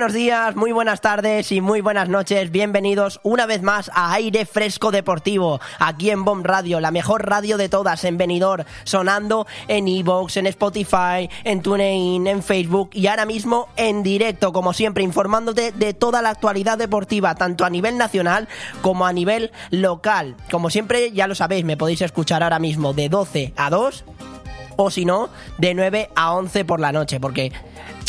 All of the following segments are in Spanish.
Buenos días, muy buenas tardes y muy buenas noches. Bienvenidos una vez más a Aire Fresco Deportivo, aquí en Bomb Radio, la mejor radio de todas en Benidorm, sonando en Evox, en Spotify, en TuneIn, en Facebook y ahora mismo en directo, como siempre, informándote de toda la actualidad deportiva, tanto a nivel nacional como a nivel local. Como siempre, ya lo sabéis, me podéis escuchar ahora mismo de 12 a 2 o si no, de 9 a 11 por la noche, porque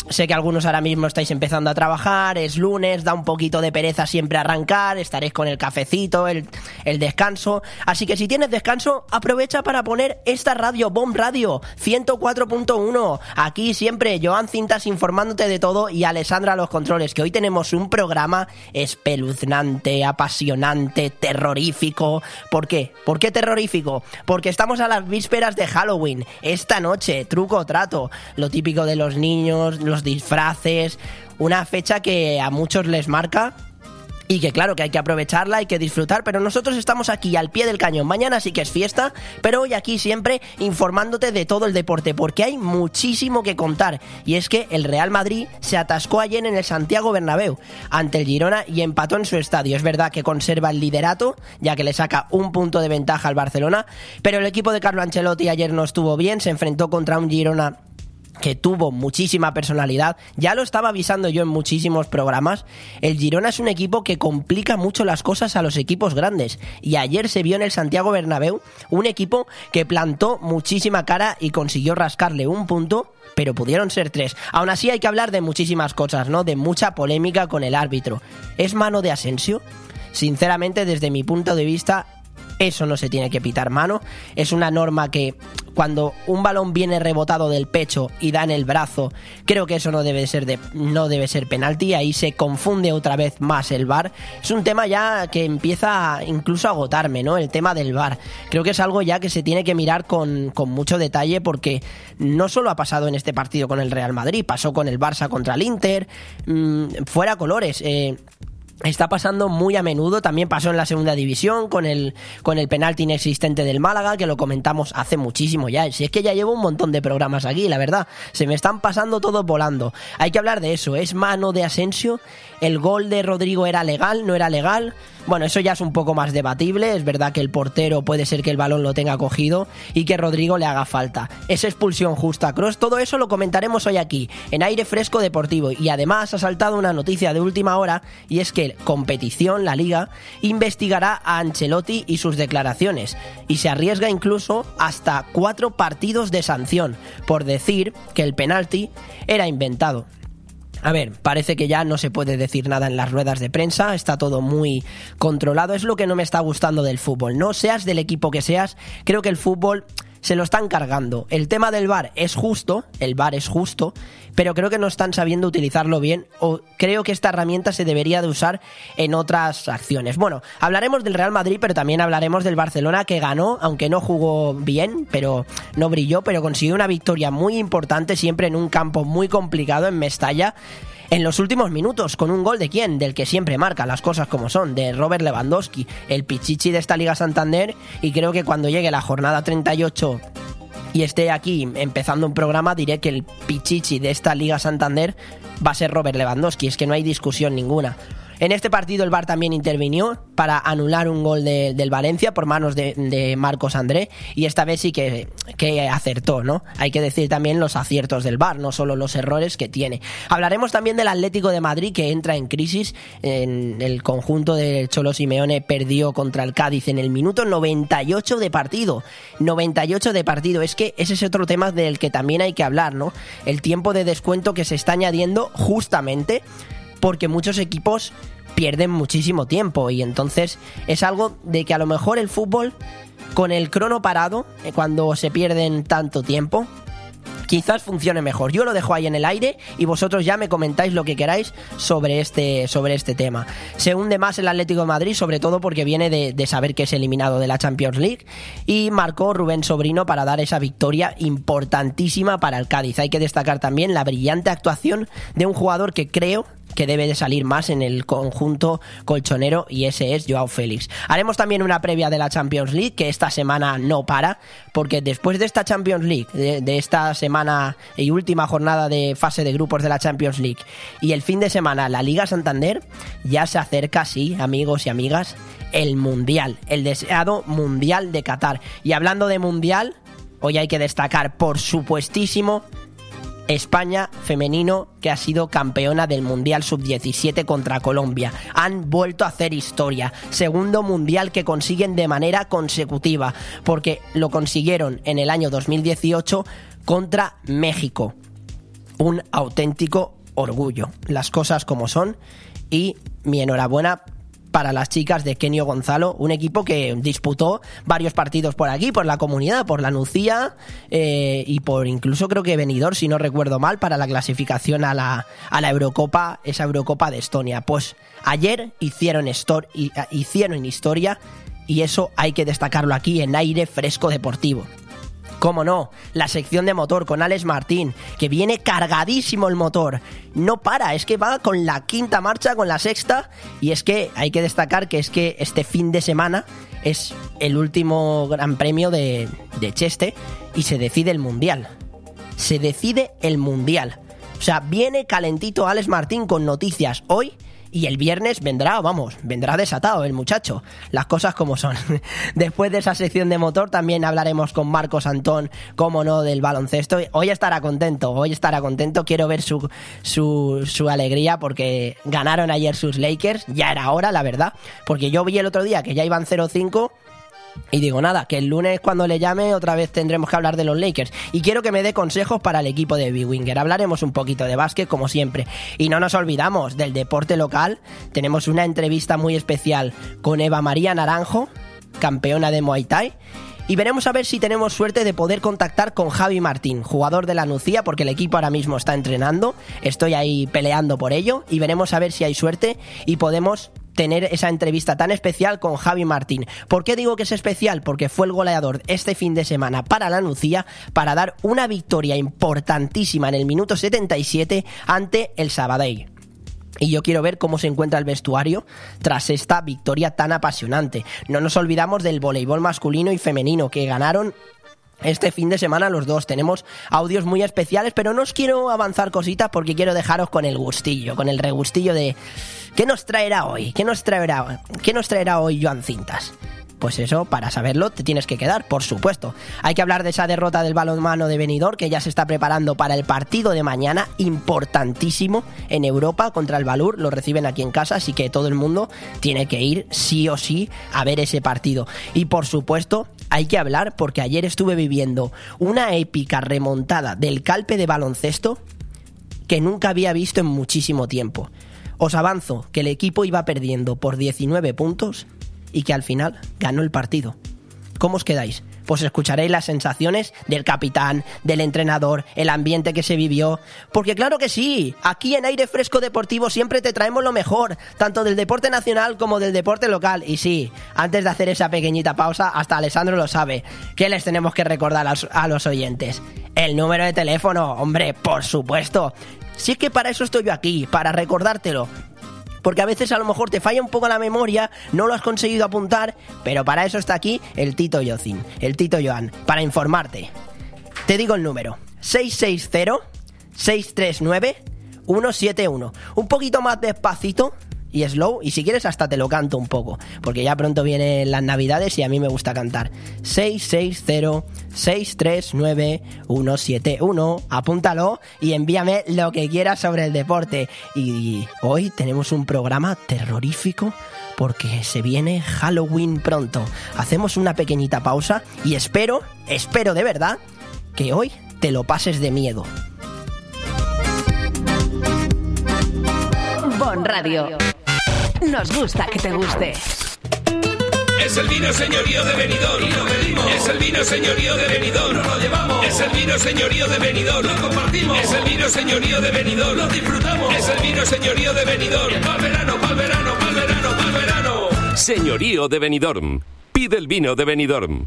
Sé que algunos ahora mismo estáis empezando a trabajar, es lunes, da un poquito de pereza siempre arrancar, estaréis con el cafecito, el, el descanso. Así que si tienes descanso, aprovecha para poner esta radio, Bomb Radio 104.1. Aquí siempre Joan Cintas informándote de todo y Alessandra los controles, que hoy tenemos un programa espeluznante, apasionante, terrorífico. ¿Por qué? ¿Por qué terrorífico? Porque estamos a las vísperas de Halloween. Esta noche, truco o trato, lo típico de los niños, los disfraces, una fecha que a muchos les marca y que claro que hay que aprovecharla, hay que disfrutar, pero nosotros estamos aquí al pie del cañón. Mañana sí que es fiesta, pero hoy aquí siempre informándote de todo el deporte, porque hay muchísimo que contar. Y es que el Real Madrid se atascó ayer en el Santiago Bernabéu ante el Girona y empató en su estadio. Es verdad que conserva el liderato, ya que le saca un punto de ventaja al Barcelona, pero el equipo de Carlo Ancelotti ayer no estuvo bien, se enfrentó contra un Girona que tuvo muchísima personalidad, ya lo estaba avisando yo en muchísimos programas, el Girona es un equipo que complica mucho las cosas a los equipos grandes y ayer se vio en el Santiago Bernabéu un equipo que plantó muchísima cara y consiguió rascarle un punto pero pudieron ser tres. Aún así hay que hablar de muchísimas cosas, ¿no? De mucha polémica con el árbitro. ¿Es mano de Asensio? Sinceramente, desde mi punto de vista, eso no se tiene que pitar mano. Es una norma que cuando un balón viene rebotado del pecho y da en el brazo, creo que eso no debe ser de, no debe ser penalti. Ahí se confunde otra vez más el VAR. Es un tema ya que empieza incluso a agotarme, ¿no? El tema del VAR. Creo que es algo ya que se tiene que mirar con, con mucho detalle porque no solo ha pasado en este partido con el Real Madrid, pasó con el Barça contra el Inter, mmm, fuera colores. Eh, Está pasando muy a menudo, también pasó en la segunda división con el, con el penalti inexistente del Málaga, que lo comentamos hace muchísimo ya. Si es que ya llevo un montón de programas aquí, la verdad, se me están pasando todos volando. Hay que hablar de eso, ¿es mano de Asensio? ¿El gol de Rodrigo era legal? ¿No era legal? Bueno, eso ya es un poco más debatible, es verdad que el portero puede ser que el balón lo tenga cogido y que Rodrigo le haga falta. ¿Es expulsión justa Cross? Todo eso lo comentaremos hoy aquí, en aire fresco deportivo. Y además ha saltado una noticia de última hora y es que competición, la liga, investigará a Ancelotti y sus declaraciones y se arriesga incluso hasta cuatro partidos de sanción por decir que el penalti era inventado. A ver, parece que ya no se puede decir nada en las ruedas de prensa, está todo muy controlado, es lo que no me está gustando del fútbol. No seas del equipo que seas, creo que el fútbol se lo están cargando. El tema del VAR es justo, el VAR es justo, pero creo que no están sabiendo utilizarlo bien o creo que esta herramienta se debería de usar en otras acciones. Bueno, hablaremos del Real Madrid, pero también hablaremos del Barcelona que ganó, aunque no jugó bien, pero no brilló, pero consiguió una victoria muy importante siempre en un campo muy complicado en Mestalla en los últimos minutos con un gol de quién, del que siempre marca las cosas como son, de Robert Lewandowski, el pichichi de esta Liga Santander y creo que cuando llegue la jornada 38 y esté aquí empezando un programa diré que el pichichi de esta Liga Santander va a ser Robert Lewandowski, es que no hay discusión ninguna. En este partido el VAR también intervinió para anular un gol de, del Valencia por manos de, Marcos André y esta vez sí que, que, acertó, ¿no? Hay que decir también los aciertos del VAR, no solo los errores que tiene. Hablaremos también del Atlético de Madrid que entra en crisis. En el conjunto de Cholo Simeone perdió contra el Cádiz en el minuto 98 de partido. 98 de partido. Es que ese es otro tema del que también hay que hablar, ¿no? El tiempo de descuento que se está añadiendo justamente porque muchos equipos pierden muchísimo tiempo y entonces es algo de que a lo mejor el fútbol con el crono parado, cuando se pierden tanto tiempo, quizás funcione mejor. Yo lo dejo ahí en el aire y vosotros ya me comentáis lo que queráis sobre este, sobre este tema. Se hunde más el Atlético de Madrid, sobre todo porque viene de, de saber que es eliminado de la Champions League y marcó Rubén Sobrino para dar esa victoria importantísima para el Cádiz. Hay que destacar también la brillante actuación de un jugador que creo que debe de salir más en el conjunto colchonero y ese es Joao Félix. Haremos también una previa de la Champions League que esta semana no para porque después de esta Champions League, de, esta semana y última jornada de fase de grupos de la Champions League y el fin de semana la Liga Santander, ya se acerca, sí, amigos y amigas, el Mundial, el deseado Mundial de Qatar. Y hablando de Mundial, hoy hay que destacar por supuestísimo España femenino que ha sido campeona del Mundial Sub-17 contra Colombia. Han vuelto a hacer historia. Segundo Mundial que consiguen de manera consecutiva, porque lo consiguieron en el año 2018 contra México. Un auténtico orgullo. Las cosas como son y mi enhorabuena para las chicas de Kenio Gonzalo, un equipo que disputó varios partidos por aquí, por la comunidad, por la Nucía eh, y por incluso creo que venidor, si no recuerdo mal, para la clasificación a la, a la Eurocopa, esa Eurocopa de Estonia. Pues ayer hicieron historia y eso hay que destacarlo aquí en aire fresco deportivo. Cómo no, la sección de motor con Alex Martín, que viene cargadísimo el motor. No para, es que va con la quinta marcha, con la sexta. Y es que hay que destacar que es que este fin de semana es el último gran premio de, de Cheste y se decide el mundial. Se decide el mundial. O sea, viene calentito Alex Martín con noticias hoy y el viernes vendrá, vamos, vendrá desatado el muchacho. Las cosas como son. Después de esa sección de motor también hablaremos con Marcos Antón, como no, del baloncesto. Hoy estará contento, hoy estará contento. Quiero ver su, su, su alegría porque ganaron ayer sus Lakers. Ya era hora, la verdad. Porque yo vi el otro día que ya iban 0-5 y digo, nada, que el lunes cuando le llame otra vez tendremos que hablar de los Lakers. Y quiero que me dé consejos para el equipo de B-Winger. Hablaremos un poquito de básquet como siempre. Y no nos olvidamos del deporte local. Tenemos una entrevista muy especial con Eva María Naranjo, campeona de Muay Thai. Y veremos a ver si tenemos suerte de poder contactar con Javi Martín, jugador de la Nucía, porque el equipo ahora mismo está entrenando. Estoy ahí peleando por ello. Y veremos a ver si hay suerte y podemos tener esa entrevista tan especial con Javi Martín. ¿Por qué digo que es especial? Porque fue el goleador este fin de semana para la Nucía para dar una victoria importantísima en el minuto 77 ante el Sabadell. Y yo quiero ver cómo se encuentra el vestuario tras esta victoria tan apasionante. No nos olvidamos del voleibol masculino y femenino que ganaron este fin de semana los dos tenemos audios muy especiales, pero no os quiero avanzar cositas porque quiero dejaros con el gustillo, con el regustillo de ¿qué nos traerá hoy? ¿Qué nos traerá, qué nos traerá hoy Joan Cintas? Pues eso, para saberlo, te tienes que quedar, por supuesto. Hay que hablar de esa derrota del balonmano de Benidorm, que ya se está preparando para el partido de mañana, importantísimo en Europa contra el Valur. Lo reciben aquí en casa, así que todo el mundo tiene que ir sí o sí a ver ese partido. Y por supuesto, hay que hablar porque ayer estuve viviendo una épica remontada del calpe de baloncesto que nunca había visto en muchísimo tiempo. Os avanzo que el equipo iba perdiendo por 19 puntos y que al final ganó el partido. ¿Cómo os quedáis? Pues escucharéis las sensaciones del capitán, del entrenador, el ambiente que se vivió. Porque claro que sí, aquí en Aire Fresco Deportivo siempre te traemos lo mejor, tanto del deporte nacional como del deporte local. Y sí, antes de hacer esa pequeñita pausa, hasta Alessandro lo sabe. ¿Qué les tenemos que recordar a los, oyentes? El número de teléfono, hombre, por supuesto. Si es que para eso estoy yo aquí, para recordártelo porque a veces a lo mejor te falla un poco la memoria, no lo has conseguido apuntar, pero para eso está aquí el Tito Yocin, el Tito Joan, para informarte. Te digo el número, 660 639 171. Un poquito más despacito, y slow. Y si quieres, hasta te lo canto un poco. Porque ya pronto vienen las navidades y a mí me gusta cantar. 660-639-171. Apúntalo y envíame lo que quieras sobre el deporte. Y hoy tenemos un programa terrorífico. Porque se viene Halloween pronto. Hacemos una pequeñita pausa y espero, espero de verdad, que hoy te lo pases de miedo. Bon Radio. Nos gusta que te guste. Es el vino señorío de Benidorm. Es el vino vino señorío de Benidorm, nos lo llevamos. Es el vino señorío de Benidorm, lo compartimos. Es el vino señorío de Benidorm, lo disfrutamos. Es el vino señorío de Benidorm, pa'l verano, pa'l verano, pa'l verano, pa'l verano. Señorío de Benidorm. Pide el vino de Benidorm.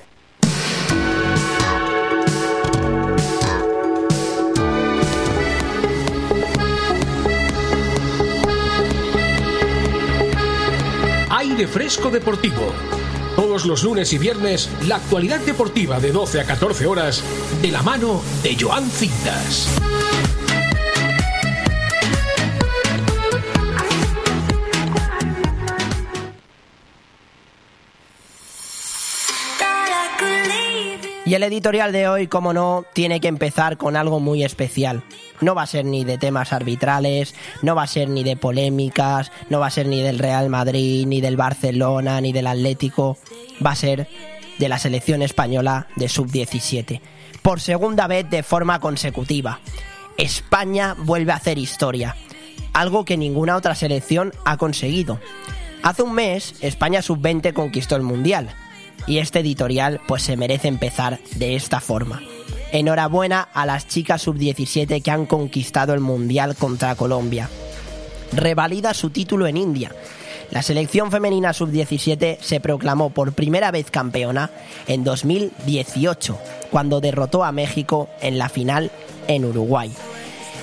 Aire Fresco Deportivo. Todos los lunes y viernes, la actualidad deportiva de 12 a 14 horas, de la mano de Joan Cintas. Y el editorial de hoy, como no, tiene que empezar con algo muy especial. No va a ser ni de temas arbitrales, no va a ser ni de polémicas, no va a ser ni del Real Madrid, ni del Barcelona, ni del Atlético. Va a ser de la selección española de sub-17. Por segunda vez de forma consecutiva. España vuelve a hacer historia. Algo que ninguna otra selección ha conseguido. Hace un mes, España sub-20 conquistó el Mundial y este editorial pues se merece empezar de esta forma. Enhorabuena a las chicas sub-17 que han conquistado el Mundial contra Colombia. Revalida su título en India. La selección femenina sub-17 se proclamó por primera vez campeona en 2018, cuando derrotó a México en la final en Uruguay.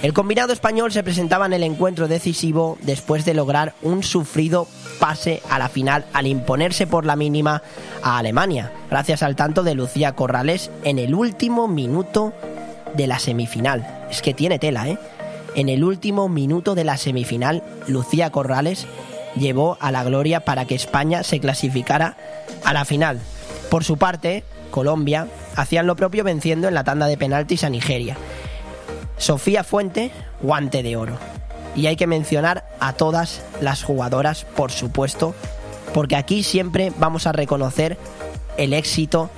El combinado español se presentaba en el encuentro decisivo después de lograr un sufrido pase a la final al imponerse por la mínima a Alemania, gracias al tanto de Lucía Corrales en el último minuto de la semifinal. Es que tiene tela, ¿eh? En el último minuto de la semifinal, Lucía Corrales llevó a la gloria para que España se clasificara a la final. Por su parte, Colombia hacían lo propio venciendo en la tanda de penaltis a Nigeria. Sofía Fuente, guante de oro. Y hay que mencionar a todas las jugadoras, por supuesto, porque aquí siempre vamos a reconocer el éxito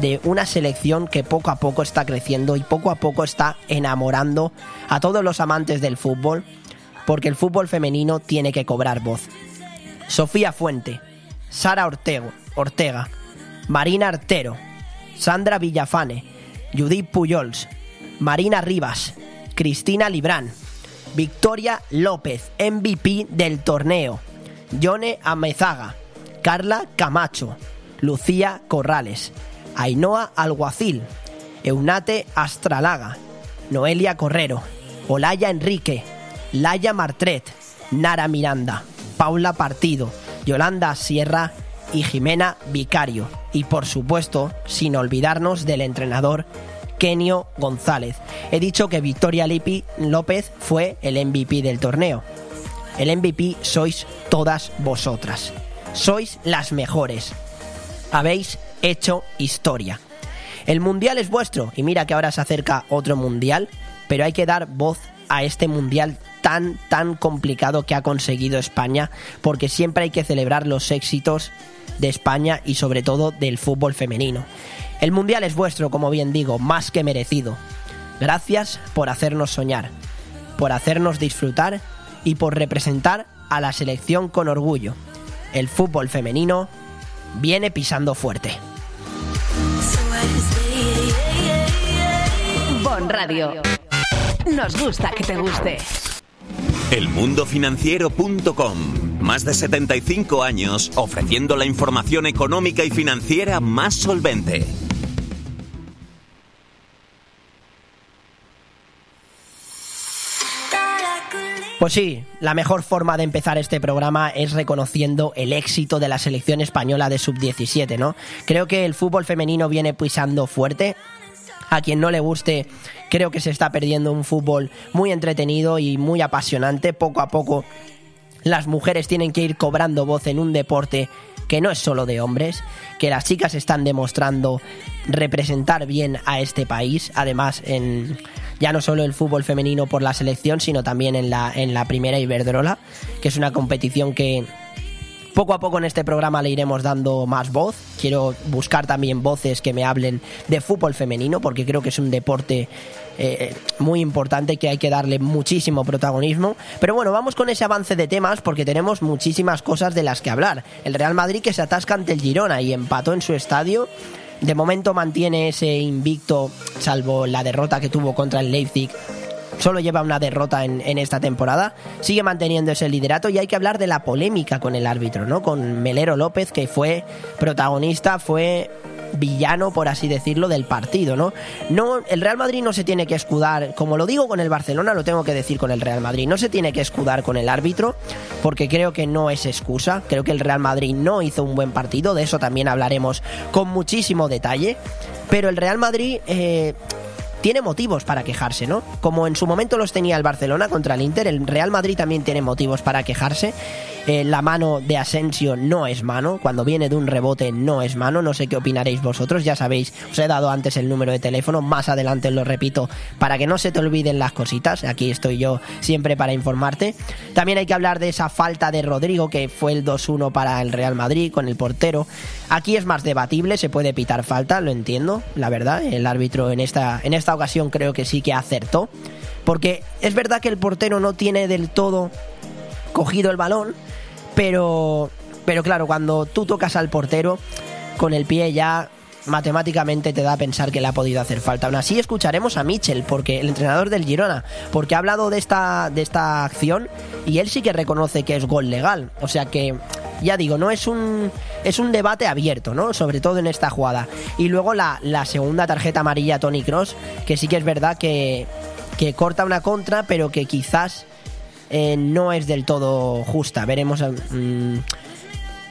de una selección que poco a poco está creciendo y poco a poco está enamorando a todos los amantes del fútbol, porque el fútbol femenino tiene que cobrar voz. Sofía Fuente, Sara Ortega, Ortega Marina Artero, Sandra Villafane, Judith Puyols, Marina Rivas, Cristina Librán, Victoria López, MVP del torneo, Yone Amezaga, Carla Camacho, Lucía Corrales, Ainhoa Alguacil, Eunate Astralaga, Noelia Correro, Olaya Enrique, Laia Martret, Nara Miranda, Paula Partido, Yolanda Sierra y Jimena Vicario. Y por supuesto, sin olvidarnos del entrenador Kenio González. He dicho que Victoria Lipi López fue el MVP del torneo. El MVP sois todas vosotras. Sois las mejores. Habéis hecho historia. El mundial es vuestro y mira que ahora se acerca otro mundial, pero hay que dar voz a este mundial tan tan complicado que ha conseguido España, porque siempre hay que celebrar los éxitos de España y sobre todo del fútbol femenino. El mundial es vuestro, como bien digo, más que merecido. Gracias por hacernos soñar, por hacernos disfrutar y por representar a la selección con orgullo. El fútbol femenino viene pisando fuerte. Bon Radio. Nos gusta que te guste. Elmundofinanciero.com. Más de 75 años ofreciendo la información económica y financiera más solvente. Pues sí, la mejor forma de empezar este programa es reconociendo el éxito de la selección española de sub-17, ¿no? Creo que el fútbol femenino viene pisando fuerte. A quien no le guste, creo que se está perdiendo un fútbol muy entretenido y muy apasionante. Poco a poco las mujeres tienen que ir cobrando voz en un deporte que no es solo de hombres, que las chicas están demostrando representar bien a este país, además en ya no solo el fútbol femenino por la selección, sino también en la, en la primera Iberdrola, que es una competición que poco a poco en este programa le iremos dando más voz. Quiero buscar también voces que me hablen de fútbol femenino, porque creo que es un deporte eh, muy importante que hay que darle muchísimo protagonismo. Pero bueno, vamos con ese avance de temas porque tenemos muchísimas cosas de las que hablar. El Real Madrid que se atasca ante el Girona y empató en su estadio. De momento mantiene ese invicto, salvo la derrota que tuvo contra el Leipzig solo lleva una derrota en, en, esta temporada, sigue manteniendo ese liderato y hay que hablar de la polémica con el árbitro, ¿no? Con Melero López, que fue protagonista, fue villano, por así decirlo, del partido, ¿no? No, el Real Madrid no se tiene que escudar, como lo digo con el Barcelona, lo tengo que decir con el Real Madrid, no se tiene que escudar con el árbitro, porque creo que no es excusa, creo que el Real Madrid no hizo un buen partido, de eso también hablaremos con muchísimo detalle, pero el Real Madrid... Eh, tiene motivos para quejarse, ¿no? Como en su momento los tenía el Barcelona contra el Inter, el Real Madrid también tiene motivos para quejarse. Eh, la mano de Asensio no es mano, cuando viene de un rebote no es mano, no sé qué opinaréis vosotros, ya sabéis, os he dado antes el número de teléfono, más adelante lo repito, para que no se te olviden las cositas, aquí estoy yo siempre para informarte. También hay que hablar de esa falta de Rodrigo, que fue el 2-1 para el Real Madrid con el portero. Aquí es más debatible, se puede pitar falta, lo entiendo, la verdad, el árbitro en esta, en esta ocasión creo que sí que acertó. Porque es verdad que el portero no tiene del todo cogido el balón, pero, pero claro, cuando tú tocas al portero con el pie ya matemáticamente te da a pensar que le ha podido hacer falta. Aún así escucharemos a Mitchell, porque el entrenador del Girona, porque ha hablado de esta, de esta acción y él sí que reconoce que es gol legal. O sea que, ya digo, no es un, es un debate abierto, ¿no? Sobre todo en esta jugada. Y luego la, la segunda tarjeta amarilla Tony Cross, que sí que es verdad que, que corta una contra, pero que quizás eh, no es del todo justa. Veremos. Mmm,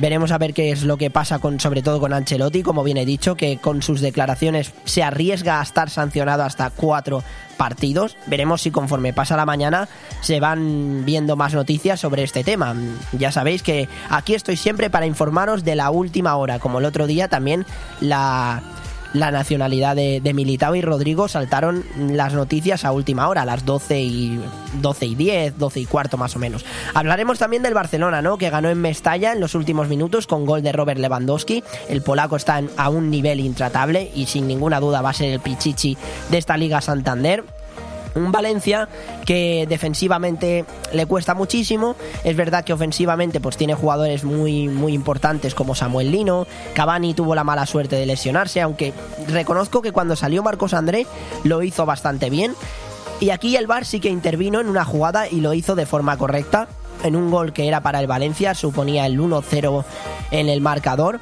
Veremos a ver qué es lo que pasa con, sobre todo con Ancelotti, como bien he dicho, que con sus declaraciones se arriesga a estar sancionado hasta cuatro partidos. Veremos si conforme pasa la mañana se van viendo más noticias sobre este tema. Ya sabéis que aquí estoy siempre para informaros de la última hora, como el otro día también la la nacionalidad de, de, Militao y Rodrigo saltaron las noticias a última hora, a las 12 y, 12 y 10, 12 y cuarto más o menos. Hablaremos también del Barcelona, ¿no? Que ganó en Mestalla en los últimos minutos con gol de Robert Lewandowski. El polaco está a un nivel intratable y sin ninguna duda va a ser el pichichi de esta Liga Santander. Un Valencia que defensivamente le cuesta muchísimo. Es verdad que ofensivamente pues tiene jugadores muy, muy importantes como Samuel Lino. Cavani tuvo la mala suerte de lesionarse, aunque reconozco que cuando salió Marcos André lo hizo bastante bien. Y aquí el Bar sí que intervino en una jugada y lo hizo de forma correcta. En un gol que era para el Valencia, suponía el 1-0 en el marcador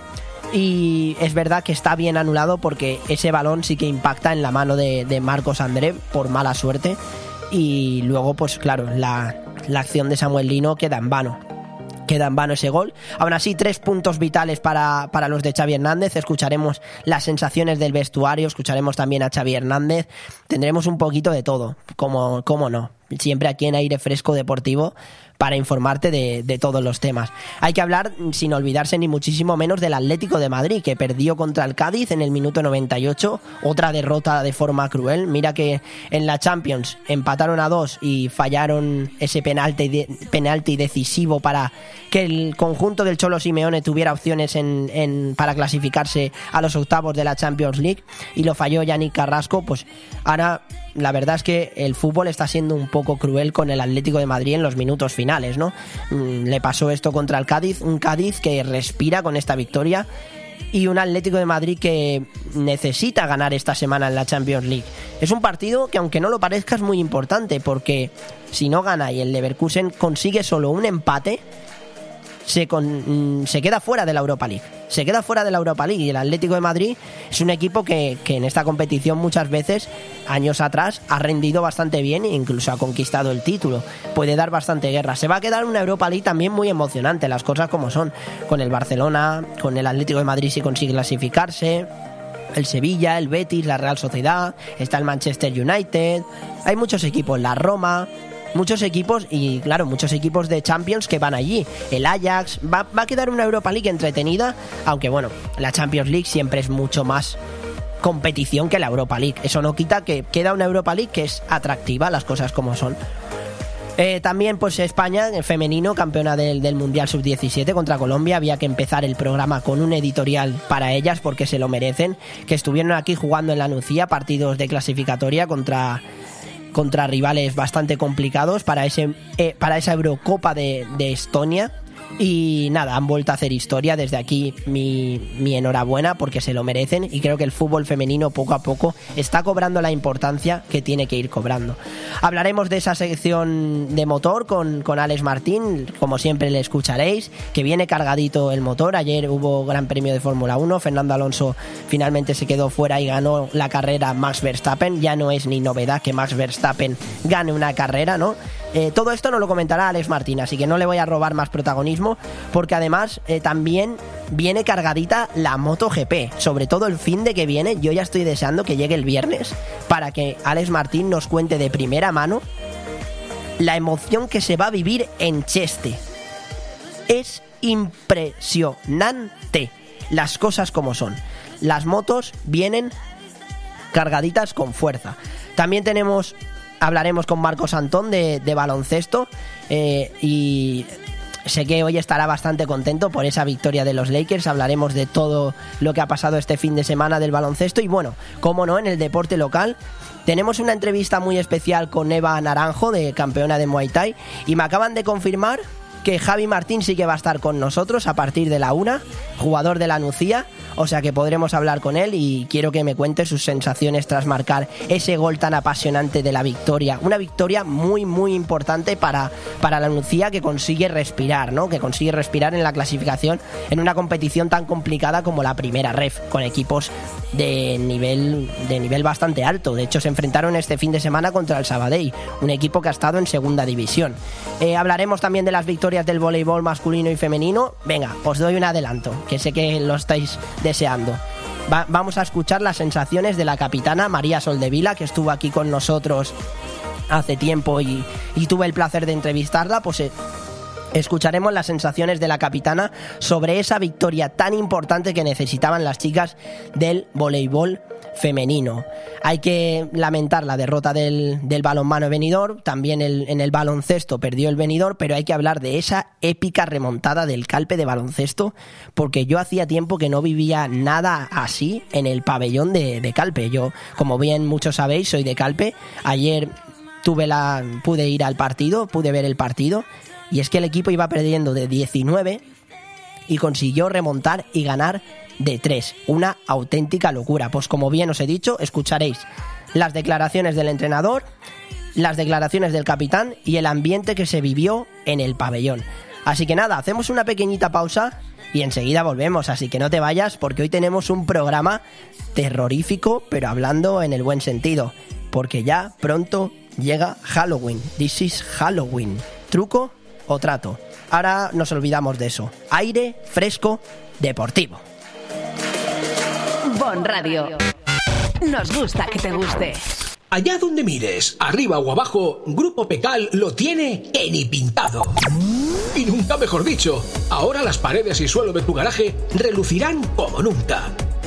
y es verdad que está bien anulado porque ese balón sí que impacta en la mano de, de Marcos André por mala suerte y luego pues claro la, la, acción de Samuel Lino queda en vano queda en vano ese gol. Aún así, tres puntos vitales para, para, los de Xavi Hernández. Escucharemos las sensaciones del vestuario, escucharemos también a Xavi Hernández. Tendremos un poquito de todo, como, como no. Siempre aquí en aire fresco deportivo para informarte de, todos los temas. Hay que hablar, sin olvidarse ni muchísimo menos, del Atlético de Madrid, que perdió contra el Cádiz en el minuto 98, otra derrota de forma cruel. Mira que en la Champions empataron a dos y fallaron ese penalti, de, penalti decisivo para que el conjunto del Cholo Simeone tuviera opciones en, en, para clasificarse a los octavos de la Champions League y lo falló Yannick Carrasco, pues ahora la verdad es que el fútbol está siendo un poco cruel con el Atlético de Madrid en los minutos finales, ¿no? Mm, Le pasó esto contra el Cádiz, un Cádiz que respira con esta victoria y un Atlético de Madrid que necesita ganar esta semana en la Champions League. Es un partido que aunque no lo parezca es muy importante porque si no gana y el Leverkusen consigue solo un empate, se, con- mm, se queda fuera de la Europa League. Se queda fuera de la Europa League y el Atlético de Madrid es un equipo que, que en esta competición muchas veces, años atrás, ha rendido bastante bien e incluso ha conquistado el título. Puede dar bastante guerra. Se va a quedar una Europa League también muy emocionante, las cosas como son. Con el Barcelona, con el Atlético de Madrid si consigue clasificarse el Sevilla, el Betis, la Real Sociedad, está el Manchester United, hay muchos equipos, la Roma, muchos equipos y claro, muchos equipos de Champions que van allí, el Ajax, va, va a quedar una Europa League entretenida, aunque bueno, la Champions League siempre es mucho más competición que la Europa League, eso no quita que queda una Europa League que es atractiva, las cosas como son. Eh, también, pues España, el femenino, campeona del, del Mundial Sub-17 contra Colombia. Había que empezar el programa con un editorial para ellas porque se lo merecen. Que estuvieron aquí jugando en la Nucía partidos de clasificatoria contra, contra rivales bastante complicados para, ese, eh, para esa Eurocopa de, de Estonia. Y nada, han vuelto a hacer historia. Desde aquí mi, mi enhorabuena porque se lo merecen y creo que el fútbol femenino poco a poco está cobrando la importancia que tiene que ir cobrando. Hablaremos de esa sección de motor con, con Alex Martín, como siempre le escucharéis, que viene cargadito el motor. Ayer hubo Gran Premio de Fórmula 1, Fernando Alonso finalmente se quedó fuera y ganó la carrera Max Verstappen. Ya no es ni novedad que Max Verstappen gane una carrera, ¿no? Eh, todo esto nos lo comentará Alex Martín, así que no le voy a robar más protagonismo, porque además eh, también viene cargadita la MotoGP, sobre todo el fin de que viene. Yo ya estoy deseando que llegue el viernes para que Alex Martín nos cuente de primera mano la emoción que se va a vivir en Cheste. Es impresionante las cosas como son. Las motos vienen cargaditas con fuerza. También tenemos hablaremos con Marcos Antón de, baloncesto eh, y sé que hoy estará bastante contento por esa victoria de los Lakers. Hablaremos de todo lo que ha pasado este fin de semana del baloncesto y bueno, como no, en el deporte local. Tenemos una entrevista muy especial con Eva Naranjo, de campeona de Muay Thai, y me acaban de confirmar que Javi Martín sí que va a estar con nosotros a partir de la una, jugador de la Nucía, o sea que podremos hablar con él y quiero que me cuente sus sensaciones tras marcar ese gol tan apasionante de la victoria. Una victoria muy, muy importante para, para la Nucía que consigue respirar, ¿no? Que consigue respirar en la clasificación en una competición tan complicada como la primera ref, con equipos de nivel, de nivel bastante alto. De hecho, se enfrentaron este fin de semana contra el Sabadell, un equipo que ha estado en segunda división. Eh, hablaremos también de las victorias del voleibol masculino y femenino. Venga, os doy un adelanto, que sé que lo estáis deseando. Va- vamos a escuchar las sensaciones de la capitana María Soldevila, que estuvo aquí con nosotros hace tiempo y, y tuve el placer de entrevistarla. Pues eh, escucharemos las sensaciones de la capitana sobre esa victoria tan importante que necesitaban las chicas del voleibol femenino. Hay que lamentar la derrota del, del balonmano venidor, también el- en el baloncesto perdió el venidor, pero hay que hablar de esa épica remontada del calpe de baloncesto, porque yo hacía tiempo que no vivía nada así en el pabellón de, de calpe. Yo, como bien muchos sabéis, soy de calpe. Ayer tuve la, pude ir al partido, pude ver el partido, y es que el equipo iba perdiendo de 19 y consiguió remontar y ganar de 3. Una auténtica locura. Pues como bien os he dicho, escucharéis las declaraciones del entrenador, las declaraciones del capitán y el ambiente que se vivió en el pabellón. Así que nada, hacemos una pequeñita pausa y enseguida volvemos, así que no te vayas porque hoy tenemos un programa terrorífico, pero hablando en el buen sentido, porque ya pronto llega Halloween. This is Halloween. ¿Truco o trato? Ahora nos olvidamos de eso. Aire fresco deportivo. Bon Radio. Nos gusta que te guste. Allá donde mires, arriba o abajo, Grupo Pecal lo tiene en y pintado. Y nunca mejor dicho, ahora las paredes y suelo de tu garaje relucirán como nunca.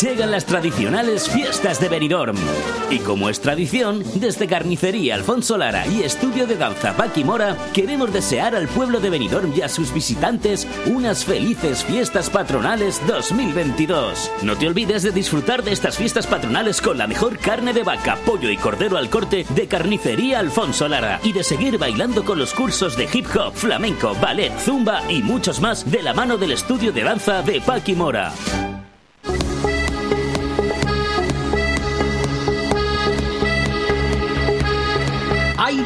Llegan las tradicionales fiestas de Benidorm. Y como es tradición, desde Carnicería Alfonso Lara y Estudio de Danza Paqui Mora, queremos desear al pueblo de Benidorm y a sus visitantes unas felices fiestas patronales 2022. No te olvides de disfrutar de estas fiestas patronales con la mejor carne de vaca, pollo y cordero al corte de Carnicería Alfonso Lara y de seguir bailando con los cursos de hip hop, flamenco, ballet, zumba y muchos más de la mano del Estudio de Danza de Paqui Mora.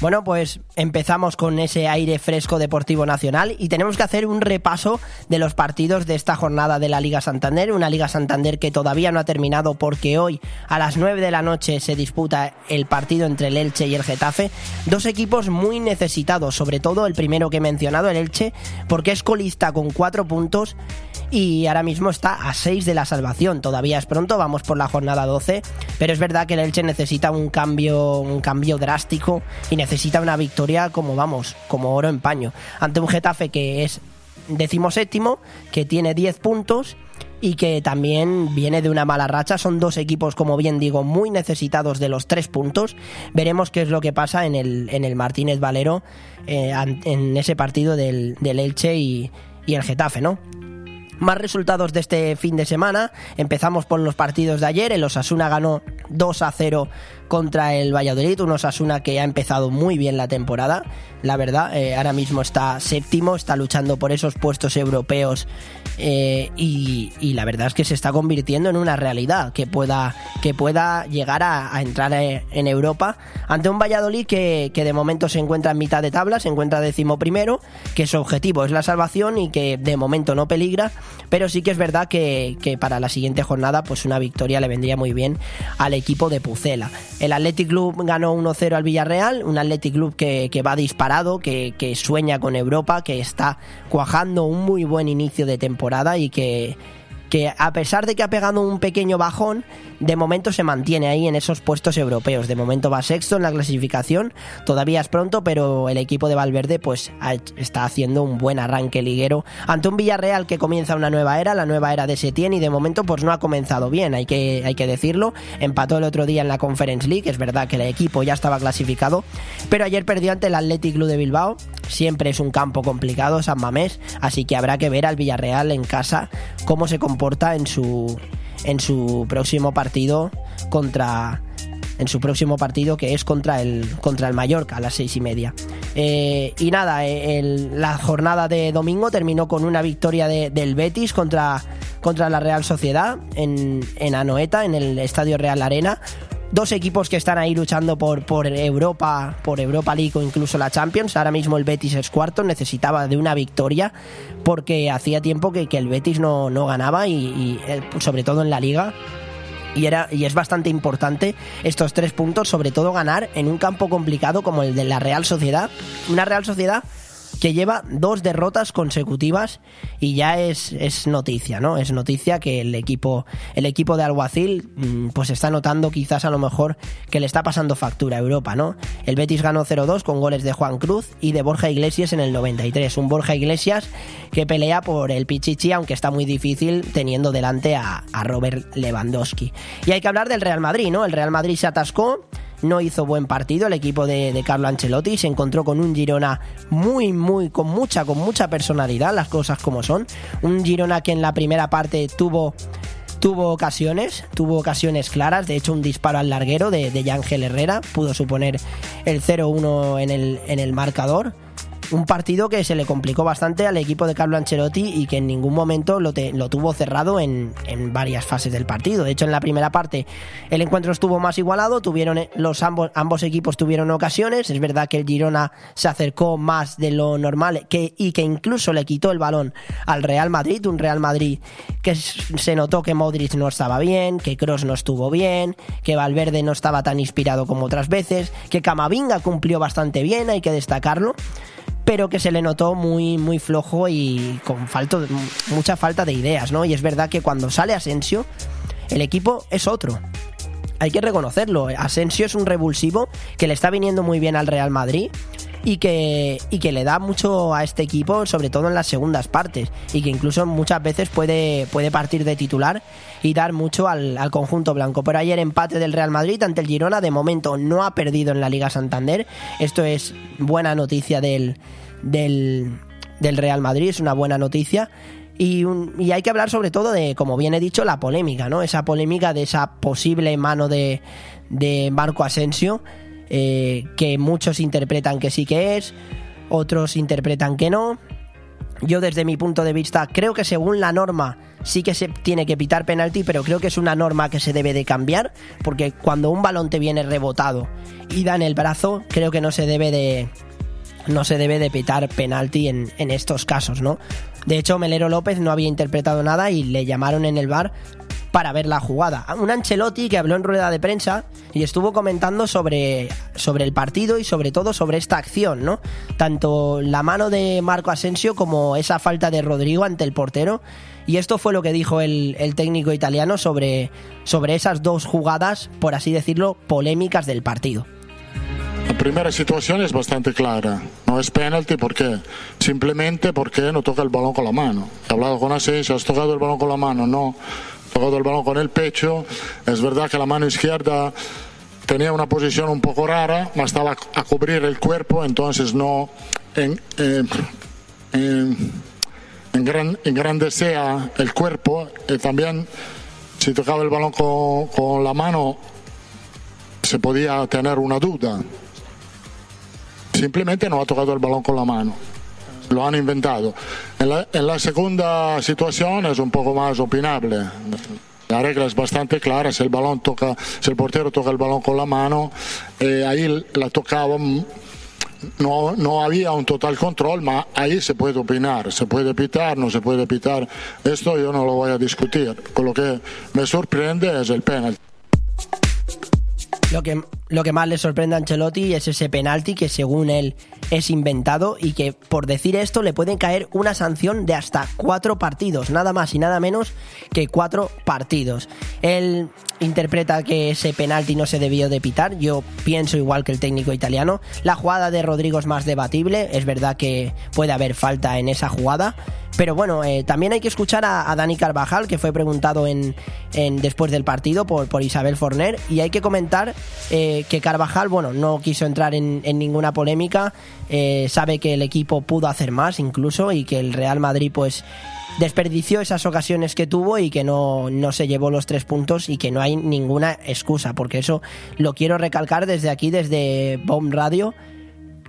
Bueno, pues empezamos con ese aire fresco deportivo nacional y tenemos que hacer un repaso de los partidos de esta jornada de la Liga Santander, una Liga Santander que todavía no ha terminado porque hoy a las 9 de la noche se disputa el partido entre el Elche y el Getafe, dos equipos muy necesitados, sobre todo el primero que he mencionado, el Elche, porque es colista con cuatro puntos y ahora mismo está a 6 de la salvación. Todavía es pronto, vamos por la jornada 12, pero es verdad que el Elche necesita un cambio, un cambio drástico y necesita una victoria como vamos, como oro en paño, ante un Getafe que es decimoséptimo, que tiene 10 puntos y que también viene de una mala racha. Son dos equipos, como bien digo, muy necesitados de los tres puntos. Veremos qué es lo que pasa en el, en el Martínez Valero, eh, en ese partido del, del Elche y, y el Getafe, ¿no? Más resultados de este fin de semana. Empezamos por los partidos de ayer. El Osasuna ganó 2 a 0 contra el Valladolid. Un Osasuna que ha empezado muy bien la temporada. La verdad, eh, ahora mismo está séptimo, está luchando por esos puestos europeos. Eh, y, la verdad es que se está convirtiendo en una realidad que pueda, que pueda llegar a, entrar en Europa ante un Valladolid que, que de momento se encuentra en mitad de tabla, se encuentra décimo primero, que su objetivo es la salvación y que de momento no peligra, pero sí que es verdad que, que para la siguiente jornada pues una victoria le vendría muy bien al equipo de Pucela. El Athletic Club ganó 1-0 al Villarreal, un Athletic Club que, que va disparado, que sueña con Europa, que está cuajando un muy buen inicio de temporada y que, que a pesar de que ha pegado un pequeño bajón, de momento se mantiene ahí en esos puestos europeos. De momento va sexto en la clasificación, todavía es pronto, pero el equipo de Valverde pues está haciendo un buen arranque liguero ante un Villarreal que comienza una nueva era, la nueva era de Setién y de momento pues no ha comenzado bien, hay que, hay que decirlo. Empató el otro día en la Conference League, es verdad que el equipo ya estaba clasificado, pero ayer perdió ante el Athletic Club de Bilbao. Siempre es un campo complicado, San Mamés, así que habrá que ver al Villarreal en casa cómo se comporta en su en su próximo partido contra en su próximo partido que es contra el contra el Mallorca a las seis y media. Eh, y nada eh, la jornada de domingo terminó con una victoria de- del Betis contra contra la Real Sociedad en, en Anoeta en el Estadio Real Arena Dos equipos que están ahí luchando por, por Europa, por Europa League o incluso la Champions. Ahora mismo el Betis es cuarto, necesitaba de una victoria porque hacía tiempo que, que el Betis no, no ganaba y, y, eh, sobre todo en la liga. Y, era, y es bastante importante estos tres puntos, sobre todo ganar en un campo complicado como el de la Real Sociedad. Una Real Sociedad que lleva dos derrotas consecutivas y ya es, es noticia, ¿no? Es noticia que el equipo, el equipo de Alguacil mm, pues está notando quizás a lo mejor que le está pasando factura a Europa, ¿no? El Betis ganó 0-2 con goles de Juan Cruz y de Borja Iglesias en el 93. Un Borja Iglesias que pelea por el Pichichi, aunque está muy difícil teniendo delante a, a Robert Lewandowski. Y hay que hablar del Real Madrid, ¿no? El Real Madrid se atascó no hizo buen partido el equipo de, de, Carlo Ancelotti, se encontró con un Girona muy, muy, con mucha, con mucha personalidad, las cosas como son. Un Girona que en la primera parte tuvo tuvo ocasiones, tuvo ocasiones claras, de hecho un disparo al larguero de, de Yángel Herrera pudo suponer el 0-1 en el, en el marcador un partido que se le complicó bastante al equipo de Carlo Ancelotti y que en ningún momento lo, te, lo tuvo cerrado en, varias fases del partido. De hecho, en la primera parte el encuentro estuvo más igualado, tuvieron los ambos, ambos equipos tuvieron ocasiones. Es verdad que el Girona se acercó más de lo normal y que incluso le quitó el balón al Real Madrid, un Real Madrid que se notó que Modric no estaba bien, que Cross no estuvo bien, que Valverde no estaba tan inspirado como otras veces, que Camavinga cumplió bastante bien, hay que destacarlo pero que se le notó muy, muy flojo y con falto, mucha falta de ideas, ¿no? Y es verdad que cuando sale Asensio, el equipo es otro. Hay que reconocerlo. Asensio es un revulsivo que le está viniendo muy bien al Real Madrid y que, y que le da mucho a este equipo, sobre todo en las segundas partes, y que incluso muchas veces puede, puede partir de titular y dar mucho al, al, conjunto blanco. Pero ayer empate del Real Madrid ante el Girona, de momento no ha perdido en la Liga Santander. Esto es buena noticia del, del, del Real Madrid, es una buena noticia. Y, un, y, hay que hablar sobre todo de, como bien he dicho, la polémica, ¿no? Esa polémica de esa posible mano de, de Marco Asensio, eh, que muchos interpretan que sí que es, otros interpretan que no. Yo desde mi punto de vista creo que según la norma sí que se tiene que pitar penalti, pero creo que es una norma que se debe de cambiar, porque cuando un balón te viene rebotado y da en el brazo, creo que no se debe de, no se debe de pitar penalti en, en, estos casos, ¿no? De hecho, Melero López no había interpretado nada y le llamaron en el bar para ver la jugada. Un Ancelotti que habló en rueda de prensa y estuvo comentando sobre, sobre el partido y sobre todo sobre esta acción, ¿no? Tanto la mano de Marco Asensio como esa falta de Rodrigo ante el portero. Y esto fue lo que dijo el, el técnico italiano sobre, sobre esas dos jugadas, por así decirlo, polémicas del partido. La primera situación es bastante clara. No es penalti porque simplemente porque no toca el balón con la mano. He hablado con Asensio, has tocado el balón con la mano, no. Tocado el balón con el pecho. Es verdad que la mano izquierda tenía una posición un poco rara, mas estaba a cubrir el cuerpo, entonces no en, eh, en, en gran, engrandecía el cuerpo. Y también si tocaba el balón con, con la mano se podía tener una duda simplemente no ha tocado el balón con la mano. Lo han inventado. En la, en la, segunda situación es un poco más opinable. La regla es bastante clara, si el, balón toca, si el portero toca el balón con la mano, eh, ahí la tocaba, no, no había un total control, pero ahí se puede opinar, se puede pitar, no se puede pitar. Esto yo no lo voy a discutir. Con lo que me sorprende es el penalti. Lo que, lo que más le sorprende a Ancelotti es ese penalti que según él es inventado y que por decir esto le pueden caer una sanción de hasta cuatro partidos, nada más y nada menos que cuatro partidos. Él interpreta que ese penalti no se debió de pitar, yo pienso igual que el técnico italiano. La jugada de Rodrigo es más debatible, es verdad que puede haber falta en esa jugada, pero bueno, eh, también hay que escuchar a, Dani Carvajal, que fue preguntado en, en después del partido por, por, Isabel Forner, y hay que comentar eh, que Carvajal, bueno, no quiso entrar en, en ninguna polémica, eh, sabe que el equipo pudo hacer más incluso y que el Real Madrid pues desperdició esas ocasiones que tuvo y que no, no se llevó los tres puntos y que no hay ninguna excusa, porque eso lo quiero recalcar desde aquí, desde Bomb Radio.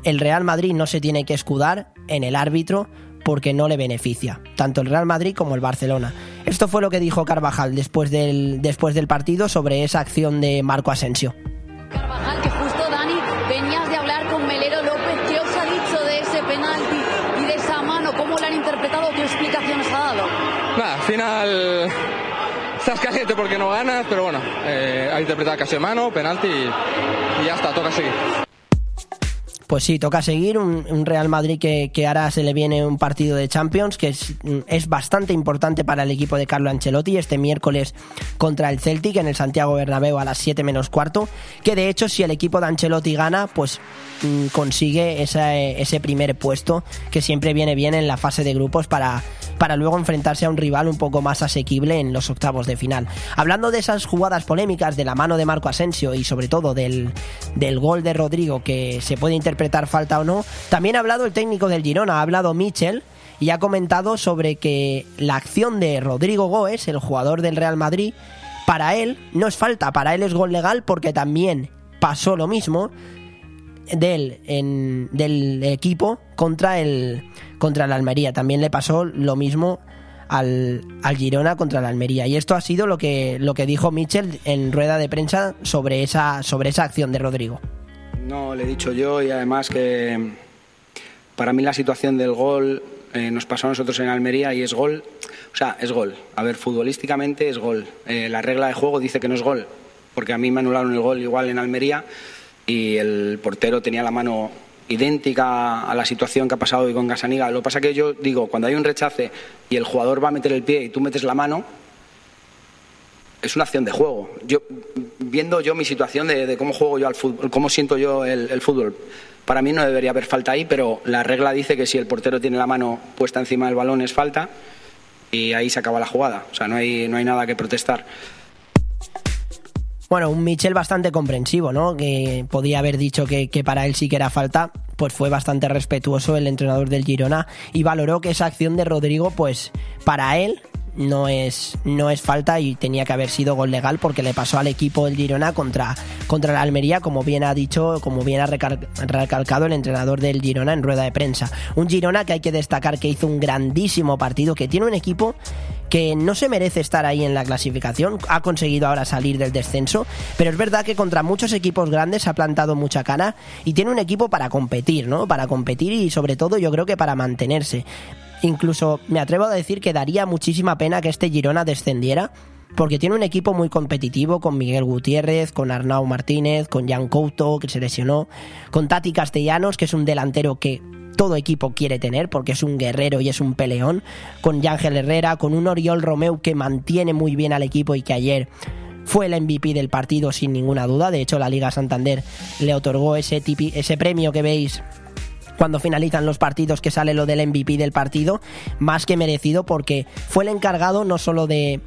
El Real Madrid no se tiene que escudar en el árbitro porque no le beneficia, tanto el Real Madrid como el Barcelona. Esto fue lo que dijo Carvajal después del, después del partido sobre esa acción de Marco Asensio. Carvajal, estás caliente porque no ganas, pero bueno, eh, ha interpretado casi mano, penalti y, ya está, toca seguir. Pues sí, toca seguir. Un, Real Madrid que, que, ahora se le viene un partido de Champions que es, bastante importante para el equipo de Carlo Ancelotti este miércoles contra el Celtic en el Santiago Bernabéu a las 7 menos cuarto. Que de hecho, si el equipo de Ancelotti gana, pues mmm, consigue esa, ese primer puesto que siempre viene bien en la fase de grupos para, para luego enfrentarse a un rival un poco más asequible en los octavos de final. Hablando de esas jugadas polémicas de la mano de Marco Asensio y sobre todo del, del gol de Rodrigo que se puede interpretar falta o no. También ha hablado el técnico del Girona, ha hablado Michel y ha comentado sobre que la acción de Rodrigo Goes, el jugador del Real Madrid, para él no es falta, para él es gol legal porque también pasó lo mismo del, del equipo contra el, contra el Almería. También le pasó lo mismo al, al, Girona contra la Almería. Y esto ha sido lo que, lo que dijo Michel en rueda de prensa sobre esa, sobre esa acción de Rodrigo. No, le he dicho yo y además que para mí la situación del gol eh, nos pasó a nosotros en Almería y es gol. O sea, es gol. A ver, futbolísticamente es gol. Eh, la regla de juego dice que no es gol, porque a mí me anularon el gol igual en Almería y el portero tenía la mano idéntica a la situación que ha pasado hoy con Gasaniga. Lo que pasa que yo digo, cuando hay un rechace y el jugador va a meter el pie y tú metes la mano, es una acción de juego. Yo, viendo yo mi situación de, de cómo juego yo al fútbol, cómo siento yo el, el, fútbol, para mí no debería haber falta ahí, pero la regla dice que si el portero tiene la mano puesta encima del balón es falta y ahí se acaba la jugada. O sea, no hay, no hay nada que protestar. Bueno, un Michel bastante comprensivo, ¿no? Que podía haber dicho que, para él sí que era falta, pues fue bastante respetuoso el entrenador del Girona y valoró que esa acción de Rodrigo, pues para él no es, no es falta y tenía que haber sido gol legal porque le pasó al equipo el Girona contra, contra la Almería, como bien ha dicho, como bien ha recalcado el entrenador del Girona en rueda de prensa. Un Girona que hay que destacar que hizo un grandísimo partido, que tiene un equipo que no se merece estar ahí en la clasificación, ha conseguido ahora salir del descenso, pero es verdad que contra muchos equipos grandes ha plantado mucha cara y tiene un equipo para competir, ¿no? Para competir y sobre todo yo creo que para mantenerse. Incluso me atrevo a decir que daría muchísima pena que este Girona descendiera, porque tiene un equipo muy competitivo con Miguel Gutiérrez, con Arnau Martínez, con Jan Couto, que se lesionó, con Tati Castellanos, que es un delantero que todo equipo quiere tener porque es un guerrero y es un peleón, con Yángel Herrera, con un Oriol Romeu que mantiene muy bien al equipo y que ayer fue el MVP del partido sin ninguna duda. De hecho, la Liga Santander le otorgó ese, tipi, ese premio que veis cuando finalizan los partidos que sale lo del MVP del partido, más que merecido porque fue el encargado no solo de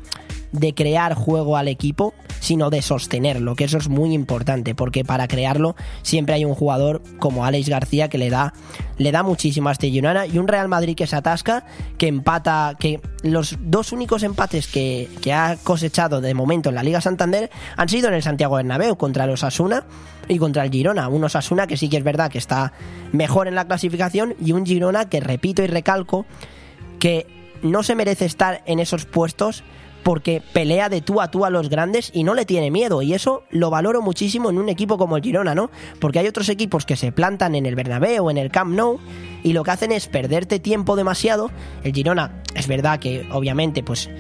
de crear juego al equipo, sino de sostenerlo, que eso es muy importante, porque para crearlo siempre hay un jugador como Alex García que le da, le da muchísimo a este y un Real Madrid que se atasca, que empata, que los dos únicos empates que, que ha cosechado de momento en la Liga Santander han sido en el Santiago Bernabéu contra los Asuna y contra el Girona. Un Osasuna que sí que es verdad que está mejor en la clasificación y un Girona que repito y recalco que no se merece estar en esos puestos porque pelea de tú a tú a los grandes y no le tiene miedo. Y eso lo valoro muchísimo en un equipo como el Girona, ¿no? Porque hay otros equipos que se plantan en el Bernabéu o en el Camp Nou y lo que hacen es perderte tiempo demasiado. El Girona, es verdad que obviamente, pues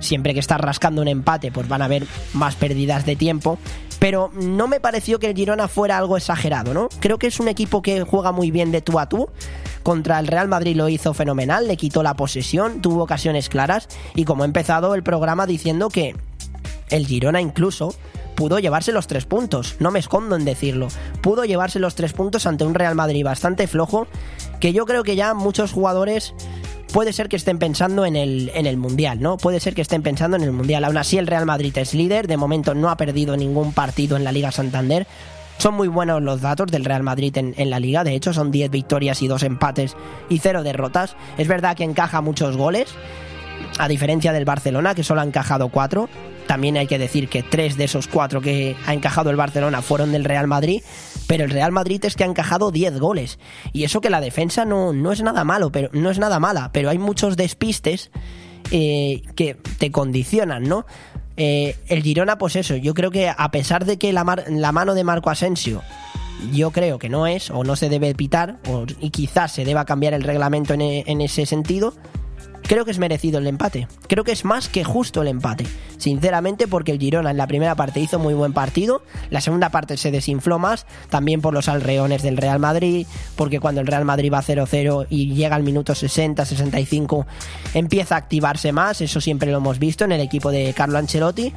siempre que estás rascando un empate, pues van a haber más pérdidas de tiempo. Pero no me pareció que el Girona fuera algo exagerado, ¿no? Creo que es un equipo que juega muy bien de tú a tú. Contra el Real Madrid lo hizo fenomenal, le quitó la posesión, tuvo ocasiones claras. Y como he empezado el programa diciendo que el Girona incluso pudo llevarse los tres puntos, no me escondo en decirlo. Pudo llevarse los tres puntos ante un Real Madrid bastante flojo, que yo creo que ya muchos jugadores puede ser que estén pensando en el, en el Mundial, ¿no? Puede ser que estén pensando en el Mundial. Aún así, el Real Madrid es líder, de momento no ha perdido ningún partido en la Liga Santander. Son muy buenos los datos del Real Madrid en, la liga, de hecho son 10 victorias y 2 empates y 0 derrotas. Es verdad que encaja muchos goles, a diferencia del Barcelona, que solo ha encajado 4. También hay que decir que 3 de esos 4 que ha encajado el Barcelona fueron del Real Madrid, pero el Real Madrid es que ha encajado 10 goles. Y eso que la defensa no, no es nada malo, pero no es nada mala, pero hay muchos despistes eh, que te condicionan, ¿no? Eh, el Girona, pues eso, yo creo que a pesar de que la, mar, la mano de Marco Asensio yo creo que no es o no se debe pitar o, y quizás se deba cambiar el reglamento en, en ese sentido, creo que es merecido el empate. Creo que es más que justo el empate. Sinceramente, porque el Girona en la primera parte hizo muy buen partido, la segunda parte se desinfló más, también por los alreones del Real Madrid, porque cuando el Real Madrid va 0-0 y llega al minuto 60, 65, empieza a activarse más, eso siempre lo hemos visto en el equipo de Carlo Ancelotti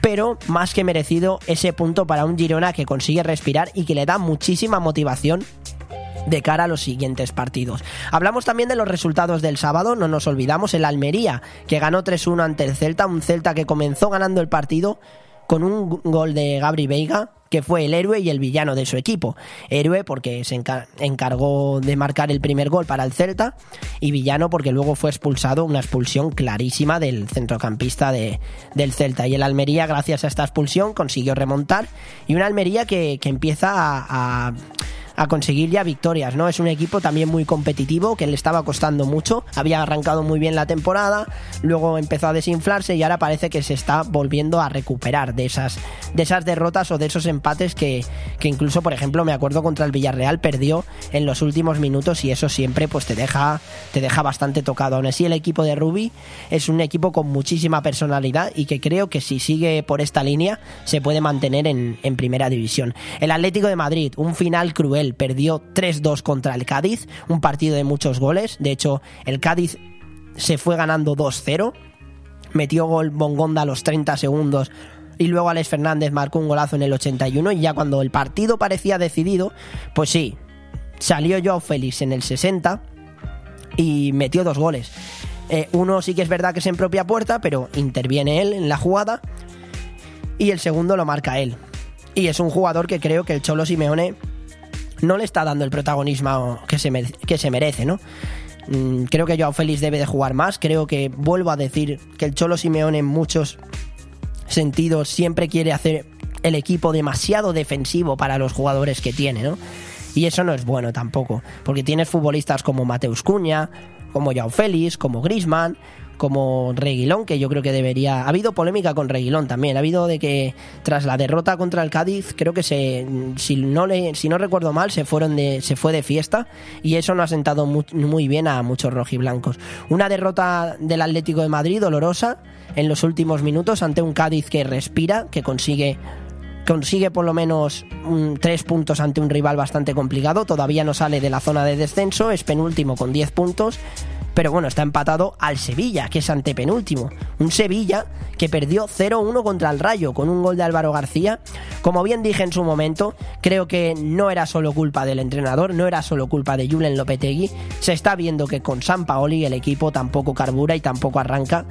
pero más que merecido ese punto para un Girona que consigue respirar y que le da muchísima motivación de cara a los siguientes partidos. Hablamos también de los resultados del sábado, no nos olvidamos el Almería, que ganó 3-1 ante el Celta, un Celta que comenzó ganando el partido con un gol de Gabri Veiga, que fue el héroe y el villano de su equipo. Héroe porque se encargó de marcar el primer gol para el Celta y villano porque luego fue expulsado, una expulsión clarísima del centrocampista de, del Celta. Y el Almería, gracias a esta expulsión, consiguió remontar y una Almería que, que empieza a, a a conseguir ya victorias, ¿no? Es un equipo también muy competitivo que le estaba costando mucho, había arrancado muy bien la temporada, luego empezó a desinflarse y ahora parece que se está volviendo a recuperar de esas, de esas derrotas o de esos empates que, que incluso, por ejemplo, me acuerdo contra el Villarreal perdió en los últimos minutos y eso siempre pues te deja, te deja bastante tocado. Aún así el equipo de Rubi es un equipo con muchísima personalidad y que creo que si sigue por esta línea se puede mantener en, en primera división. El Atlético de Madrid, un final cruel perdió 3-2 contra el Cádiz, un partido de muchos goles. De hecho, el Cádiz se fue ganando 2-0. Metió gol Bongonda a los 30 segundos y luego Alex Fernández marcó un golazo en el 81 y ya cuando el partido parecía decidido, pues sí, salió Joao Félix en el 60 y metió dos goles. Eh, uno sí que es verdad que es en propia puerta, pero interviene él en la jugada y el segundo lo marca él. Y es un jugador que creo que el Cholo Simeone no le está dando el protagonismo que se, que se merece, ¿no? Mm, creo que Joao Félix debe de jugar más. Creo que vuelvo a decir que el Cholo Simeone en muchos sentidos siempre quiere hacer el equipo demasiado defensivo para los jugadores que tiene, ¿no? Y eso no es bueno tampoco, porque tienes futbolistas como Mateus Cuña, como Joao Félix, como Grisman, como Reguilón, que yo creo que debería. Ha habido polémica con Reguilón también. Ha habido de que tras la derrota contra el Cádiz, creo que se, si no le, si no recuerdo mal, se fueron de, se fue de fiesta y eso no ha sentado muy, bien a muchos rojiblancos. Una derrota del Atlético de Madrid dolorosa en los últimos minutos ante un Cádiz que respira, que consigue consigue por lo menos un, tres puntos ante un rival bastante complicado. Todavía no sale de la zona de descenso, es penúltimo con 10 puntos. Pero bueno, está empatado al Sevilla, que es antepenúltimo. Un Sevilla que perdió 0-1 contra el Rayo con un gol de Álvaro García. Como bien dije en su momento, creo que no era solo culpa del entrenador, no era solo culpa de Julen Lopetegui. Se está viendo que con San Paoli el equipo tampoco carbura y tampoco arranca.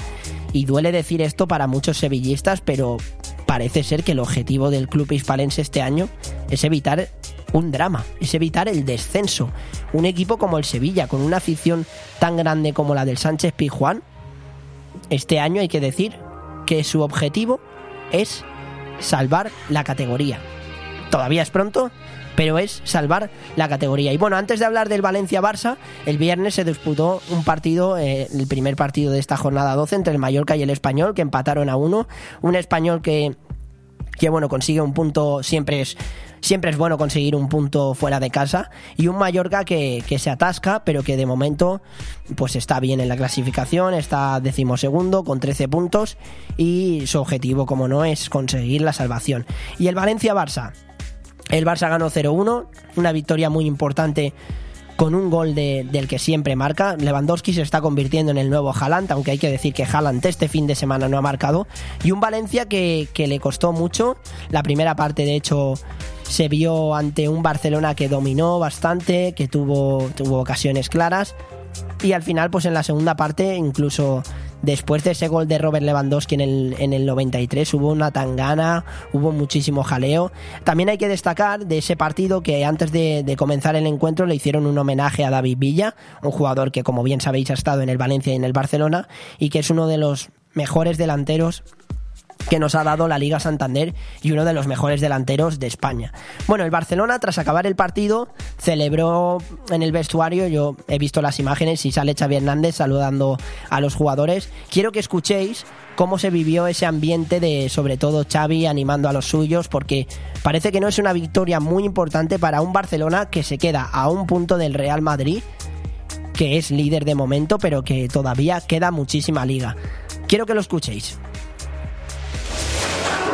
Y duele decir esto para muchos sevillistas, pero parece ser que el objetivo del club hispalense este año es evitar un drama, es evitar el descenso. Un equipo como el Sevilla, con una afición tan grande como la del Sánchez Pizjuán, este año hay que decir que su objetivo es salvar la categoría. Todavía es pronto, pero es salvar la categoría. Y bueno, antes de hablar del Valencia-Barça, el viernes se disputó un partido, eh, el primer partido de esta jornada 12 entre el Mallorca y el Español, que empataron a uno. Un español que, que bueno, consigue un punto, siempre es siempre es bueno conseguir un punto fuera de casa y un Mallorca que, que, se atasca pero que de momento pues está bien en la clasificación está decimosegundo con 13 puntos y su objetivo como no es conseguir la salvación. Y el Valencia-Barça. El Barça ganó 0-1 una victoria muy importante con un gol de, del que siempre marca. Lewandowski se está convirtiendo en el nuevo Haaland, aunque hay que decir que Haaland este fin de semana no ha marcado. Y un Valencia que, que le costó mucho. La primera parte, de hecho, se vio ante un Barcelona que dominó bastante, que tuvo, tuvo ocasiones claras. Y al final, pues en la segunda parte, incluso después de ese gol de Robert Lewandowski en el, en el 93 hubo una tangana, hubo muchísimo jaleo. También hay que destacar de ese partido que antes de, de, comenzar el encuentro le hicieron un homenaje a David Villa, un jugador que como bien sabéis ha estado en el Valencia y en el Barcelona y que es uno de los mejores delanteros que nos ha dado la Liga Santander y uno de los mejores delanteros de España. Bueno, el Barcelona tras acabar el partido celebró en el vestuario, yo he visto las imágenes y sale Xavi Hernández saludando a los jugadores. Quiero que escuchéis cómo se vivió ese ambiente de sobre todo Xavi animando a los suyos porque parece que no es una victoria muy importante para un Barcelona que se queda a un punto del Real Madrid que es líder de momento, pero que todavía queda muchísima liga. Quiero que lo escuchéis.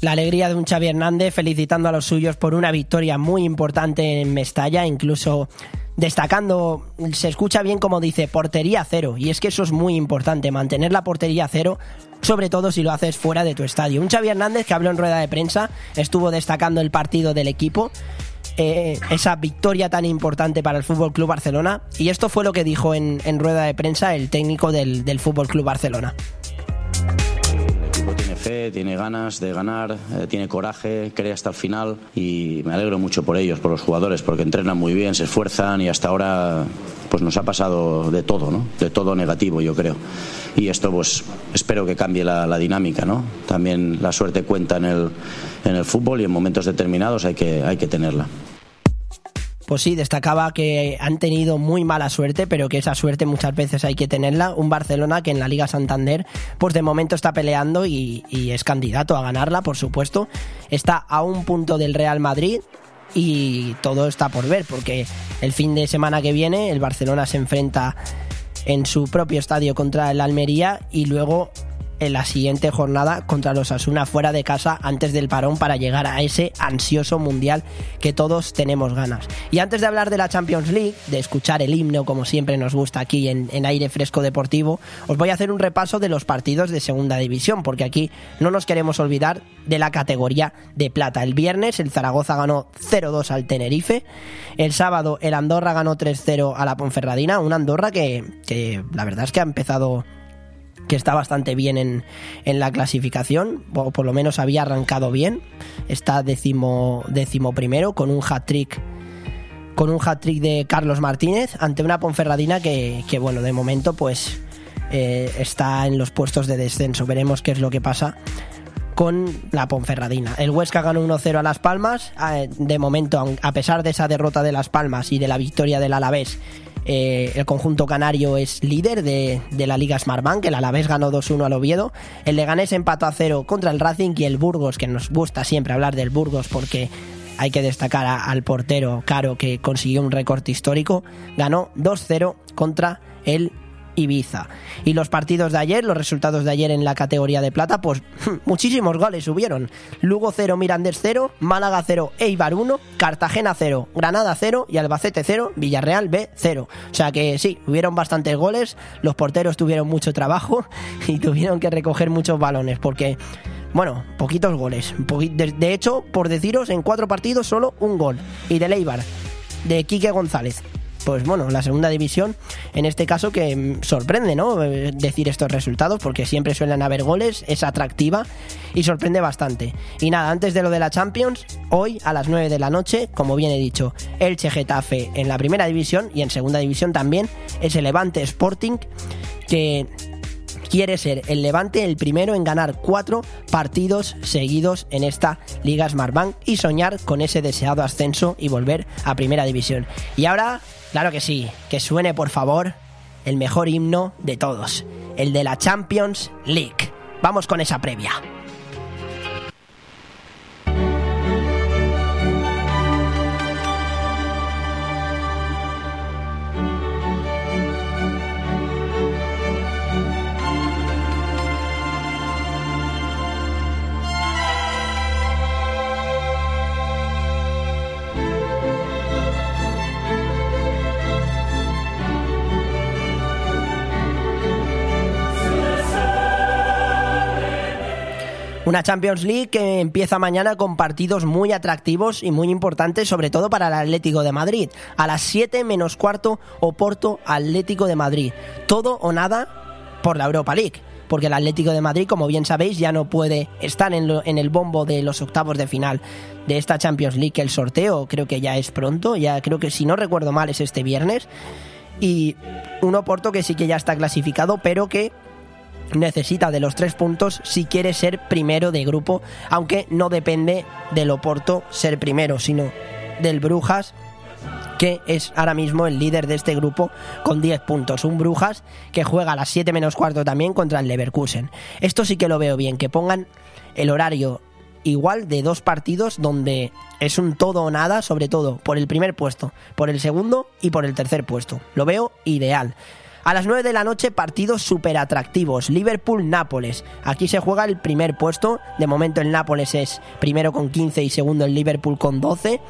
La alegría de un Xavi Hernández felicitando a los suyos por una victoria muy importante en Mestalla, incluso destacando, se escucha bien como dice, portería cero. Y es que eso es muy importante, mantener la portería cero, sobre todo si lo haces fuera de tu estadio. Un Xavi Hernández que habló en rueda de prensa, estuvo destacando el partido del equipo. eh, esa victoria tan importante para el Fútbol Club Barcelona y esto fue lo que dijo en, rueda de prensa el técnico del, del Fútbol Club Barcelona. Tiene ganas de ganar, eh, tiene coraje, cree hasta el final y me alegro mucho por ellos, por los jugadores, porque entrenan muy bien, se esfuerzan y hasta ahora pues nos ha pasado de todo, ¿no? De todo negativo, yo creo. Y esto pues espero que cambie la, la dinámica, ¿no? También la suerte cuenta en el, en el fútbol y en momentos determinados hay que, hay que tenerla. Pues sí, destacaba que han tenido muy mala suerte, pero que esa suerte muchas veces hay que tenerla. Un Barcelona que en la Liga Santander, pues de momento está peleando y, es candidato a ganarla, por supuesto. Está a un punto del Real Madrid y todo está por ver, porque el fin de semana que viene el Barcelona se enfrenta en su propio estadio contra el Almería y luego en la siguiente jornada contra los Asuna fuera de casa antes del parón para llegar a ese ansioso mundial que todos tenemos ganas. Y antes de hablar de la Champions League, de escuchar el himno como siempre nos gusta aquí en, aire fresco deportivo, os voy a hacer un repaso de los partidos de segunda división, porque aquí no nos queremos olvidar de la categoría de plata. El viernes el Zaragoza ganó 0-2 al Tenerife, el sábado el Andorra ganó 3-0 a la Ponferradina, un Andorra que, que la verdad es que ha empezado que está bastante bien en, en, la clasificación, o por lo menos había arrancado bien. Está décimo, décimo primero con un hat-trick con un hat-trick de Carlos Martínez ante una Ponferradina que, que bueno, de momento pues eh, está en los puestos de descenso. Veremos qué es lo que pasa con la Ponferradina. El Huesca ganó 1-0 a Las Palmas. Eh, de momento, a pesar de esa derrota de Las Palmas y de la victoria del Alavés, eh, el conjunto canario es líder de, de, la Liga Smartbank. El Alavés ganó 2-1 al Oviedo. El Leganés empató a 0 contra el Racing y el Burgos, que nos gusta siempre hablar del Burgos porque hay que destacar al portero Caro que consiguió un récord histórico, ganó 2-0 contra el Ibiza. Y los partidos de ayer, los resultados de ayer en la categoría de plata, pues muchísimos goles hubieron. Lugo 0, Mirandés 0, Málaga 0, Eibar 1, Cartagena 0, Granada 0 y Albacete 0, Villarreal B 0. O sea que sí, hubieron bastantes goles, los porteros tuvieron mucho trabajo y tuvieron que recoger muchos balones porque... Bueno, poquitos goles. De hecho, por deciros, en cuatro partidos solo un gol. Y de Eibar, de Quique González pues bueno, la segunda división, en este caso que sorprende, ¿no? Decir estos resultados, porque siempre suelen haber goles, es atractiva y sorprende bastante. Y nada, antes de lo de la Champions, hoy a las 9 de la noche, como bien he dicho, Elche Getafe en la primera división y en segunda división también es el Levante Sporting, que quiere ser el Levante el primero en ganar cuatro partidos seguidos en esta Liga Smartbank y soñar con ese deseado ascenso y volver a primera división. Y ahora, claro que sí, que suene por favor el mejor himno de todos, el de la Champions League. Vamos con esa previa. Una Champions League que empieza mañana con partidos muy atractivos y muy importantes, sobre todo para el Atlético de Madrid. A las 7 menos cuarto, Oporto Atlético de Madrid. Todo o nada por la Europa League. Porque el Atlético de Madrid, como bien sabéis, ya no puede estar en, lo, en el bombo de los octavos de final de esta Champions League. El sorteo creo que ya es pronto, ya creo que si no recuerdo mal es este viernes. y un Oporto que sí que ya está clasificado, pero que necesita de los tres puntos si quiere ser primero de grupo, aunque no depende del Oporto ser primero, sino del Brujas que es ahora mismo el líder de este grupo con 10 puntos. Un Brujas que juega a las 7 menos cuarto también contra el Leverkusen. Esto sí que lo veo bien, que pongan el horario igual de dos partidos donde es un todo o nada, sobre todo por el primer puesto, por el segundo y por el tercer puesto. Lo veo ideal. A las 9 de la noche, partidos súper atractivos. Liverpool-Nápoles. Aquí se juega el primer puesto. De momento el Nápoles es primero con 15 y segundo el Liverpool con 12.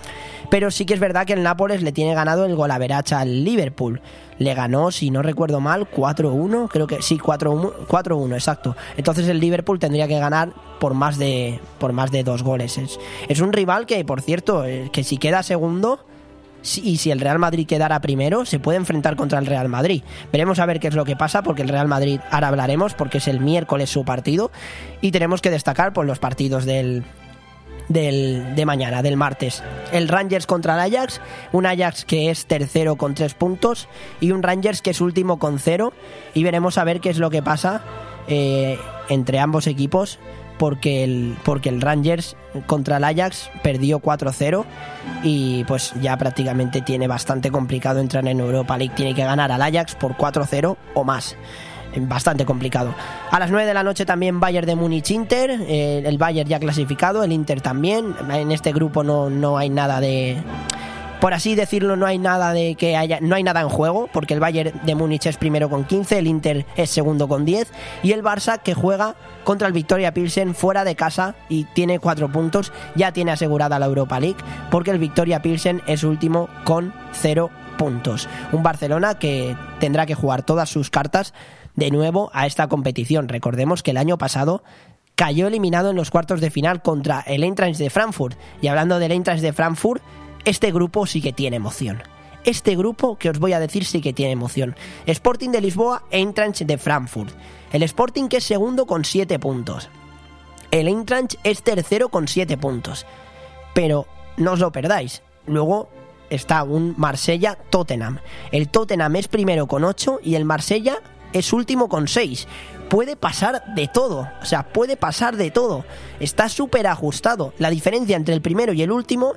Pero sí que es verdad que el Nápoles le tiene ganado el golaveracha al Liverpool. Le ganó, si no recuerdo mal, 4-1. Creo que sí, 4-1, exacto. Entonces el Liverpool tendría que ganar por más de, por más de dos goles. Es, es un rival que, por cierto, eh, que si queda segundo y si el Real Madrid quedara primero, se puede enfrentar contra el Real Madrid. Veremos a ver qué es lo que pasa, porque el Real Madrid, ahora hablaremos, porque es el miércoles su partido, y tenemos que destacar por los partidos del, del, de mañana, del martes. El Rangers contra el Ajax, un Ajax que es tercero con tres puntos y un Rangers que es último con cero. Y veremos a ver qué es lo que pasa eh, entre ambos equipos porque el, porque el Rangers contra el Ajax perdió 4-0 y pues ya prácticamente tiene bastante complicado entrar en Europa League. Tiene que ganar al Ajax por 4-0 o más. Bastante complicado. A las 9 de la noche también Bayern de Múnich Inter. Eh, el Bayern ya clasificado, el Inter también. En este grupo no, no hay nada de por así decirlo, no hay nada de que haya, no hay nada en juego, porque el Bayern de Múnich es primero con 15, el Inter es segundo con 10 y el Barça que juega contra el Victoria Pilsen fuera de casa y tiene 4 puntos, ya tiene asegurada la Europa League, porque el Victoria Pilsen es último con 0 puntos. Un Barcelona que tendrá que jugar todas sus cartas de nuevo a esta competición. Recordemos que el año pasado cayó eliminado en los cuartos de final contra el Eintracht de Frankfurt. Y hablando del Eintracht de Frankfurt, este grupo sí que tiene emoción. Este grupo que os voy a decir sí que tiene emoción. Sporting de Lisboa, Eintracht de Frankfurt. El Sporting que es segundo con 7 puntos. El Eintracht es tercero con 7 puntos. Pero no os lo perdáis. Luego está un Marsella-Tottenham. El Tottenham es primero con 8 y el Marsella es último con 6. Puede pasar de todo, o sea, puede pasar de todo. Está súper ajustado. La diferencia entre el primero y el último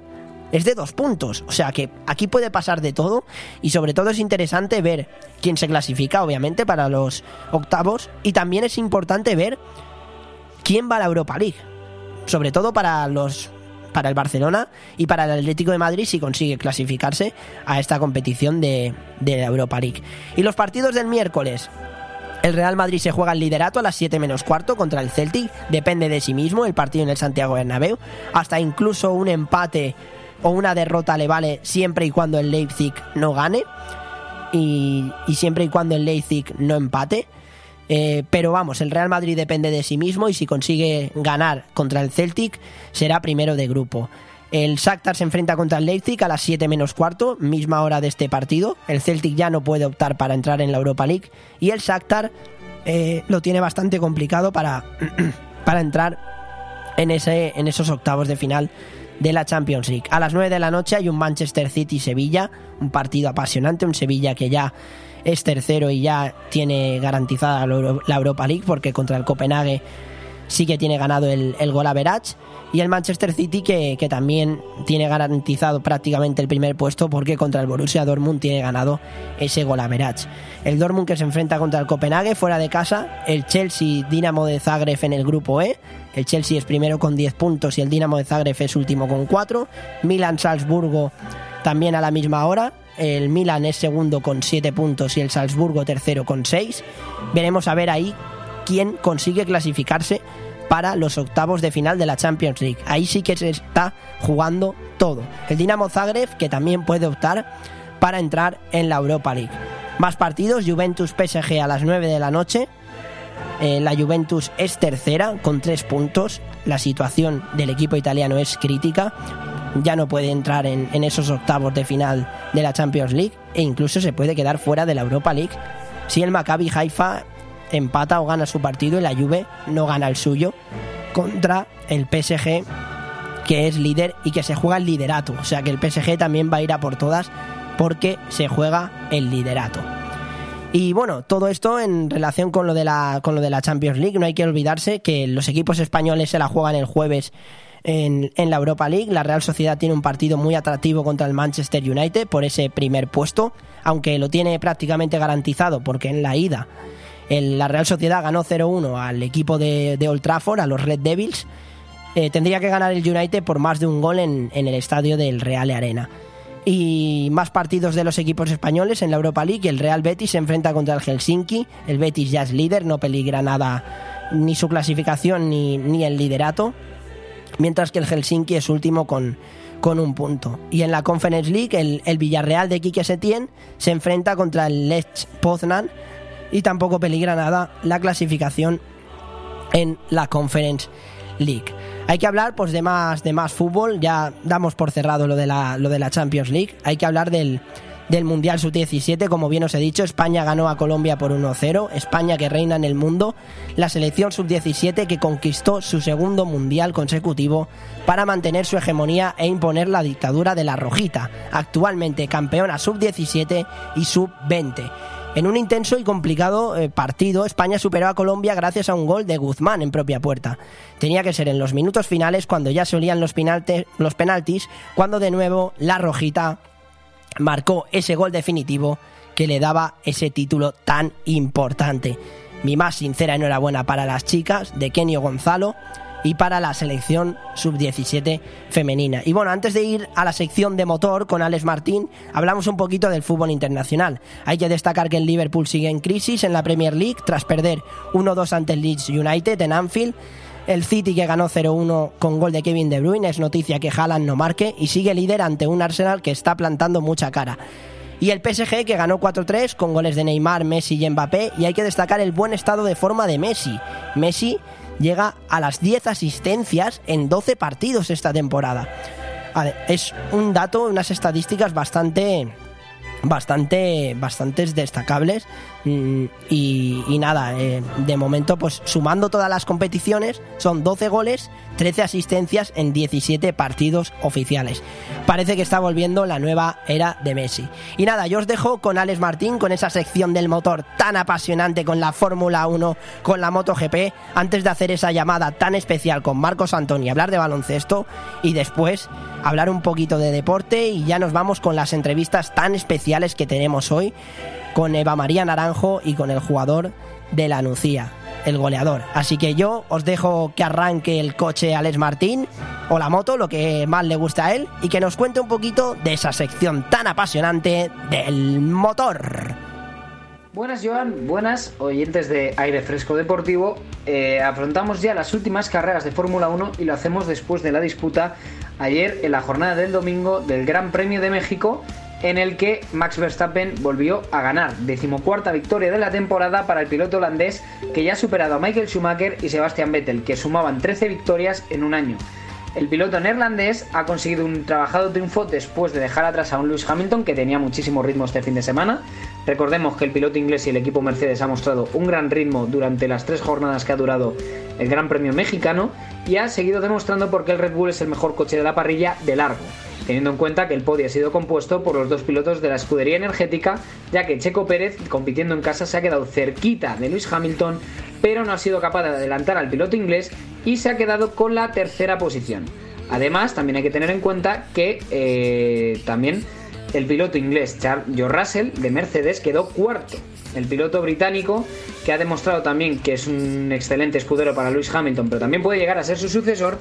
es de dos puntos. O sea que aquí puede pasar de todo y sobre todo es interesante ver quién se clasifica, obviamente, para los octavos. Y también es importante ver quién va a la Europa League. Sobre todo para los para el Barcelona y para el Atlético de Madrid si consigue clasificarse a esta competición de, de la Europa League. Y los partidos del miércoles. El Real Madrid se juega el liderato a las 7 menos cuarto contra el Celtic. Depende de sí mismo el partido en el Santiago Bernabéu. Hasta incluso un empate o una derrota le vale siempre y cuando el Leipzig no gane y, siempre y cuando el Leipzig no empate. Eh, pero vamos, el Real Madrid depende de sí mismo y si consigue ganar contra el Celtic será primero de grupo. El Shakhtar se enfrenta contra el Leipzig a las 7 menos cuarto, misma hora de este partido. El Celtic ya no puede optar para entrar en la Europa League y el Shakhtar eh, lo tiene bastante complicado para, para entrar en, ese, en esos octavos de final de la Champions League. A las 9 de la noche hay un Manchester City-Sevilla, un partido apasionante, un Sevilla que ya es tercero y ya tiene garantizada la Europa League porque contra el Copenhague sí que tiene ganado el, el gol average y el Manchester City que, que, también tiene garantizado prácticamente el primer puesto porque contra el Borussia Dortmund tiene ganado ese gol average. El Dortmund que se enfrenta contra el Copenhague fuera de casa, el Chelsea Dinamo de Zagreb en el grupo E, el Chelsea es primero con 10 puntos y el Dinamo de Zagreb es último con 4, Milan Salzburgo también a la misma hora, el Milan es segundo con 7 puntos y el Salzburgo tercero con 6. Veremos a ver ahí quién consigue clasificarse para los octavos de final de la Champions League. Ahí sí que se está jugando todo. El Dinamo Zagreb, que también puede optar para entrar en la Europa League. Más partidos, Juventus PSG a las 9 de la noche. Eh, la Juventus es tercera con 3 puntos. La situación del equipo italiano es crítica. Ya no puede entrar en, en esos octavos de final de la Champions League e incluso se puede quedar fuera de la Europa League si el Maccabi Haifa empata o gana su partido y la Juve no gana el suyo contra el PSG que es líder y que se juega el liderato. O sea que el PSG también va a ir a por todas porque se juega el liderato. Y bueno, todo esto en relación con lo de la, con lo de la Champions League, no hay que olvidarse que los equipos españoles se la juegan el jueves en, en, la Europa League. La Real Sociedad tiene un partido muy atractivo contra el Manchester United por ese primer puesto, aunque lo tiene prácticamente garantizado porque en la ida el, la Real Sociedad ganó 0-1 al equipo de, de, Old Trafford, a los Red Devils. Eh, tendría que ganar el United por más de un gol en, el estadio del Real Arena y más partidos de los equipos españoles en la Europa League. El Real Betis se enfrenta contra el Helsinki. El Betis ya es líder, no peligra nada ni su clasificación ni, ni el liderato. Mientras que el Helsinki es último con, con un punto. Y en la Conference League, el, el Villarreal de Quique Setién se enfrenta contra el Lech Poznan y tampoco peligra nada la clasificación en la Conference League. Hay que hablar pues de más de más fútbol, ya damos por cerrado lo de la, lo de la Champions League. Hay que hablar del, del Mundial Sub-17, como bien os he dicho, España ganó a Colombia por 1-0, España que reina en el mundo, la selección Sub-17 que conquistó su segundo Mundial consecutivo para mantener su hegemonía e imponer la dictadura de la Rojita, actualmente campeona Sub-17 y Sub-20. En un intenso y complicado eh, partido, España superó a Colombia gracias a un gol de Guzmán en propia puerta. Tenía que ser en los minutos finales cuando ya se olían los, los penaltis, cuando de nuevo la Rojita marcó ese gol definitivo que le daba ese título tan importante. Mi más sincera enhorabuena para las chicas de Kenio Gonzalo y para la selección sub-17 femenina. Y bueno, antes de ir a la sección de motor con Alex Martín, hablamos un poquito del fútbol internacional. Hay que destacar que el Liverpool sigue en crisis en la Premier League tras perder 1-2 ante el Leeds United en Anfield. El City que ganó 0-1 con gol de Kevin De Bruyne es noticia que Haaland no marque y sigue líder ante un Arsenal que está plantando mucha cara. Y el PSG que ganó 4-3 con goles de Neymar, Messi y Mbappé y hay que destacar el buen estado de forma de Messi. Messi llega a las 10 asistencias en 12 partidos esta temporada. Es un dato, unas estadísticas bastante bastante bastantes destacables. Mm, y, nada eh, de momento pues sumando todas las competiciones son 12 goles 13 asistencias en 17 partidos oficiales. Parece que está volviendo la nueva era de Messi. Y nada yo os dejo con Alex Martín con esa sección del motor tan apasionante con la Fórmula 1 con la MotoGP. Antes de hacer esa llamada tan especial con Marcos Antoni hablar de baloncesto y después hablar un poquito de deporte y ya nos vamos con las entrevistas tan especiales que tenemos hoy con Eva María Naranjo y con el jugador de la Nucía, el goleador. Así que yo os dejo que arranque el coche Alex Martín o la moto, lo que más le gusta a él, y que nos cuente un poquito de esa sección tan apasionante del motor. Buenas Joan, buenas oyentes de Aire Fresco Deportivo. Eh, afrontamos ya las últimas carreras de Fórmula 1 y lo hacemos después de la disputa ayer en la jornada del domingo del Gran Premio de México en el que Max Verstappen volvió a ganar. Decimocuarta victoria de la temporada para el piloto holandés que ya ha superado a Michael Schumacher y Sebastian Vettel, que sumaban 13 victorias en un año. El piloto neerlandés ha conseguido un trabajado triunfo después de dejar atrás a un Lewis Hamilton que tenía muchísimo ritmo este fin de semana. Recordemos que el piloto inglés y el equipo Mercedes ha mostrado un gran ritmo durante las tres jornadas que ha durado el Gran Premio mexicano y ha seguido demostrando por qué el Red Bull es el mejor coche de la parrilla de largo teniendo en cuenta que el podio ha sido compuesto por los dos pilotos de la escudería energética, ya que Checo Pérez, compitiendo en casa, se ha quedado cerquita de Lewis Hamilton, pero no ha sido capaz de adelantar al piloto inglés y se ha quedado con la tercera posición. Además, también hay que tener en cuenta que eh, también el piloto inglés Charles Russell de Mercedes quedó cuarto. El piloto británico, que ha demostrado también que es un excelente escudero para Lewis Hamilton, pero también puede llegar a ser su sucesor,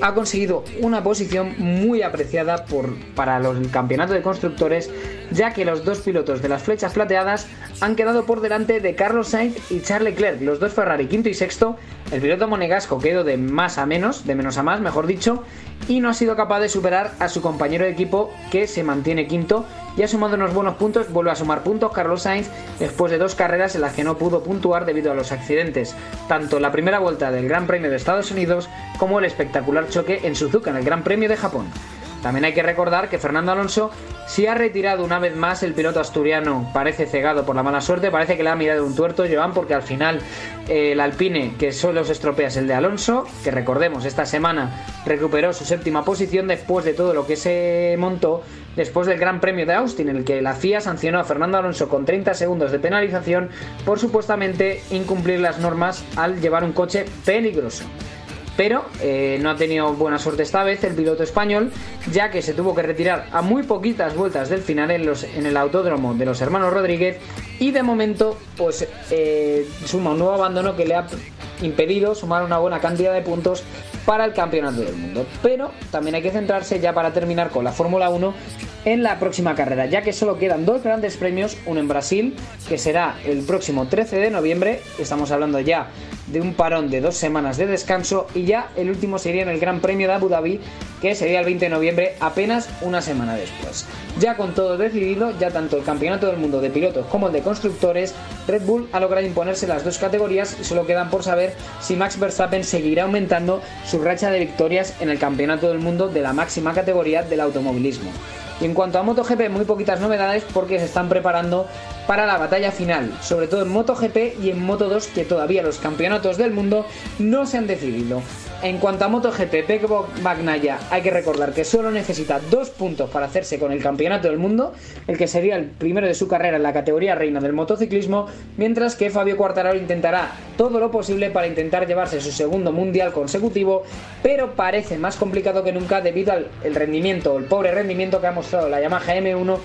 ha conseguido una posición muy apreciada por, para los campeonatos de constructores, ya que los dos pilotos de las flechas plateadas han quedado por delante de Carlos Sainz y Charles Leclerc, los dos Ferrari quinto y sexto. El piloto monegasco quedó de más a menos, de menos a más, mejor dicho, y no ha sido capaz de superar a su compañero de equipo que se mantiene quinto y ha sumado unos buenos puntos, vuelve a sumar puntos Carlos Sainz después de dos carreras en las que no pudo puntuar debido a los accidentes, tanto la primera vuelta del Gran Premio de Estados Unidos como el espectacular choque en Suzuka en el Gran Premio de Japón. También hay que recordar que Fernando Alonso sí ha retirado una vez más el piloto asturiano. Parece cegado por la mala suerte, parece que le ha mirado un tuerto, Joan, porque al final eh, el Alpine que solo se estropea es el de Alonso, que recordemos, esta semana recuperó su séptima posición después de todo lo que se montó después del Gran Premio de Austin, en el que la FIA sancionó a Fernando Alonso con 30 segundos de penalización por supuestamente incumplir las normas al llevar un coche peligroso pero eh, no ha tenido buena suerte esta vez el piloto español, ya que se tuvo que retirar a muy poquitas vueltas del final en, los, en el autódromo de los hermanos Rodríguez y de momento pues eh, suma un nuevo abandono que le ha impedido sumar una buena cantidad de puntos para el campeonato del mundo. Pero también hay que centrarse ya para terminar con la Fórmula 1 en la próxima carrera, ya que solo quedan dos grandes premios, uno en Brasil, que será el próximo 13 de noviembre, estamos hablando ya de un parón de dos semanas de descanso, y ya el último sería en el Gran Premio de Abu Dhabi, que sería el 20 de noviembre, apenas una semana después. Ya con todo decidido, ya tanto el Campeonato del Mundo de Pilotos como el de Constructores, Red Bull ha logrado imponerse las dos categorías y solo quedan por saber si Max Verstappen seguirá aumentando su racha de victorias en el Campeonato del Mundo de la máxima categoría del automovilismo. Y en cuanto a MotoGP, muy poquitas novedades porque se están preparando para la batalla final, sobre todo en MotoGP y en Moto2 que todavía los campeonatos del mundo no se han decidido. En cuanto a MotoGP, Pecco Bagnaia hay que recordar que solo necesita dos puntos para hacerse con el campeonato del mundo, el que sería el primero de su carrera en la categoría reina del motociclismo, mientras que Fabio Quartararo intentará todo lo posible para intentar llevarse su segundo mundial consecutivo, pero parece más complicado que nunca debido al el rendimiento, el pobre rendimiento que ha mostrado la Yamaha M1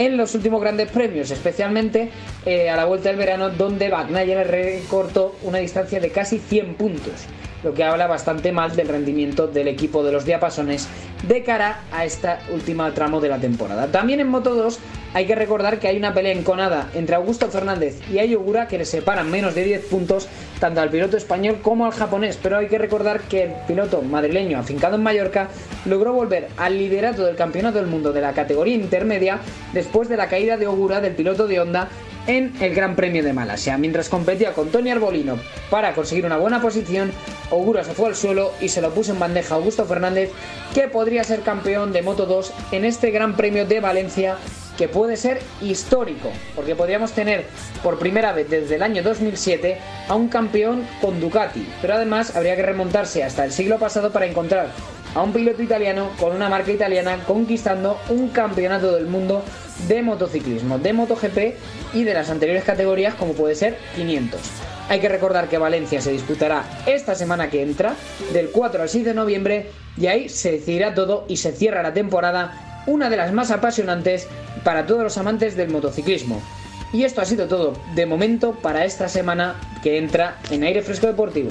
en los últimos grandes premios, especialmente eh, a la vuelta del verano, donde Bagnaia recortó una distancia de casi 100 puntos lo que habla bastante mal del rendimiento del equipo de los diapasones de cara a esta última tramo de la temporada. También en Moto 2 hay que recordar que hay una pelea enconada entre Augusto Fernández y Ayogura que le separan menos de 10 puntos tanto al piloto español como al japonés, pero hay que recordar que el piloto madrileño afincado en Mallorca logró volver al liderato del Campeonato del Mundo de la categoría intermedia después de la caída de Ogura del piloto de Honda en el Gran Premio de Malasia. Mientras competía con Tony Arbolino para conseguir una buena posición, Ogura se fue al suelo y se lo puso en bandeja a Augusto Fernández, que podría ser campeón de Moto 2 en este Gran Premio de Valencia que puede ser histórico, porque podríamos tener por primera vez desde el año 2007 a un campeón con Ducati, pero además habría que remontarse hasta el siglo pasado para encontrar a un piloto italiano con una marca italiana conquistando un campeonato del mundo de motociclismo, de MotoGP y de las anteriores categorías como puede ser 500. Hay que recordar que Valencia se disputará esta semana que entra, del 4 al 6 de noviembre, y ahí se decidirá todo y se cierra la temporada, una de las más apasionantes para todos los amantes del motociclismo. Y esto ha sido todo de momento para esta semana que entra en aire fresco deportivo.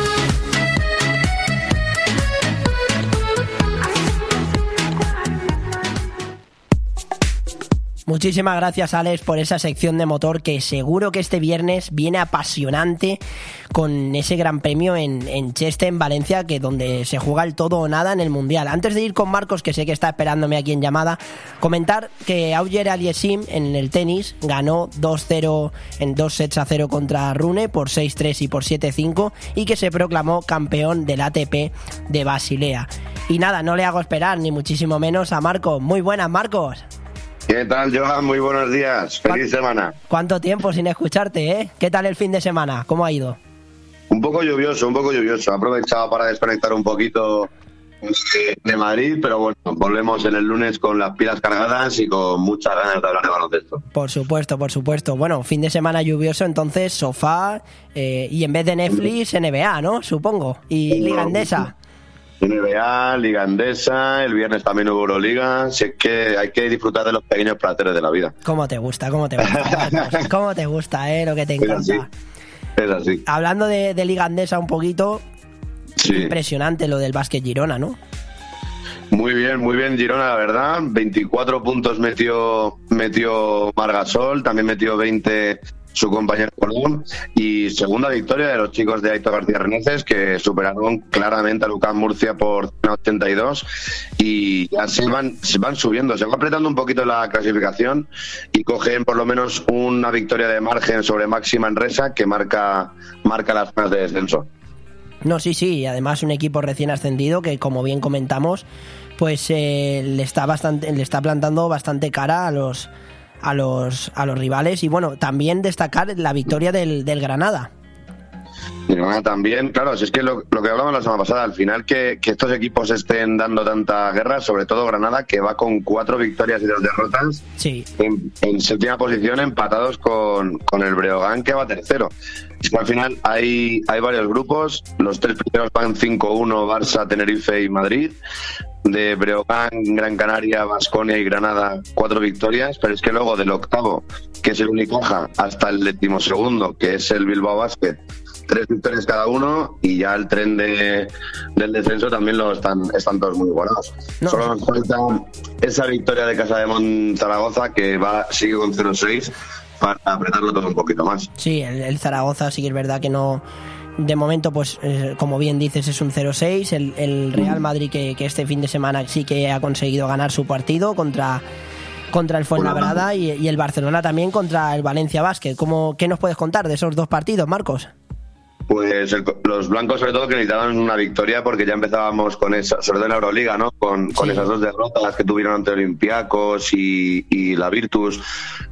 Muchísimas gracias Alex por esa sección de motor que seguro que este viernes viene apasionante con ese gran premio en, en Cheste, en Valencia, que donde se juega el todo o nada en el Mundial. Antes de ir con Marcos, que sé que está esperándome aquí en llamada, comentar que Auger Aliesim en el tenis ganó 2-0 en 2 sets a 0 contra Rune por 6-3 y por 7-5 y que se proclamó campeón del ATP de Basilea. Y nada, no le hago esperar ni muchísimo menos a Marcos. Muy buenas, Marcos. ¿Qué tal, Johan? Muy buenos días. Feliz semana. ¿Cuánto tiempo sin escucharte, eh? ¿Qué tal el fin de semana? ¿Cómo ha ido? Un poco lluvioso, un poco lluvioso. He aprovechado para desconectar un poquito de Madrid, pero bueno, volvemos en el lunes con las pilas cargadas y con muchas ganas de hablar de baloncesto. Por supuesto, por supuesto. Bueno, fin de semana lluvioso, entonces sofá eh, y en vez de Netflix, NBA, ¿no? Supongo. Y Liga Andesa. NBA, Liga Andesa, el viernes también hubo Euroliga, si es que hay que disfrutar de los pequeños placeres de la vida. ¿Cómo te gusta? ¿Cómo te gusta? ¿Cómo te gusta, eh? Lo que te Es así. encanta. Es así. Hablando de, de Liga Andesa un poquito, Sí. impresionante lo del básquet Girona, ¿no? Muy bien, muy bien Girona, la verdad. 24 puntos metió, metió Margasol, también metió 20 su compañero Cordón. Y segunda victoria de los chicos de Aito García Reneces, que superaron claramente a Lucas Murcia por 82 y ya se van, se van subiendo, se va apretando un poquito la clasificación y cogen por lo menos una victoria de margen sobre Máxima Enresa que marca, marca las zonas de descenso. No, sí, sí, además un equipo recién ascendido que, como bien comentamos, pues eh, le está bastante, le está plantando bastante cara a los a los a los rivales y bueno, también destacar la victoria del, del Granada. También, claro, si es que lo, lo que hablábamos la semana pasada, al final que, que estos equipos estén dando tanta guerra, sobre todo Granada, que va con cuatro victorias y dos derrotas, Sí. en, en séptima posición empatados con, con el Breogán que va tercero. Es que al final hay, hay varios grupos, los tres primeros van 5-1, Barça, Tenerife y Madrid. De Breogán, Gran Canaria, Vasconia y Granada, cuatro victorias, pero es que luego del octavo, que es el Unicaja, hasta el decimosegundo, que es el Bilbao Basket, tres victorias cada uno y ya el tren de, del descenso también lo están, están todos muy igualados. Solo nos falta esa victoria de Casa de Mon Zaragoza que va sigue con 0-6 para apretarlo todo un poquito más. Sí, el, el Zaragoza sí que es verdad que no. De momento, pues eh, como bien dices, es un 0-6. El, el Real Madrid que, que este fin de semana sí que ha conseguido ganar su partido contra, contra el Fuenlabrada y, y el Barcelona también contra el Valencia Basket. ¿Cómo, ¿Qué nos puedes contar de esos dos partidos, Marcos? Pues el- los blancos sobre todo que necesitaban una victoria porque ya empezábamos con esa, sobre todo en la Euroliga, ¿no? Con, con esas dos derrotas que tuvieron ante Olympiacos y, y la Virtus,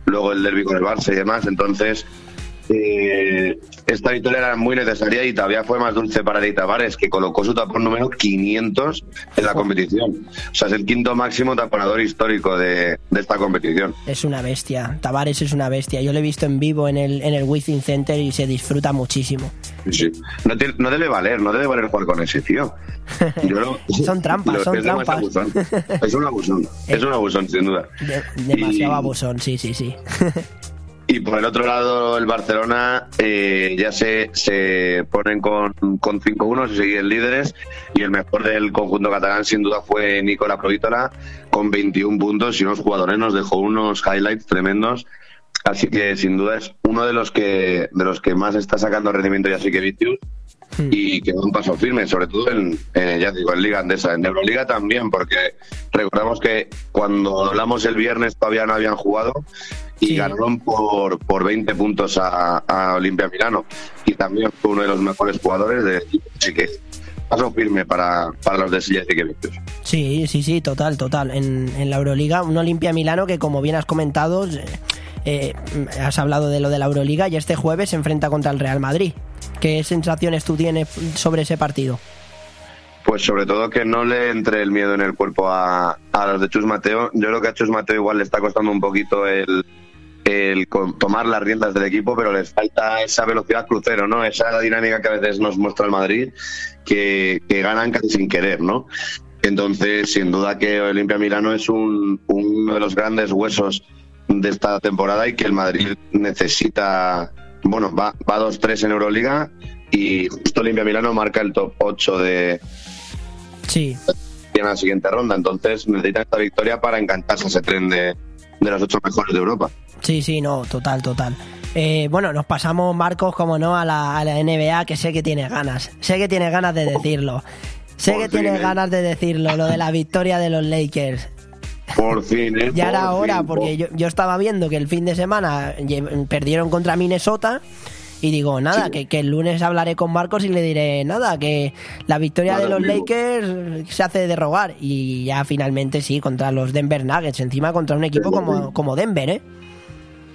luego el derby con el Barça y demás. Entonces, eh, esta victoria era muy necesaria y todavía fue más dulce para Di Tavares, que colocó su tapón número 500 en la competición. O sea, es el quinto máximo taponador histórico de, de esta competición. Es una bestia. Tavares es una bestia. Yo lo he visto en vivo en el, en el Wizzing Center y se disfruta muchísimo. Sí. No, te- no debe valer, no debe valer jugar con ese tío. Lo- Son trampas, son es trampas. abusón. Es un abusón, es un abusón, sin duda. De- demasiado Y- abusón, sí, sí, sí. Y por el otro lado, el Barcelona eh, ya se, se ponen con, con 5-1, se siguen líderes. Y el mejor del conjunto catalán, sin duda, fue Nicola Provítola, con 21 puntos y unos jugadores. Nos dejó unos highlights tremendos. Así que, sin duda, es uno de los que, de los que más está sacando rendimiento ya sí que Vitius. Y que va un paso firme, sobre todo en, en, ya digo, en Liga Andesa, en Euroliga también, porque recordamos que cuando hablamos el viernes todavía no habían jugado y ganaron por, por 20 puntos a, a Olimpia Milano. Y también fue uno de los mejores jugadores de Así que paso firme para, para los de Silla Vitius. Sí, sí, sí, total, total. En, en la Euroliga, un Olimpia Milano que, como bien has comentado, eh, eh, has hablado de lo de la Euroliga y este jueves se enfrenta contra el Real Madrid. ¿Qué sensaciones tú tienes sobre ese partido? Pues sobre todo que no le entre el miedo en el cuerpo a, a los de Chus Mateo. Yo creo que a Chus Mateo igual le está costando un poquito el, el con- tomar las riendas del equipo, pero les falta esa velocidad crucero, ¿no? Esa dinámica que a veces nos muestra el Madrid, que, que ganan casi sin querer, ¿no? Entonces, sin duda que Olimpia Milano es un, uno de los grandes huesos de esta temporada y que el Madrid necesita, bueno, va, va 2-3 en Euroliga y justo Olimpia Milano marca el top 8 de, Sí. en la siguiente ronda. Entonces necesitan esta victoria para encantarse ese tren de, de los ocho mejores de Europa. Sí, sí, no, total, total. Eh, bueno, nos pasamos, Marcos, como no, a la, a la NBA, que sé que tiene ganas. Sé que tiene ganas de decirlo. Sé que tiene ¿eh? ganas de decirlo, lo de la victoria de los Lakers. Por fin, ¿eh? Ya era Por hora, fin, porque yo, yo estaba viendo que el fin de semana perdieron contra Minnesota. Y digo, nada, que, que el lunes hablaré con Marcos y le diré, nada, que la victoria Nada, de los. Lakers se hace de rogar. Y ya finalmente sí, contra los Denver Nuggets, encima contra un equipo como, como Denver, ¿eh?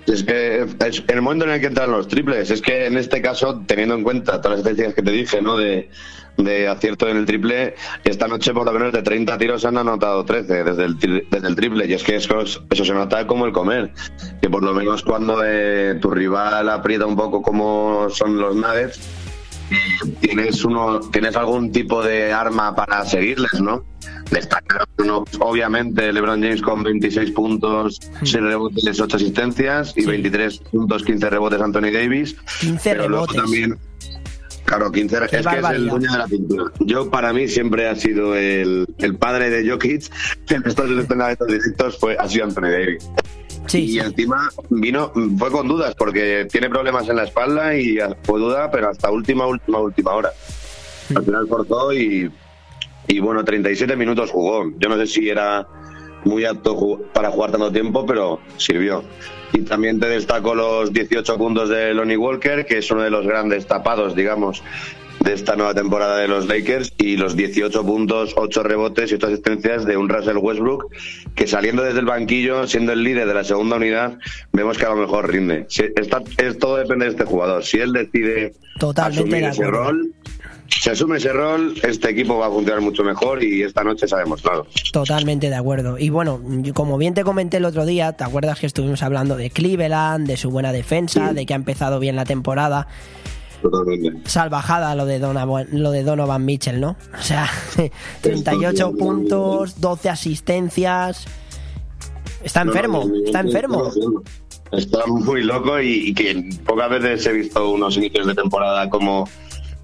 Es que es el momento en el que entran los triples. Es que en este caso, teniendo en cuenta todas las estadísticas que te dije, ¿no? De, de acierto en el triple, esta noche por lo menos de 30 tiros han anotado 13 desde el, desde el triple. Y es que eso, eso se nota como el comer. Que por lo menos cuando eh, tu rival aprieta un poco como son los Nuggets, tienes uno tienes algún tipo de arma para seguirles, ¿no? Destacar uno, obviamente LeBron James con 26 puntos, 6 rebotes, 8 asistencias y 23 puntos, 15 rebotes Anthony Davis. 15 Pero luego rebotes. también Claro, 15 Qué es que es el dueño de la pintura. Yo, para mí, siempre ha sido el, el padre de Jokic. En estos entrenamientos directos fue, ha sido Anthony Davis. y encima vino, fue con dudas porque tiene problemas en la espalda y fue duda, pero hasta última, última, última hora. Al final forzó y, y bueno, 37 minutos jugó. Yo no sé si era muy apto para jugar tanto tiempo, pero sirvió. Y también te destaco los 18 puntos de Lonnie Walker, que es uno de los grandes tapados, digamos, de esta nueva temporada de los Lakers, y los 18 puntos, 8 rebotes y 8 asistencias de un Russell Westbrook, que saliendo desde el banquillo, siendo el líder de la segunda unidad, vemos que a lo mejor rinde. Si- está- es, todo depende de este jugador. Si él decide Totalmente asumir ese rol, si asume ese rol, este equipo va a funcionar mucho mejor y esta noche se ha demostrado. Totalmente de acuerdo. Y bueno, como bien te comenté el otro día, ¿te acuerdas que estuvimos hablando de Cleveland, de su buena defensa, de que ha empezado bien la temporada? Totalmente. Salvajada lo de, Donovan, lo de Donovan Mitchell, ¿no? O sea, 38 puntos, 12 asistencias. Está enfermo, está enfermo. Está muy loco y, y que pocas veces he visto unos inicios de temporada como,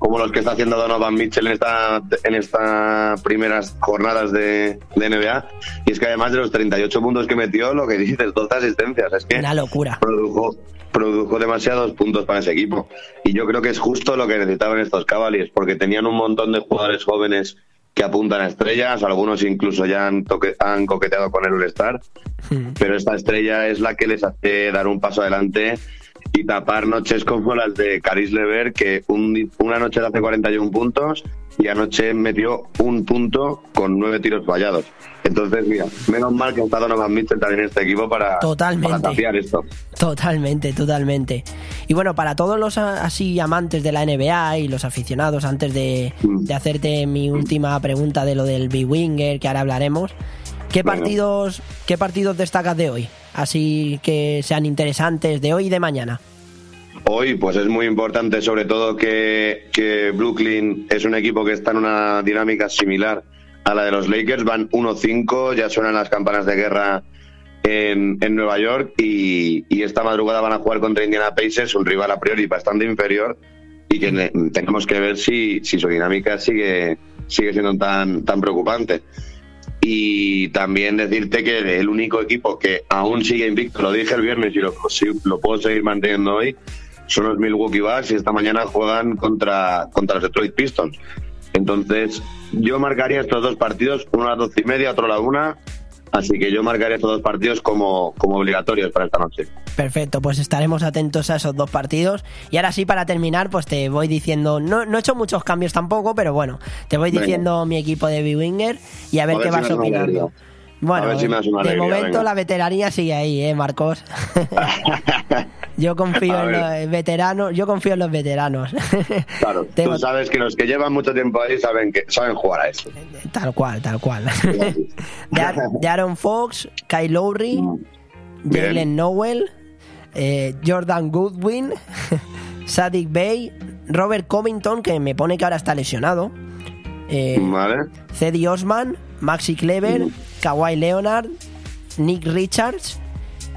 como los que está haciendo Donovan Mitchell en esta en estas primeras jornadas de, de NBA. Y es que además de los 38 puntos que metió, lo que dices, 12 asistencias. Es que Una locura. produjo, produjo demasiados puntos para ese equipo. Y yo creo que es justo lo que necesitaban estos Cavaliers, porque tenían un montón de jugadores jóvenes que apuntan a estrellas, algunos incluso ya han, toque- han coqueteado con el All-Star, pero esta estrella es la que les hace dar un paso adelante y tapar noches como las de Caris Lever, que un- una noche le hace 41 puntos y anoche metió un punto con nueve tiros fallados. Entonces, mira, menos mal que está Donovan Mitchell también en este equipo para, Totalmente. para esto. Totalmente, totalmente. Y bueno, para todos los así amantes de la NBA y los aficionados, antes de, de hacerte mi última pregunta de lo del B-Winger, que ahora hablaremos, ¿qué partidos, ¿qué partidos destacas de hoy? Así que sean interesantes de hoy y de mañana. Hoy, pues es muy importante, sobre todo que, que Brooklyn es un equipo que está en una dinámica similar a la de los Lakers. Van 1-5, ya suenan las campanas de guerra en, en Nueva York y, y esta madrugada van a jugar contra Indiana Pacers, un rival a priori bastante inferior y que ne- tenemos que ver si, si su dinámica sigue, sigue siendo tan, tan preocupante. Y también decirte que el único equipo que aún sigue invicto, lo dije el viernes y lo, puedo seguir manteniendo hoy, son los Milwaukee Bucks y esta mañana juegan contra, contra los Detroit Pistons. Entonces, yo marcaría estos dos partidos, uno a las doce y media, otro a la una. Así que yo marcaría estos dos partidos como, como obligatorios para esta noche. Perfecto, pues estaremos atentos a esos dos partidos. Y ahora sí, para terminar, pues te voy diciendo, no, no he hecho muchos cambios tampoco, pero bueno, te voy Venga. diciendo mi equipo de B-Winger y a ver A qué vas opinando. Bueno, A ver si me das una de alegría, momento venga. la veteranía sigue ahí, ¿eh, Marcos? yo confío en los veteranos, yo confío en los veteranos. Claro, Tengo- tú sabes que los que llevan mucho tiempo ahí saben que saben jugar a esto. tal cual, tal cual. de, Ar- de Aaron Fox, Kyle Lowry, Bien. Jalen Nowell, eh, Jordan Goodwin, Sadik Bey, Robert Covington, que me pone que ahora está lesionado. eh, Vale. Cedi Osman, Maxi Kleber, Kawhi Leonard, Nick Richards,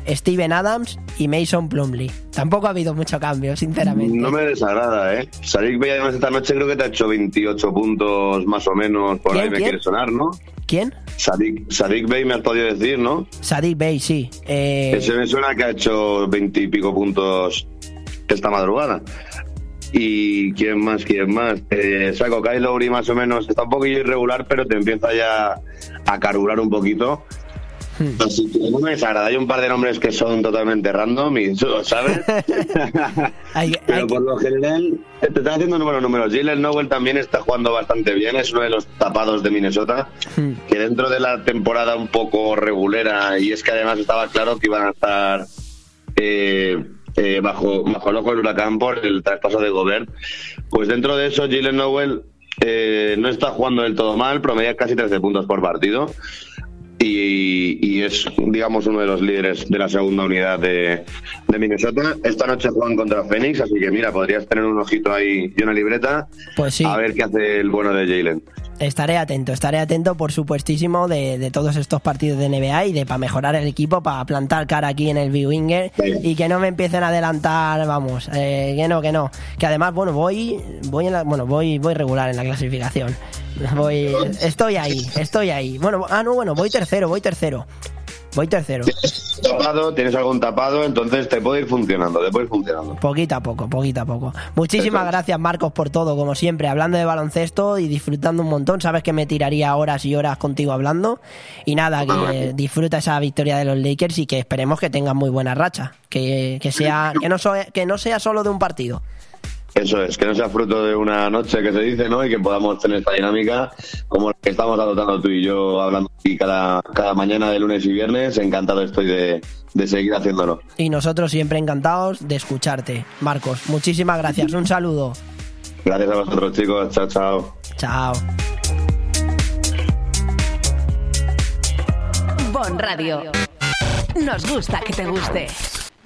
Steven Adams y Mason Plumley. Tampoco ha habido mucho cambio, sinceramente. No me desagrada, ¿eh? Sadik Bey además esta noche creo que te ha hecho 28 puntos más o menos, por ¿Quién, ahí me quién? quiere sonar, ¿no? ¿Quién? Sadik, Sadik Bey me has podido decir, ¿no? Sadik Bey, sí. Eh, Ese me suena que ha hecho 20 y pico puntos esta madrugada. Y quién más, quién más. Eh, saco Kyle Lowry más o menos, está un poquillo irregular, pero te empieza ya a carburar un poquito. Hmm. Así que no me desagrada. Hay un par de nombres que son totalmente random y sabes. hay- Pero por lo general, te está haciendo buenos números. Jalen Nowell también está jugando bastante bien, es uno de los tapados de Minnesota, Hmm. que dentro de la temporada un poco regulera, y es que además estaba claro que iban a estar eh, eh, bajo, bajo el ojo del huracán por el traspaso de Gobert, pues dentro de eso Jalen Nowell eh, no está jugando del todo mal, promedia casi 13 puntos por partido. Y, y es, digamos, uno de los líderes de la segunda unidad de, de Minnesota. Esta noche juegan contra Phoenix, así que mira, podrías tener un ojito ahí y una libreta Pues sí. a ver qué hace el bueno de Jalen. Estaré atento, estaré atento por supuestísimo de, de todos estos partidos de NBA y de para mejorar el equipo, para plantar cara aquí en el B-Winger y que no me empiecen a adelantar, vamos, eh, que no, que no. Que además, bueno, voy, voy en la, bueno, voy, voy regular en la clasificación. Voy, estoy ahí, estoy ahí. Bueno, ah, no, bueno, voy tercero, voy tercero. Voy tercero. Tienes tapado, tienes algún tapado, entonces te puede ir funcionando, te puede ir funcionando. Poquito a poco, poquito a poco. Muchísimas gracias, Marcos, por todo, como siempre, hablando de baloncesto y disfrutando un montón. Sabes que me tiraría horas y horas contigo hablando. Y nada, que disfruta esa victoria de los Lakers y que esperemos que tengan muy buena racha. Que, que sea, que no, so- que no sea solo de un partido. Eso es, que no sea fruto de una noche que se dice, ¿no? Y que podamos tener esta dinámica como la que estamos adoptando tú y yo hablando aquí cada, cada mañana de lunes y viernes. Encantado estoy de, de seguir haciéndolo. Y nosotros siempre encantados de escucharte. Marcos, muchísimas gracias. Un saludo. Gracias a vosotros, chicos. Chao, chao. Chao. Bon Radio. Nos gusta que te guste.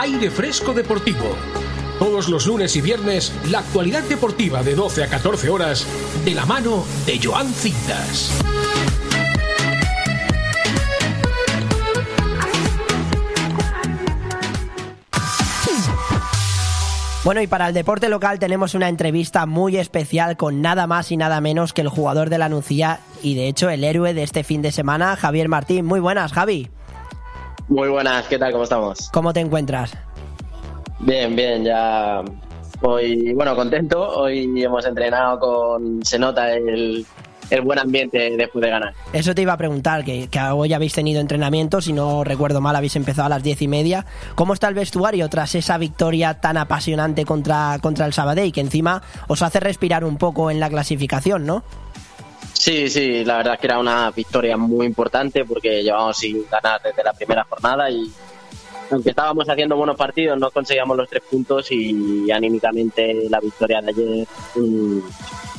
Aire Fresco Deportivo. Todos los lunes y viernes, la actualidad deportiva de 12 a 14 horas, de la mano de Joan Cintas. Bueno, y para el deporte local tenemos una entrevista muy especial con nada más y nada menos que el jugador de la Nucía y de hecho el héroe de este fin de semana, Javier Martín. Muy buenas, Javi. Muy buenas, ¿qué tal? ¿Cómo estamos? ¿Cómo te encuentras? Bien, bien, ya hoy, bueno, contento. Hoy hemos entrenado con, se nota el, el buen ambiente después de ganar. Eso te iba a preguntar, que, que hoy habéis tenido entrenamiento, si no recuerdo mal habéis empezado a las diez y media. ¿Cómo está el vestuario tras esa victoria tan apasionante contra, contra el Sabadell, que encima os hace respirar un poco en la clasificación, ¿no? Sí, sí, la verdad es que era una victoria muy importante porque llevamos sin ganar desde la primera jornada y aunque estábamos haciendo buenos partidos no conseguíamos los tres puntos y anímicamente la victoria de ayer mm,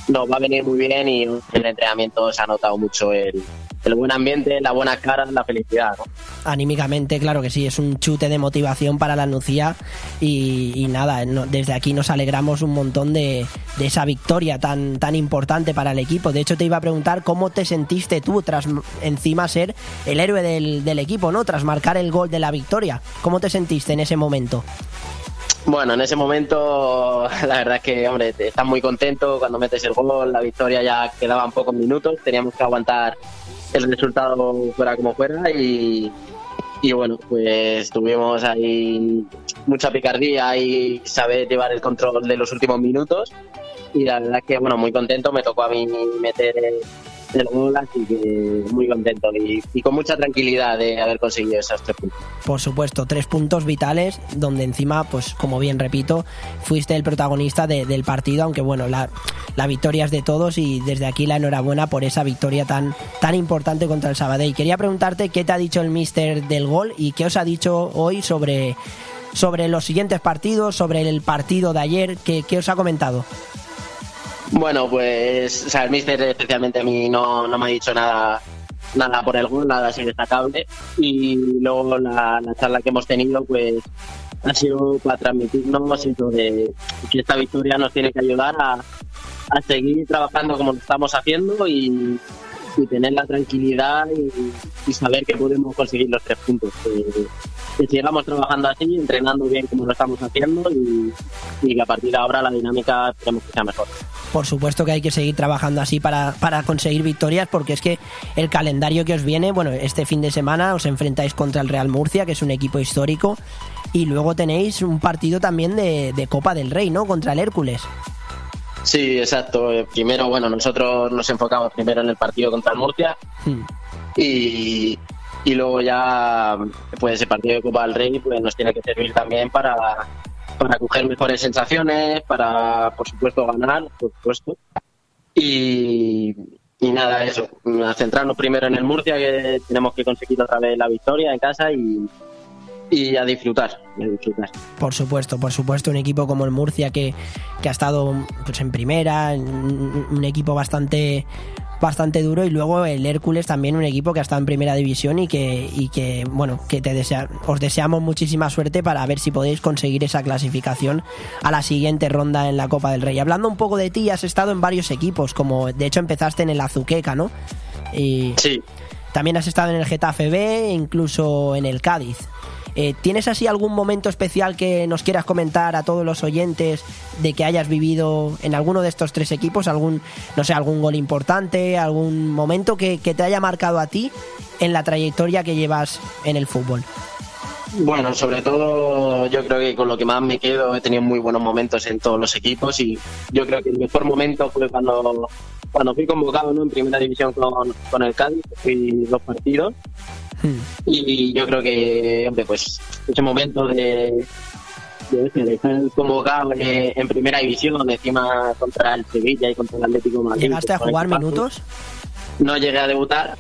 nos va a venir muy bien y el entrenamiento se ha notado mucho el, el buen ambiente, la buena cara, la felicidad. ¿no? Anímicamente, claro que sí, es un chute de motivación para la Nucía y, y nada, no- desde aquí nos alegramos un montón de, de esa victoria tan, tan importante para el equipo. De hecho, te iba a preguntar cómo te sentiste tú tras encima ser el héroe del, del equipo, ¿no? Tras marcar el gol de la victoria. ¿Cómo te sentiste en ese momento? Bueno, en ese momento la verdad es que, hombre, estás muy contento cuando metes el gol, la victoria ya quedaban pocos minutos, teníamos que aguantar el resultado fuera como fuera y, y bueno, pues tuvimos ahí mucha picardía y saber llevar el control de los últimos minutos. Y la verdad que, bueno, muy contento, me tocó a mí meter el gol, así que muy contento y, y con mucha tranquilidad de haber conseguido esos tres puntos. Por supuesto, tres puntos vitales donde encima, pues como bien repito, fuiste el protagonista de- del partido, aunque bueno, la, la victoria es de todos y desde aquí la enhorabuena por esa victoria tan, tan importante contra el Sabadell. Quería preguntarte qué te ha dicho el míster del gol y qué os ha dicho hoy sobre, sobre los siguientes partidos, sobre el partido de ayer, qué, qué os ha comentado. Bueno, pues, o sea, el míster especialmente a mí no, no me ha dicho nada nada por el gol, nada así destacable. Y luego la, la charla que hemos tenido, pues ha sido para transmitirnos eso de que esta victoria nos tiene que ayudar a, a seguir trabajando como estamos haciendo y, y tener la tranquilidad y, saber que podemos conseguir los tres puntos. Que, que sigamos trabajando así, entrenando bien como lo estamos haciendo y, y que a partir de ahora la dinámica esperemos que sea mejor. Por supuesto que hay que seguir trabajando así para, para conseguir victorias, porque es que el calendario que os viene, bueno, este fin de semana os enfrentáis contra el Real Murcia, que es un equipo histórico, y luego tenéis un partido también de, de Copa del Rey, ¿no? Contra el Hércules. Sí, exacto. Eh, Primero, bueno, nosotros nos enfocamos primero en el partido contra el Murcia Hmm. y, y luego ya, pues ese partido de Copa del Rey pues nos tiene que servir también para, para coger mejores sensaciones, para, por supuesto, ganar, por supuesto. Y, y nada, eso, a centrarnos primero en el Murcia, que tenemos que conseguir otra vez la victoria en casa y, y a disfrutar, a disfrutar. Por supuesto, por supuesto, un equipo como el Murcia que, que ha estado pues, en primera, un, un equipo bastante bastante duro y luego el Hércules también un equipo que ha estado en primera división y que, y que bueno, que te desea, os deseamos muchísima suerte para ver si podéis conseguir esa clasificación a la siguiente ronda en la Copa del Rey. Hablando un poco de ti, has estado en varios equipos, como de hecho empezaste en el Azuqueca, ¿no? Y sí. También has estado en el Getafe B e incluso en el Cádiz. Eh, ¿Tienes así algún momento especial que nos quieras comentar a todos los oyentes de que hayas vivido en alguno de estos tres equipos? ¿Algún, no sé, algún gol importante, algún momento que, que te haya marcado a ti en la trayectoria que llevas en el fútbol? Bueno, sobre todo yo creo que con lo que más me quedo he tenido muy buenos momentos en todos los equipos y yo creo que el mejor momento fue cuando, cuando fui convocado ¿no? en primera división con, con el Cádiz, fui dos partidos y yo creo que, hombre, pues ese momento de, de, de estar convocado eh, en primera división, encima contra el Sevilla y contra el Atlético de Madrid. ¿Llegaste a jugar minutos? No llegué a debutar.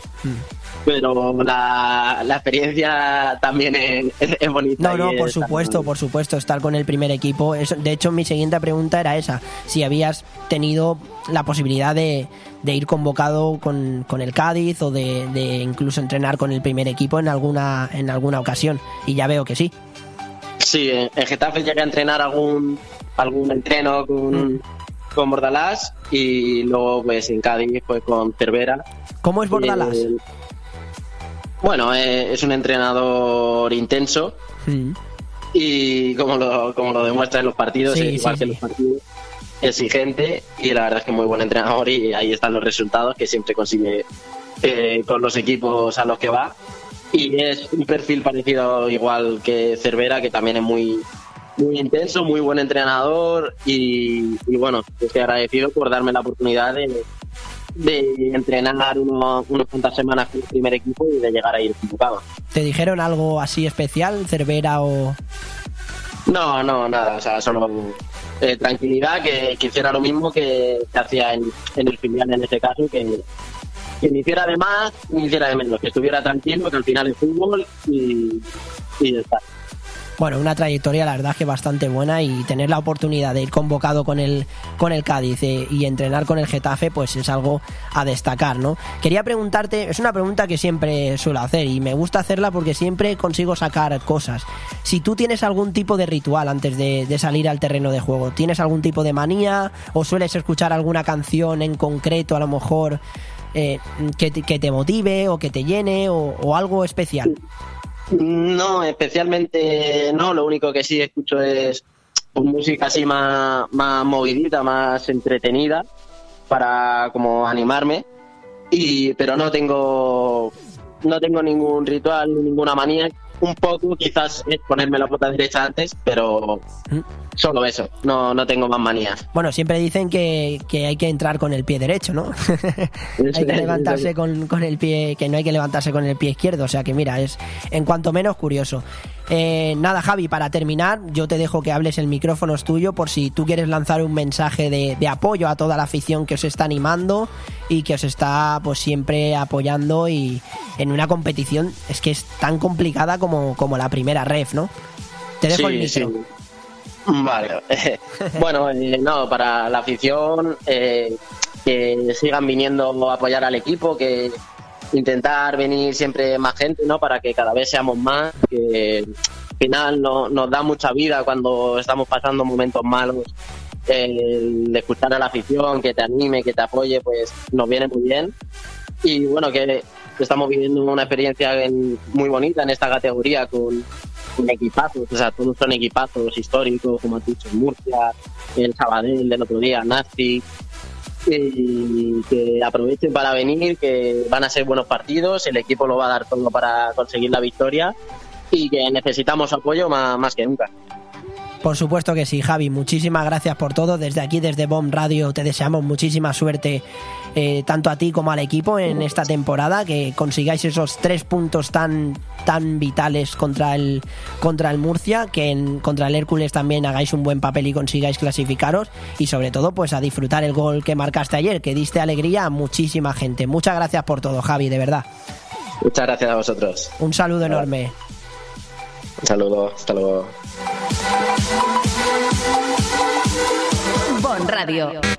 Pero la, la experiencia también es, es- es bonita. No, no, por es- supuesto, por supuesto, estar con el primer equipo. Eso- de hecho, mi siguiente pregunta era esa, si habías tenido la posibilidad de, de ir convocado con, con el Cádiz o de, de incluso entrenar con el primer equipo en alguna, en alguna ocasión. Y ya veo que sí. Sí, en Getafe llegué a entrenar algún, algún entreno con, con Bordalás y luego pues en Cádiz pues con Cervera. ¿Cómo es Bordalás? Eh, bueno, eh, es un entrenador intenso Mm. y como lo, como lo demuestra en los partidos, Sí, eh, igual sí, que sí. los partidos, exigente y la verdad es que muy buen entrenador y ahí están los resultados que siempre consigue eh, con los equipos a los que va. Y es un perfil parecido igual que Cervera, que también es muy, muy intenso, muy buen entrenador y, y bueno, estoy agradecido por darme la oportunidad de, de entrenar uno- unas cuantas semanas con el primer equipo y de llegar a ir convocado. ¿Te dijeron algo así especial, Cervera o...? No, no, nada, o sea, solo eh, tranquilidad, que, que hiciera lo mismo que, que hacía en, en el filial en este caso, que, que ni hiciera de más ni hiciera de menos, que estuviera tranquilo, que al final es fútbol y, y ya está. Bueno, una trayectoria la verdad que bastante buena y tener la oportunidad de ir convocado con el, con el Cádiz eh, y entrenar con el Getafe pues es algo a destacar, ¿no? Quería preguntarte, es una pregunta que siempre suelo hacer y me gusta hacerla porque siempre consigo sacar cosas. Si tú tienes algún tipo de ritual antes de, salir al terreno de juego, ¿tienes algún tipo de manía o sueles escuchar alguna canción en concreto a lo mejor eh, que, te- que te motive o que te llene o- o algo especial? No, especialmente no, lo único que sí escucho es pues, música así más, más movidita, más entretenida para como animarme. Y pero no tengo no tengo ningún ritual ni ninguna manía un poco quizás es ponerme la pota derecha antes pero solo eso no no tengo más manías Bueno, siempre dicen que, que hay que entrar con el pie derecho, ¿no? hay que levantarse con, con el pie, que no hay que levantarse con el pie izquierdo, o sea que mira, es en cuanto menos curioso. Eh, nada, Javi, para terminar, yo te dejo que hables, el micrófono es tuyo, por si tú quieres lanzar un mensaje de, de apoyo a toda la afición que os está animando y que os está pues siempre apoyando y en una competición es que es tan complicada como, como la primera ref, ¿no? Te dejo el micro. sí. Vale. bueno, eh, no, para la afición, eh, que sigan viniendo a apoyar al equipo, que, intentar venir siempre más gente, ¿no? Para que cada vez seamos más, que al final no, nos da mucha vida cuando estamos pasando momentos malos. El escuchar a la afición, que te anime, que te apoye, pues nos viene muy bien. Y bueno, que estamos viviendo una experiencia en- muy bonita en esta categoría con, con equipazos, o sea, todos son equipazos históricos, como has dicho, Murcia, el Sabadell del otro día, Nazi, y que aprovechen para venir, que van a ser buenos partidos, el equipo lo va a dar todo para conseguir la victoria y que necesitamos apoyo más, más que nunca. Por supuesto que sí, Javi. Muchísimas gracias por todo. Desde aquí, desde Bomb Radio, te deseamos muchísima suerte eh, tanto a ti como al equipo en esta temporada. Que consigáis esos tres puntos tan, tan vitales contra el, contra el Murcia. Que en- contra el Hércules también hagáis un buen papel y consigáis clasificaros. Y sobre todo, pues a disfrutar el gol que marcaste ayer, que diste alegría a muchísima gente. Muchas gracias por todo, Javi, de verdad. Muchas gracias a vosotros. Un saludo enorme. Un saludo, hasta luego. Bon Radio.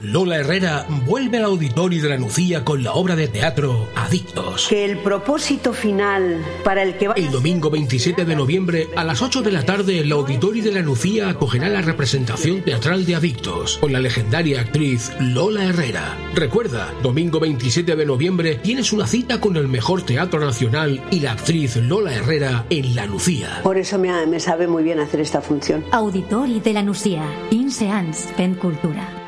Lola Herrera vuelve al auditorio de la Nucía con la obra de teatro Adictos. Que el propósito final para el que va... El domingo 27 de noviembre a las 8 de la tarde el auditorio de la Nucía acogerá la representación teatral de Adictos con la legendaria actriz Lola Herrera. Recuerda, domingo 27 de noviembre tienes una cita con el mejor teatro nacional y la actriz Lola Herrera en la Nucía. Por eso me, me sabe muy bien hacer esta función. Auditori de la Nucia. 15 anys fent cultura.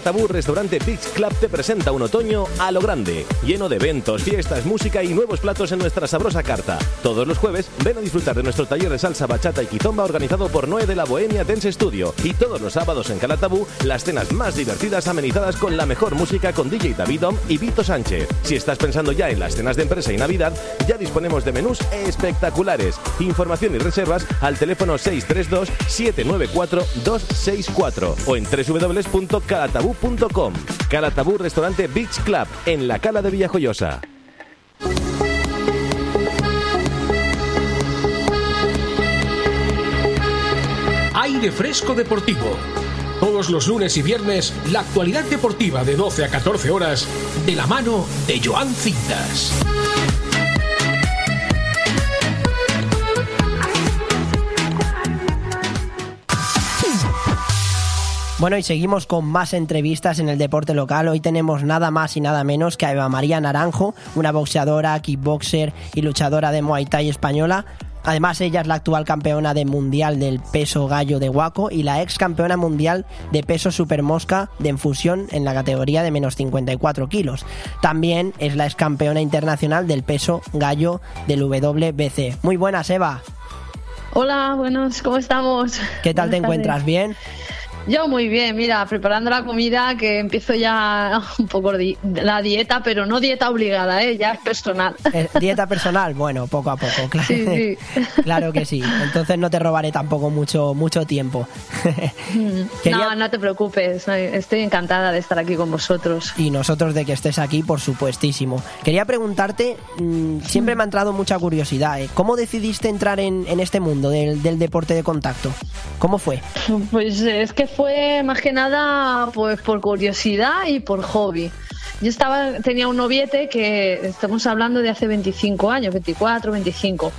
Calatabú Restaurante Beach Club te presenta un otoño a lo grande, lleno de eventos, fiestas, música y nuevos platos en nuestra sabrosa carta. Todos los jueves ven a disfrutar de nuestro taller de salsa, bachata y quizomba organizado por Noé de la Bohemia Dance Studio. Y todos los sábados en Calatabú, las cenas más divertidas amenizadas con la mejor música con DJ Davidom y Vito Sánchez. Si estás pensando ya en las cenas de empresa y Navidad, ya disponemos de menús espectaculares. Información y reservas al teléfono 632-794-264 o en www.calatabú.com. Calatabú Restaurante Beach Club en la Cala de Villajoyosa. Aire Fresco Deportivo. Todos los lunes y viernes, la actualidad deportiva de 12 a 14 horas, de la mano de Joan Cintas. Bueno, y seguimos con más entrevistas en el deporte local. Hoy tenemos nada más y nada menos que a Eva María Naranjo, una boxeadora, kickboxer y luchadora de Muay Thai española. Además, ella es la actual campeona de mundial del peso gallo de Huaco y la ex campeona mundial de peso supermosca de infusión en la categoría de menos 54 kilos. También es la ex campeona internacional del peso gallo del WBC. Muy buenas, Eva. Hola, buenos, ¿cómo estamos? ¿Qué tal te encuentras? ¿Bien? Yo muy bien, mira, preparando la comida, que empiezo ya un poco di- la dieta, pero no dieta obligada, ¿eh? ya es personal. Eh, ¿Dieta personal? Bueno, poco a poco, claro. Sí, sí. claro que sí. Entonces no te robaré tampoco mucho, mucho tiempo. No, no te preocupes, estoy encantada de estar aquí con vosotros. Y nosotros de que estés aquí, por supuestísimo. Quería preguntarte, mm, siempre me ha entrado mucha curiosidad, ¿eh? ¿cómo decidiste entrar en, en este mundo del, del deporte de contacto? ¿Cómo fue? Pues es que fue más que nada pues por curiosidad y por hobby. Yo estaba, tenía un noviete que estamos hablando de hace 25 años, 24, 25.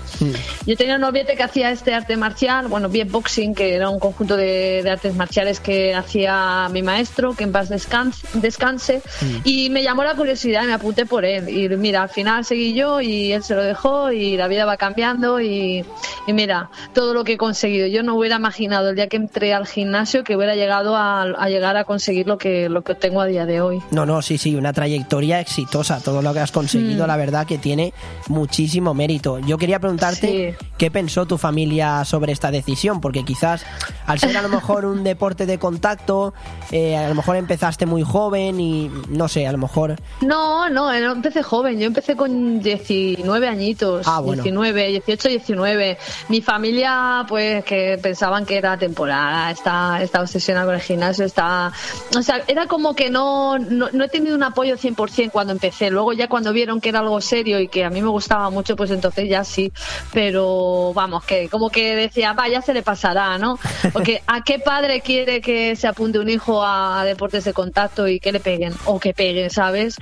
Yo tenía un noviete que hacía este arte marcial, bueno, bien boxing, que era un conjunto de, de artes marciales que hacía mi maestro, que en paz descanse, descanse y me llamó la curiosidad y me apunté por él. Y mira, al final seguí yo y él se lo dejó y la vida va cambiando y, y mira, todo lo que he conseguido. Yo no hubiera imaginado el día que entré al gimnasio que hubiera llegado a, a llegar a conseguir lo que, lo que tengo a día de hoy. No, no, sí, sí, una trayectoria exitosa. Todo lo que has conseguido, Mm. la verdad que tiene muchísimo mérito. Yo quería preguntarte qué pensó tu familia sobre esta decisión, porque quizás al ser a lo mejor un deporte de contacto, eh, a lo mejor empezaste muy joven y no sé, a lo mejor No, no, no empecé joven. Yo empecé con 19 añitos. Ah, bueno. 19, 18, 19. Mi familia, pues, que pensaban que era temporada, está, está obsesionada con el gimnasio, está. O sea, era como que no, no, no he tenido un apoyo 100% cuando empecé. Luego, ya cuando vieron que era algo serio y que a mí me gustaba mucho, pues entonces ya sí. Pero vamos, que como que decía, va, ya se le pasará, ¿no? Porque ¿a qué padre quiere que se apunte un hijo a deportes de contacto y que le peguen? O que peguen, ¿sabes?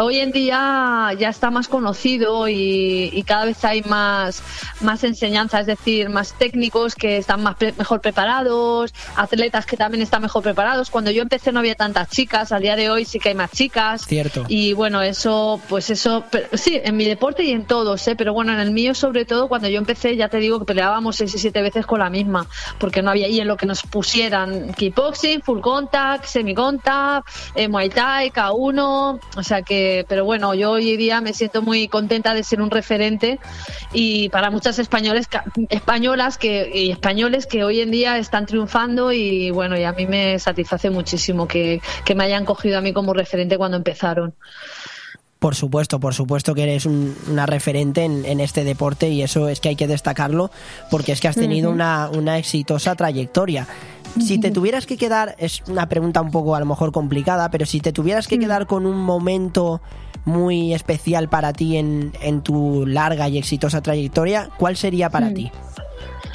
Hoy en día ya está más conocido y, cada vez hay más, más enseñanza, es decir, más técnicos que están más mejor preparados, atletas que también están mejor preparados. Cuando yo empecé no había tantas chicas, al día de hoy sí que hay más chicas. Cierto. Y bueno, eso, pues eso, pero- sí, en mi deporte y en todos, ¿eh? pero bueno, en el mío sobre todo, cuando yo empecé, ya te digo que peleábamos seis y siete veces con la misma, porque no había, y en lo que nos pusieran kickboxing, full contact, semi-contact, eh, muay thai, K1, o sea que, pero bueno, yo hoy día me siento muy contenta de ser un referente y para muchas españoles, españolas que, y españoles que hoy en día están triunfando y bueno, y a mí me satisface muchísimo que, que me hayan cogido a mí como referente cuando empezaron. Por supuesto, por supuesto que eres un- una referente en, en este deporte y eso es que hay que destacarlo porque es que has tenido una, una exitosa trayectoria. Si te tuvieras que quedar, es una pregunta un poco a lo mejor complicada, pero si te tuvieras que quedar con un momento muy especial para ti en, en tu larga y exitosa trayectoria, ¿cuál sería para Mm. ti?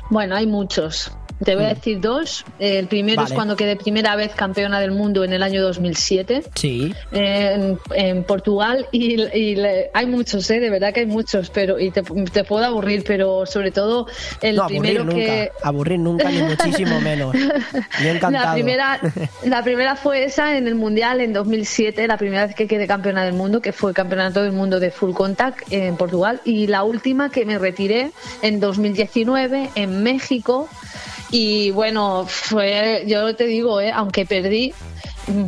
Bueno, hay muchos. Te voy a decir dos. El primero es Vale. cuando quedé primera vez campeona del mundo en el año 2007 Sí. en, en Portugal y, y le- hay muchos, ¿eh? de verdad que hay muchos, pero y te, te puedo aburrir, pero sobre todo el no, aburrir primero nunca, que aburrir nunca, ni muchísimo menos. Yo encantado. la primera, la primera fue esa en el Mundial en 2007, la primera vez que quedé campeona del mundo, que fue campeonato del mundo de full contact en Portugal. Y la última que me retiré en 2019 en México. Y bueno, fue, yo te digo, eh, aunque perdí,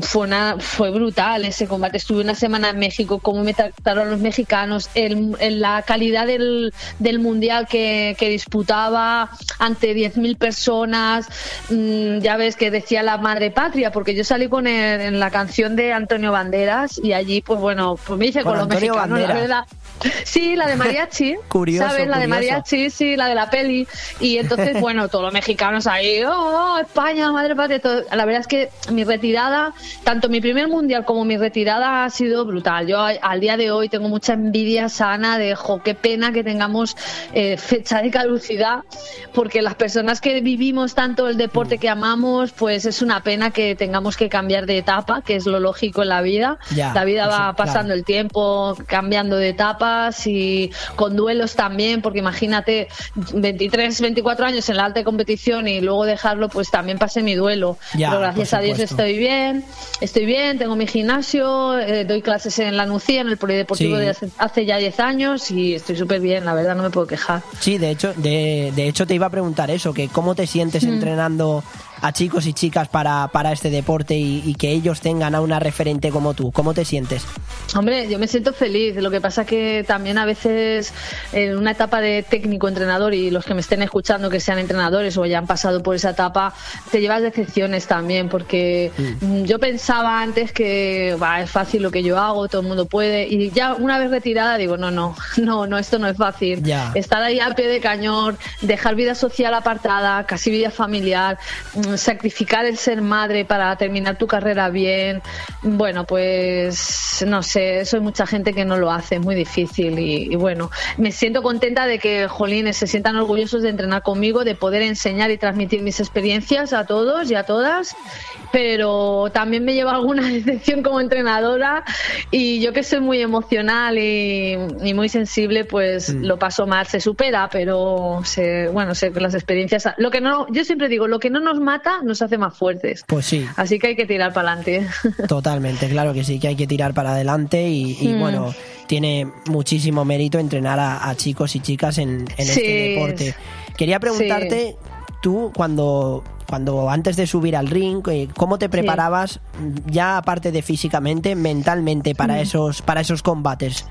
fue una fue brutal ese combate estuve una semana en México cómo me trataron los mexicanos el, el- la calidad del, del mundial que, que disputaba ante 10.000 personas mm, ya ves que decía la madre patria porque yo salí con el- en la canción de Antonio Banderas y allí pues bueno pues me hice Con con, los mexicanos la verdad Sí, la de mariachi. Curioso, ¿Sabes? La de mariachi, sí, la de la peli. Y entonces, bueno, todos los mexicanos ahí, oh, oh, España, madre patria. todo. La verdad es que mi retirada, tanto mi primer mundial como mi retirada ha sido brutal. Yo al día de hoy tengo mucha envidia sana de, jo, qué pena que tengamos eh, fecha de caducidad, porque las personas que vivimos tanto el deporte que amamos, pues es una pena que tengamos que cambiar de etapa, que es lo lógico en la vida. Ya, la vida va pasando claro. el tiempo cambiando de etapas y con duelos también, porque imagínate 23, 24 años en la alta competición y luego dejarlo, pues también pasé mi duelo. Ya, Pero gracias a Dios estoy bien, estoy bien, tengo mi gimnasio, eh, doy clases en la Nucía, en el Polideportivo Sí. de hace, hace ya 10 años y estoy súper bien, la verdad no me puedo quejar. Sí, de hecho, de, de hecho te iba a preguntar eso, que cómo te sientes Mm. entrenando a chicos y chicas para, para este deporte y, y que ellos tengan a una referente como tú. ¿Cómo te sientes? Hombre, yo me siento feliz. Lo que pasa que también a veces en una etapa de técnico entrenador y los que me estén escuchando que sean entrenadores o ya han pasado por esa etapa, te llevas decepciones también porque mm, yo pensaba antes que va, es fácil lo que yo hago, todo el mundo puede y ya una vez retirada digo, no, no, no, no, esto no es fácil. Ya. Estar ahí al pie de cañón, dejar vida social apartada, casi vida familiar, mm, mm, sacrificar el ser madre para terminar tu carrera bien, bueno, pues no sé, eso hay mucha gente que no lo hace, es muy difícil y, y bueno, me siento contenta de que Jolines se sientan orgullosos de entrenar conmigo, de poder enseñar y transmitir mis experiencias a todos y a todas pero también me lleva alguna decepción como entrenadora y yo que soy muy emocional y, y muy sensible, pues Mm. lo paso mal, se supera, pero se, bueno, sé que las experiencias, lo que no, yo siempre digo, lo que no nos mata nos hace más fuertes. Pues sí, Así que hay que tirar para adelante. totalmente, claro que sí, que hay que tirar para adelante y, y, Mm. bueno, tiene muchísimo mérito entrenar a, a chicos y chicas en, en Sí, este deporte. Quería preguntarte, tú cuando, cuando antes de subir al ring, eh, ¿cómo te preparabas ya aparte de físicamente, mentalmente para Mm. esos, para esos combates?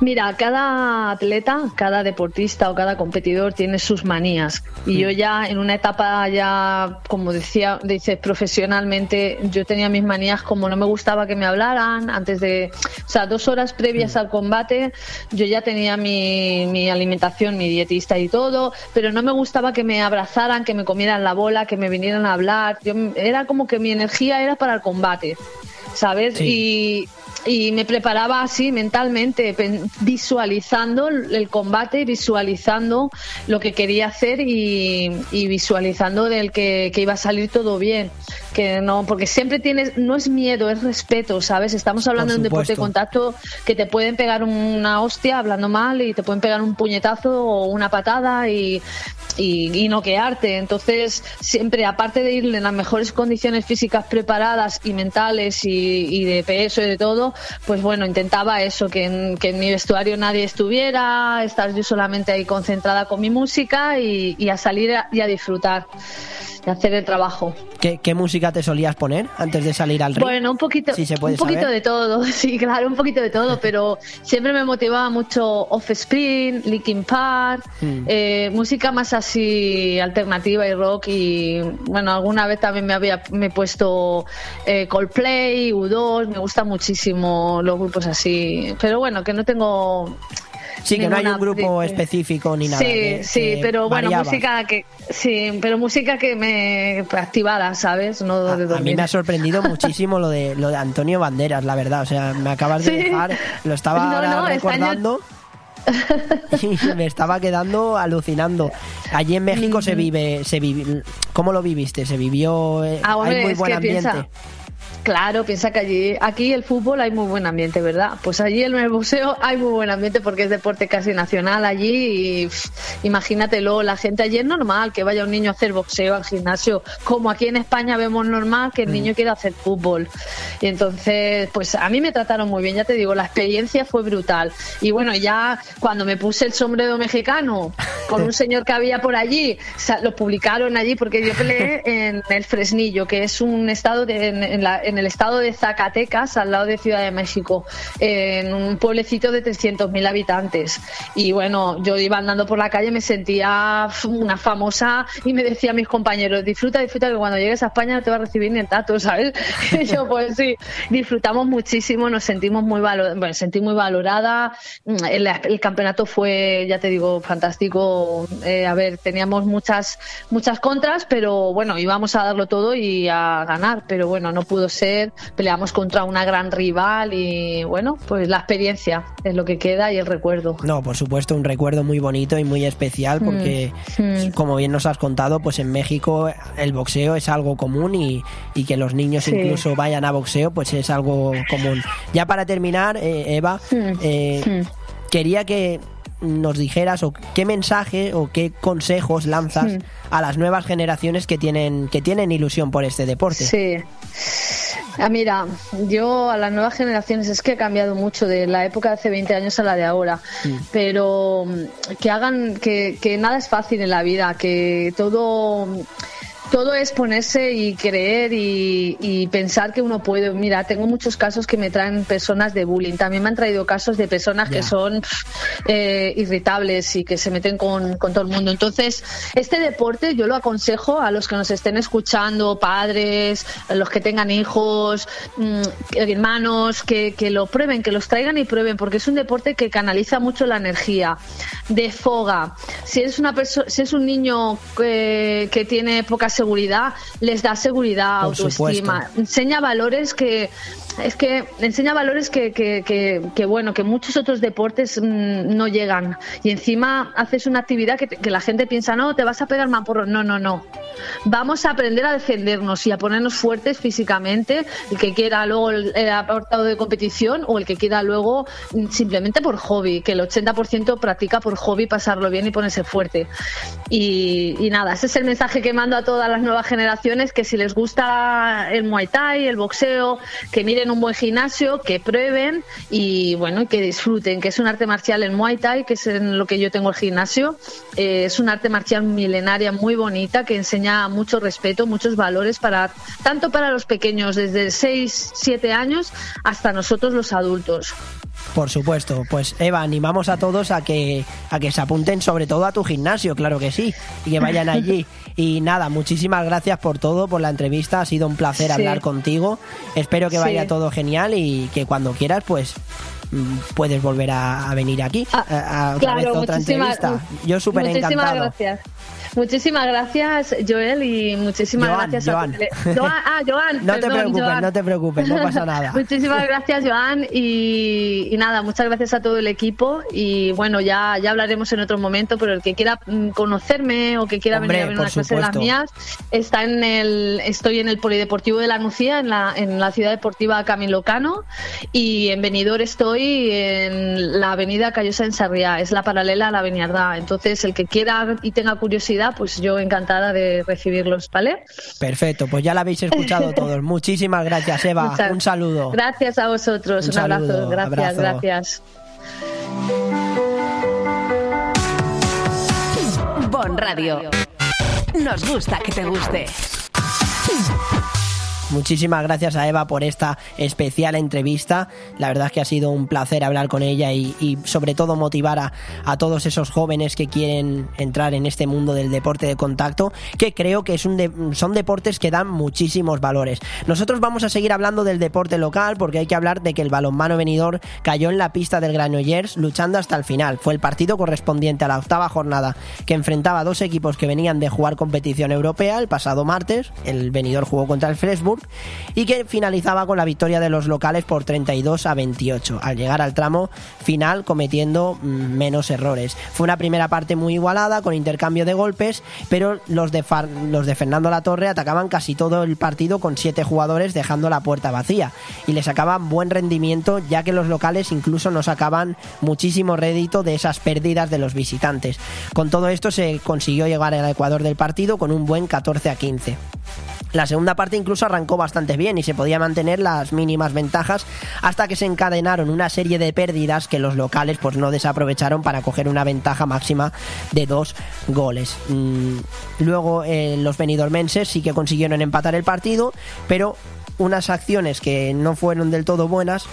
Mira, cada atleta, cada deportista o cada competidor tiene sus manías. Y Mm. yo ya en una etapa ya, como decía, dices, profesionalmente, yo tenía mis manías como no me gustaba que me hablaran antes de, o sea, dos horas previas Mm. al combate, yo ya tenía mi, mi alimentación, mi dietista y todo, pero no me gustaba que me abrazaran, que me comieran la bola, que me vinieran a hablar. Yo, era como que mi energía era para el combate. ¿Sabes? Y, y me preparaba así mentalmente, visualizando el combate, visualizando lo que quería hacer y, y visualizando del que, que iba a salir todo bien. Que no, porque siempre tienes, no es miedo, es respeto, ¿sabes? Estamos hablando de un deporte de contacto que te pueden pegar una hostia hablando mal y te pueden pegar un puñetazo o una patada y, y, y noquearte. Entonces, siempre, aparte de ir en las mejores condiciones físicas preparadas y mentales y, y de peso y de todo, pues bueno, intentaba eso, que en, que en mi vestuario nadie estuviera, estar yo solamente ahí concentrada con mi música y, y a salir a- y a disfrutar y hacer el trabajo. ¿Qué, qué música te solías poner antes de salir al ring? Bueno, un poquito, Si se puede un poquito saber. de todo, sí, claro, un poquito de todo, pero siempre me motivaba mucho Offspring, Linkin Park, Mm. eh, música más así alternativa y rock y bueno, alguna vez también me había me he puesto eh, Coldplay, U2, me gustan muchísimo los grupos así, pero bueno, que no tengo Sí, que no hay un grupo específico ni nada. Sí, que- sí, que pero bueno, música que sí, pero música que me activara, ¿sabes? No de A mí dormir. me ha sorprendido muchísimo lo de lo de Antonio Banderas, la verdad. O sea, me acabas de Sí. dejar, lo estaba No, este año- recordando y me estaba quedando alucinando. Allí en México se vive, se vive, ¿cómo lo viviste? Se vivió, eh, Ah, hombre, hay muy buen ambiente. piensa- Claro, piensa que allí, aquí el fútbol hay muy buen ambiente, ¿verdad? Pues allí en el boxeo hay muy buen ambiente porque es deporte casi nacional allí y pff, imagínatelo, la gente allí es normal que vaya un niño a hacer boxeo al gimnasio, como aquí en España vemos normal que el niño quiera hacer fútbol. Y entonces, pues a mí me trataron muy bien, ya te digo, la experiencia fue brutal. Y bueno, ya cuando me puse el sombrero mexicano con un señor que había por allí, lo publicaron allí porque yo peleé en el Fresnillo, que es un estado de, en, en la- en el estado de Zacatecas, al lado de Ciudad de México, en un pueblecito de 300.000 habitantes. Y bueno, yo iba andando por la calle, me sentía una famosa y me decía a mis compañeros, disfruta, disfruta, que cuando llegues a España no te va a recibir ni el tato, ¿sabes? Y yo, pues sí, disfrutamos muchísimo, nos sentimos muy valo- bueno, sentí muy valorada. El, el campeonato fue, ya te digo, fantástico. Eh, a ver, teníamos muchas, muchas contras, pero bueno, íbamos a darlo todo y a ganar, pero bueno, no pudo ser. Peleamos contra una gran rival y bueno, pues la experiencia es lo que queda y el recuerdo. No, por supuesto, un recuerdo muy bonito y muy especial porque, Mm. como bien nos has contado, pues en México el boxeo es algo común y, y que los niños Sí. incluso vayan a boxeo, pues es algo común. Ya para terminar, eh, Eva, eh, quería que nos dijeras o qué mensaje o qué consejos lanzas Mm. a las nuevas generaciones que tienen que tienen ilusión por este deporte. Sí. Ah, mira, yo a las nuevas generaciones es que he cambiado mucho de la época de hace 20 años a la de ahora, pero mm, que hagan que, que nada es fácil en la vida, que todo todo es ponerse y creer y, y pensar que uno puede. Mira, tengo muchos casos que me traen personas de bullying. También me han traído casos de personas que son eh, irritables y que se meten con, con todo el mundo. Entonces, este deporte yo lo aconsejo a los que nos estén escuchando, padres, los que tengan hijos, mm, hermanos, que, que lo prueben, que los traigan y prueben, porque es un deporte que canaliza mucho la energía, desfoga. Si eres una persona, si es un niño que, que tiene pocas seguridad, les da seguridad, Por autoestima, supuesto. enseña valores que es que enseña valores que, que, que, que, bueno que muchos otros deportes mm, no llegan. Y encima haces una actividad que, que la gente piensa no te vas a pegar más porro no no no. Vamos a aprender a defendernos y a ponernos fuertes físicamente. El que quiera luego el, el apartado de competición o el que quiera luego mm, simplemente por hobby que el 80% practica por hobby pasarlo bien y ponerse fuerte. Y, y nada, ese es el mensaje que mando a todas las nuevas generaciones, que si les gusta el Muay Thai, el boxeo, que miren un buen gimnasio, que prueben y bueno, que disfruten, que es un arte marcial el Muay Thai, que es en lo que yo tengo el gimnasio, Eh, es un arte marcial milenaria muy bonita que enseña mucho respeto, muchos valores para tanto para los pequeños desde 6, 7 años hasta nosotros los adultos. Por supuesto, pues Eva, animamos a todos a que a que se apunten sobre todo a tu gimnasio, claro que sí, y que vayan allí. Y nada, muchísimas gracias por todo, por la entrevista, ha sido un placer Sí. hablar contigo. Espero que Sí. vaya todo genial y que cuando quieras, pues mm, puedes volver a, a venir aquí a, a otra Ah, Claro, vez otra muchísimas- entrevista. Yo súper Muchísimas encantado. gracias. Muchísimas gracias, Joel, y muchísimas Joan, gracias Joan. a Joan, ah, Joan, No te preocupes, Joan. no te preocupes, no pasa nada. Muchísimas gracias, Joan, y, y nada, muchas gracias a todo el equipo. Y bueno, ya, ya hablaremos en otro momento, pero el que quiera mm, conocerme o que quiera Hombre, venir a ver una clase de las mías, está en el, estoy en el Polideportivo de la Nucía, en la, en la ciudad deportiva Camilo Cano, y en Benidorm estoy en la avenida Callosa en Sarriá, es la paralela a la avenida Ardá. Entonces, el que quiera y tenga curiosidad, pues yo encantada de recibirlos, ¿vale? Perfecto, pues ya la habéis escuchado todos. Muchísimas gracias, Eva. Muchas- Un saludo. Gracias a vosotros, Un un, abrazo, gracias, abrazo. gracias. Bon Radio. Nos gusta que te guste. Muchísimas gracias a Eva por esta especial entrevista. La verdad es que ha sido un placer hablar con ella y, sobre todo motivar a, a todos esos jóvenes que quieren entrar en este mundo del deporte de contacto, que creo que es un de- son deportes que dan muchísimos valores. Nosotros vamos a seguir hablando del deporte local porque hay que hablar de que el balonmano venidor cayó en la pista del Granollers luchando hasta el final. Fue el partido correspondiente a la octava jornada que enfrentaba a dos equipos que venían de jugar competición europea el pasado martes. El venidor jugó contra el Fresburg y que finalizaba con la victoria de los locales por 32 a 28, al llegar al tramo final cometiendo mm, menos errores. Fue una primera parte muy igualada, con intercambio de golpes, pero los de, Far- los de Fernando Latorre atacaban casi todo el partido con siete jugadores dejando la puerta vacía y le sacaban buen rendimiento ya que los locales incluso no sacaban muchísimo rédito de esas pérdidas de los visitantes. Con todo esto se consiguió llegar al ecuador del partido con un buen 14 a 15. La segunda parte incluso arrancó bastante bien y se podía mantener las mínimas ventajas hasta que se encadenaron una serie de pérdidas que los locales pues no desaprovecharon para coger una ventaja máxima de dos goles. Mm, Luego eh, los benidormenses sí que consiguieron empatar el partido, pero unas acciones que no fueron del todo buenas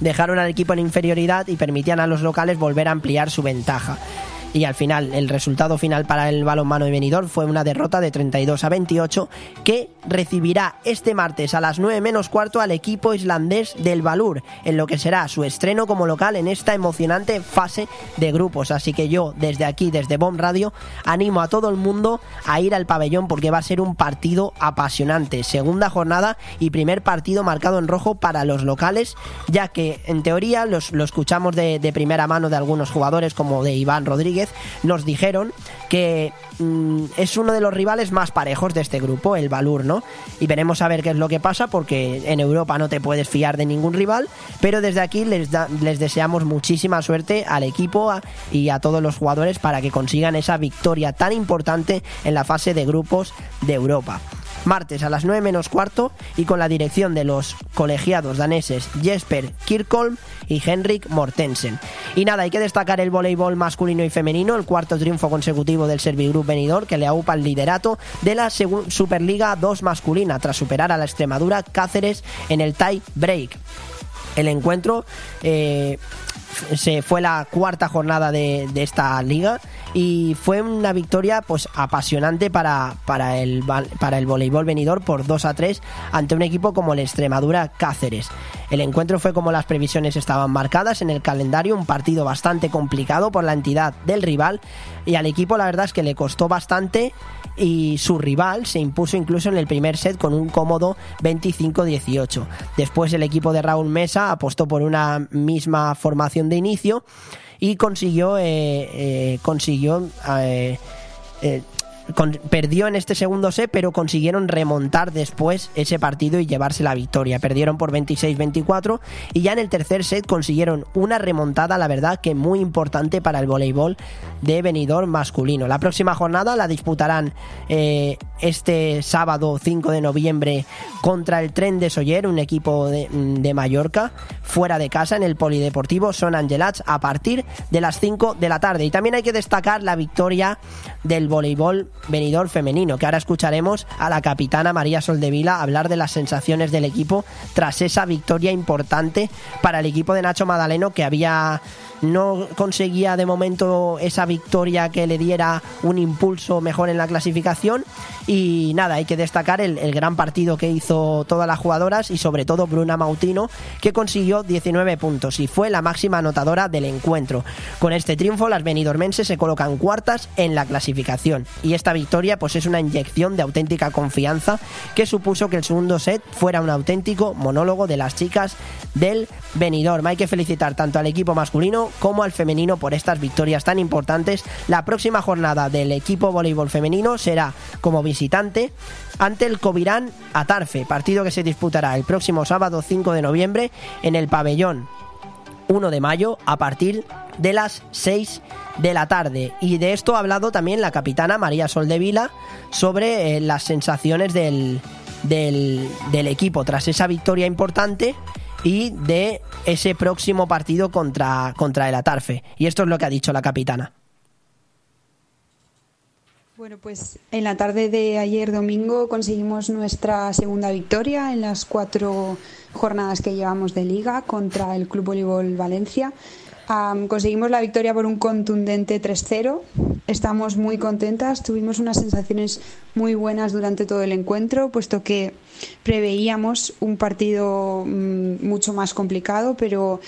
dejaron al equipo en inferioridad y permitían a los locales volver a ampliar su ventaja. Y al final, el resultado final para el balonmano de Benidorm fue una derrota de 32 a 28 que recibirá este martes a las 9 menos cuarto al equipo islandés del Valur, en lo que será su estreno como local en esta emocionante fase de grupos. Así que yo, desde aquí, desde Bomb Radio, animo a todo el mundo a ir al pabellón porque va a ser un partido apasionante. Segunda jornada y primer partido marcado en rojo para los locales, ya que en teoría los, lo escuchamos de, de primera mano de algunos jugadores como de Iván Rodríguez, nos dijeron que mm, es uno de los rivales más parejos de este grupo, el Valur, ¿no? Y veremos a ver qué es lo que pasa porque en Europa no te puedes fiar de ningún rival, pero desde aquí les, deseamos muchísima suerte al equipo y a todos los jugadores para que consigan esa victoria tan importante en la fase de grupos de Europa martes a las 9 menos cuarto y con la dirección de los colegiados daneses Jesper Kirkholm y Henrik Mortensen. Y nada, hay que destacar el voleibol masculino y femenino, el cuarto triunfo consecutivo del Servigroup Benidorm que le aupa el liderato de la Superliga 2 masculina tras superar a la Extremadura Cáceres en el tie break. El encuentro eh, se fue la cuarta jornada de, de esta liga y fue una victoria pues apasionante para, para, el, para el voleibol venidor por 2 a 3 ante un equipo como el Extremadura Cáceres. El encuentro fue como las previsiones estaban marcadas en el calendario, un partido bastante complicado por la entidad del rival y al equipo la verdad es que le costó bastante y su rival se impuso incluso en el primer set con un cómodo 25-18. Después el equipo de Raúl Mesa apostó por una misma formación de inicio y consiguió eh, eh, consiguió eh, eh, perdió en este segundo set, pero consiguieron remontar después ese partido y llevarse la victoria. Perdieron por 26-24 y ya en el tercer set consiguieron una remontada, la verdad que muy importante para el voleibol de Benidorm masculino. La próxima jornada la disputarán eh, este sábado 5 de noviembre contra el Tren de Soller, un equipo de, de Mallorca, fuera de casa en el Polideportivo Son Angelats a partir de las 5 de la tarde. Y también hay que destacar la victoria del voleibol venidor femenino, que ahora escucharemos a la capitana María Soldevila hablar de las sensaciones del equipo tras esa victoria importante para el equipo de Nacho Madaleno que había no conseguía de momento esa victoria que le diera un impulso mejor en la clasificación y nada, hay que destacar el, gran partido que hizo todas las jugadoras y sobre todo Bruna Mautino que consiguió 19 puntos y fue la máxima anotadora del encuentro. Con este triunfo las benidormenses se colocan cuartas en la clasificación y esta victoria pues es una inyección de auténtica confianza que supuso que el segundo set fuera un auténtico monólogo de las chicas del Benidorm. Hay que felicitar tanto al equipo masculino como al femenino por estas victorias tan importantes. La próxima jornada del equipo voleibol femenino será como visitante ante el Covirán Atarfe, partido que se disputará el próximo sábado 5 de noviembre en el pabellón 1 de mayo a partir de las 6 de la tarde. Y de esto ha hablado también la capitana María Soldevila sobre eh, las sensaciones del, del, del equipo tras esa victoria importante y de ese próximo partido contra, contra el Atarfe. Y esto es lo que ha dicho la capitana. Bueno, pues en la tarde de ayer domingo conseguimos nuestra segunda victoria en las cuatro jornadas que llevamos de liga contra el Club Voleibol Valencia. Conseguimos la victoria por un contundente 3-0. Estamos muy contentas, tuvimos unas sensaciones muy buenas durante todo el encuentro, puesto que preveíamos un partido mm, mucho más complicado, pero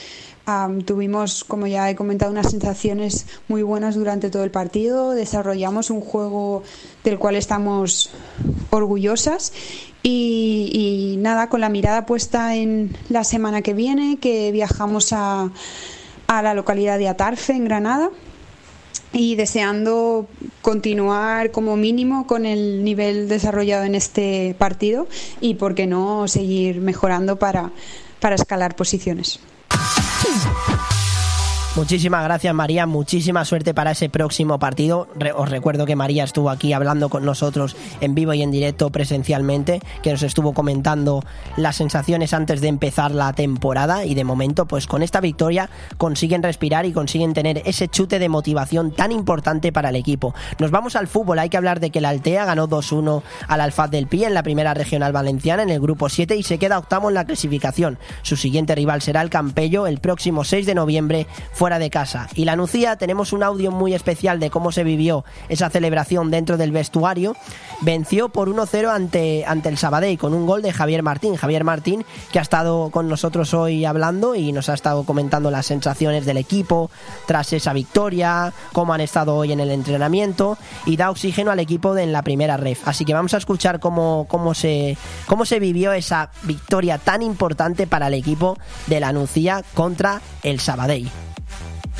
Am, tuvimos, como ya he comentado, unas sensaciones muy buenas durante todo el partido. Desarrollamos un juego del cual estamos orgullosas. Y, y nada, con la mirada puesta en la semana que viene, que viajamos a, a la localidad de Atarfe, en Granada, y deseando continuar como mínimo con el nivel desarrollado en este partido y, por qué no, seguir mejorando para, para escalar posiciones. Muchísimas gracias María, muchísima suerte para ese próximo partido. Re- os recuerdo que María estuvo aquí hablando con nosotros en vivo y en directo presencialmente, que nos estuvo comentando las sensaciones antes de empezar la temporada y de momento pues con esta victoria consiguen respirar y consiguen tener ese chute de motivación tan importante para el equipo. Nos vamos al fútbol, hay que hablar de que la Altea ganó 2-1 al Alfaz del Pi en la primera regional valenciana en el grupo 7 y se queda octavo en la clasificación. Su siguiente rival será el Campello el próximo 6 de noviembre fuera de casa. Y la Nucía tenemos un audio muy especial de cómo se vivió esa celebración dentro del vestuario. Venció por 1-0 ante, ante el Sabadell con un gol de Javier Martín. Javier Martín que ha estado con nosotros hoy hablando y nos ha estado comentando las sensaciones del equipo tras esa victoria, cómo han estado hoy en el entrenamiento y da oxígeno al equipo en la primera ref. Así que vamos a escuchar cómo, cómo, se, cómo se vivió esa victoria tan importante para el equipo de la Nucía contra el Sabadell.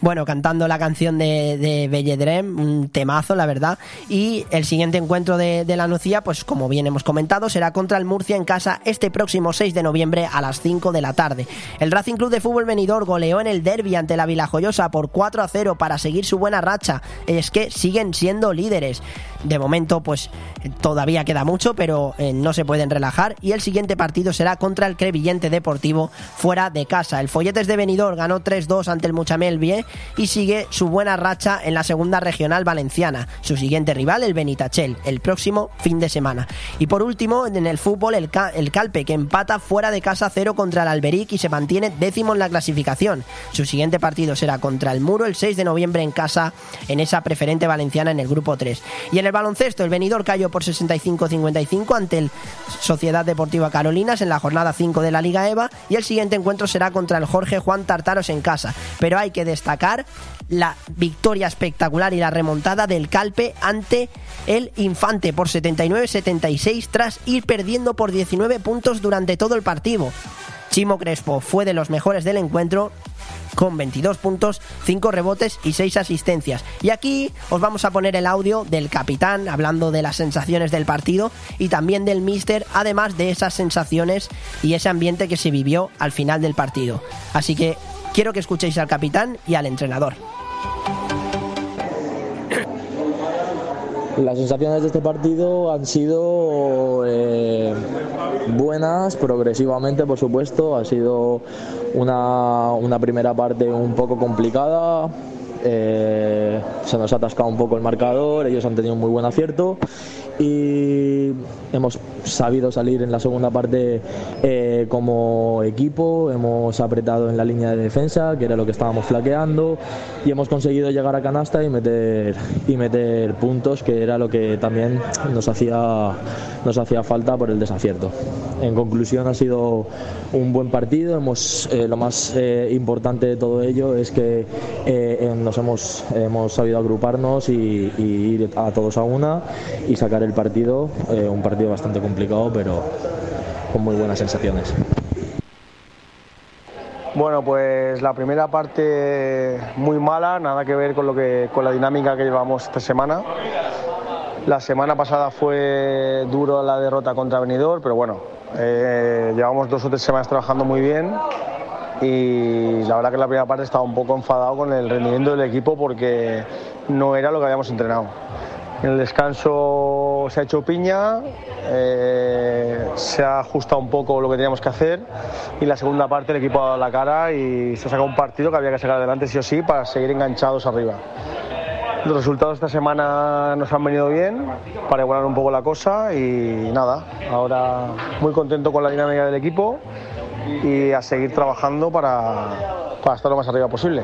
Bueno, cantando la canción de, de Belledrem, un temazo, la verdad. Y el siguiente encuentro de, la Nucía, pues como bien hemos comentado, será contra el Murcia en casa este próximo 6 de noviembre a las 5 de la tarde. El Racing Club de Fútbol Benidorm goleó en el derby ante la Vilajoyosa por 4 a 0 para seguir su buena racha. Es que siguen siendo líderes. De momento, pues todavía queda mucho, pero eh, no se pueden relajar. Y el siguiente partido será contra el Crevillente Deportivo fuera de casa. El Folletes de Benidorm ganó 3-2 ante el Muchamel Vie y sigue su buena racha en la segunda regional valenciana. Su siguiente rival, el Benitachel, el próximo fin de semana. Y por último, en el fútbol, el, el Calpe, que empata fuera de casa 0 contra el Alberic y se mantiene décimo en la clasificación. Su siguiente partido será contra el Muro el 6 de noviembre en casa, en esa preferente valenciana en el grupo 3. Y en el baloncesto, el Benidorm cayó por 65-55 ante el Sociedad Deportiva Carolinas en la jornada 5 de la Liga EVA y el siguiente encuentro será contra el Jorge Juan Tartaros en casa. Pero hay que destacar la victoria espectacular y la remontada del Calpe ante el Infante por 79-76 tras ir perdiendo por 19 puntos durante todo el partido. Chimo Crespo fue de los mejores del encuentro con 22 puntos, 5 rebotes y 6 asistencias. Y aquí os vamos a poner el audio del capitán hablando de las sensaciones del partido y también del míster, además de esas sensaciones y ese ambiente que se vivió al final del partido. Así que quiero que escuchéis al capitán y al entrenador. Las sensaciones de este partido han sido eh, buenas, progresivamente, por supuesto. Ha sido una, una primera parte un poco complicada. eh, se nos ha atascado un poco el marcador, ellos han tenido un muy buen acierto y hemos sabido salir en la segunda parte eh, como equipo, hemos apretado en la línea de defensa, que era lo que estábamos flaqueando, y hemos conseguido llegar a canasta y meter, y meter puntos, que era lo que también nos hacía, nos hacía falta por el desacierto. En conclusión ha sido un buen partido, hemos, eh, lo más eh, importante de todo ello es que eh, nos hemos, hemos sabido agruparnos y, y ir a todos a una y sacar el partido, eh, un partido bastante complicado, pero con muy buenas sensaciones. Bueno, pues la primera parte muy mala, nada que ver con, lo que, con la dinámica que llevamos esta semana. La semana pasada fue duro la derrota contra Benidorm, pero bueno, eh, llevamos dos o tres semanas trabajando muy bien y la verdad que la primera parte estaba un poco enfadado con el rendimiento del equipo porque no era lo que habíamos entrenado. En el descanso se ha hecho piña, eh, se ha ajustado un poco lo que teníamos que hacer y la segunda parte el equipo ha dado la cara y se ha sacado un partido que había que sacar adelante sí o sí para seguir enganchados arriba. Los resultados esta semana nos han venido bien para igualar un poco la cosa y nada, ahora muy contento con la dinámica del equipo y a seguir trabajando para, para estar lo más arriba posible.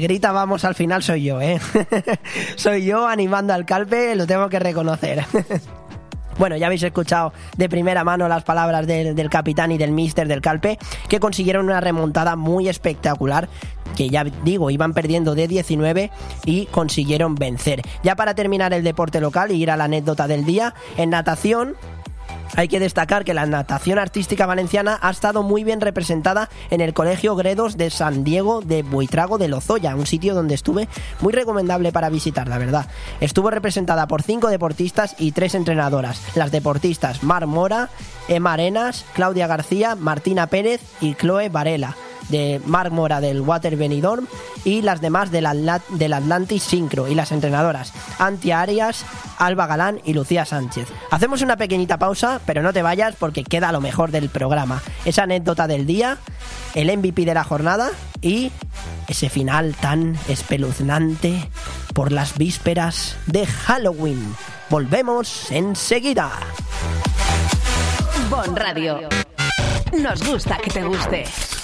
Grita vamos al final soy yo, ¿eh? soy yo animando al calpe, lo tengo que reconocer. Bueno, ya habéis escuchado de primera mano las palabras del, del capitán y del mister del Calpe, que consiguieron una remontada muy espectacular, que ya digo, iban perdiendo de 19 y consiguieron vencer. Ya para terminar el deporte local y ir a la anécdota del día, en natación hay que destacar que la natación artística valenciana ha estado muy bien representada en el Colegio Gredos de San Diego de Buitrago de Lozoya, un sitio donde estuve muy recomendable para visitar, la verdad. Estuvo representada por cinco deportistas y tres entrenadoras. Las deportistas Mar Mora, Emma Arenas, Claudia García, Martina Pérez y Chloe Varela. De Marc Mora del Water Benidorm y las demás del, Atla- del Atlantis Syncro y las entrenadoras Antia Arias, Alba Galán y Lucía Sánchez. Hacemos una pequeñita pausa, pero no te vayas porque queda lo mejor del programa. Esa anécdota del día, el MVP de la jornada y ese final tan espeluznante por las vísperas de Halloween. Volvemos enseguida. Bon Radio. Nos gusta que te guste.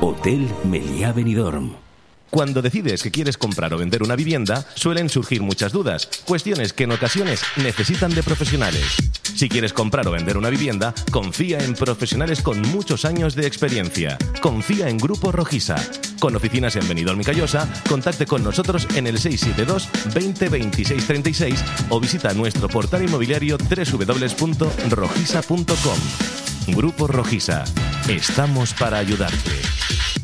Hotel Meliá Benidorm. Cuando decides que quieres comprar o vender una vivienda, suelen surgir muchas dudas, cuestiones que en ocasiones necesitan de profesionales. Si quieres comprar o vender una vivienda, confía en profesionales con muchos años de experiencia. Confía en Grupo Rojisa. Con oficinas en Benidorm y Callosa, contacte con nosotros en el 672 20 26 36 o visita nuestro portal inmobiliario www.rojisa.com. Grupo Rojisa. Estamos para ayudarte.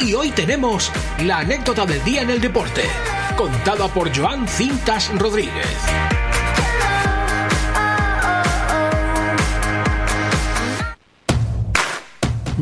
Y hoy tenemos la anécdota del día en el deporte, contada por Joan Cintas Rodríguez.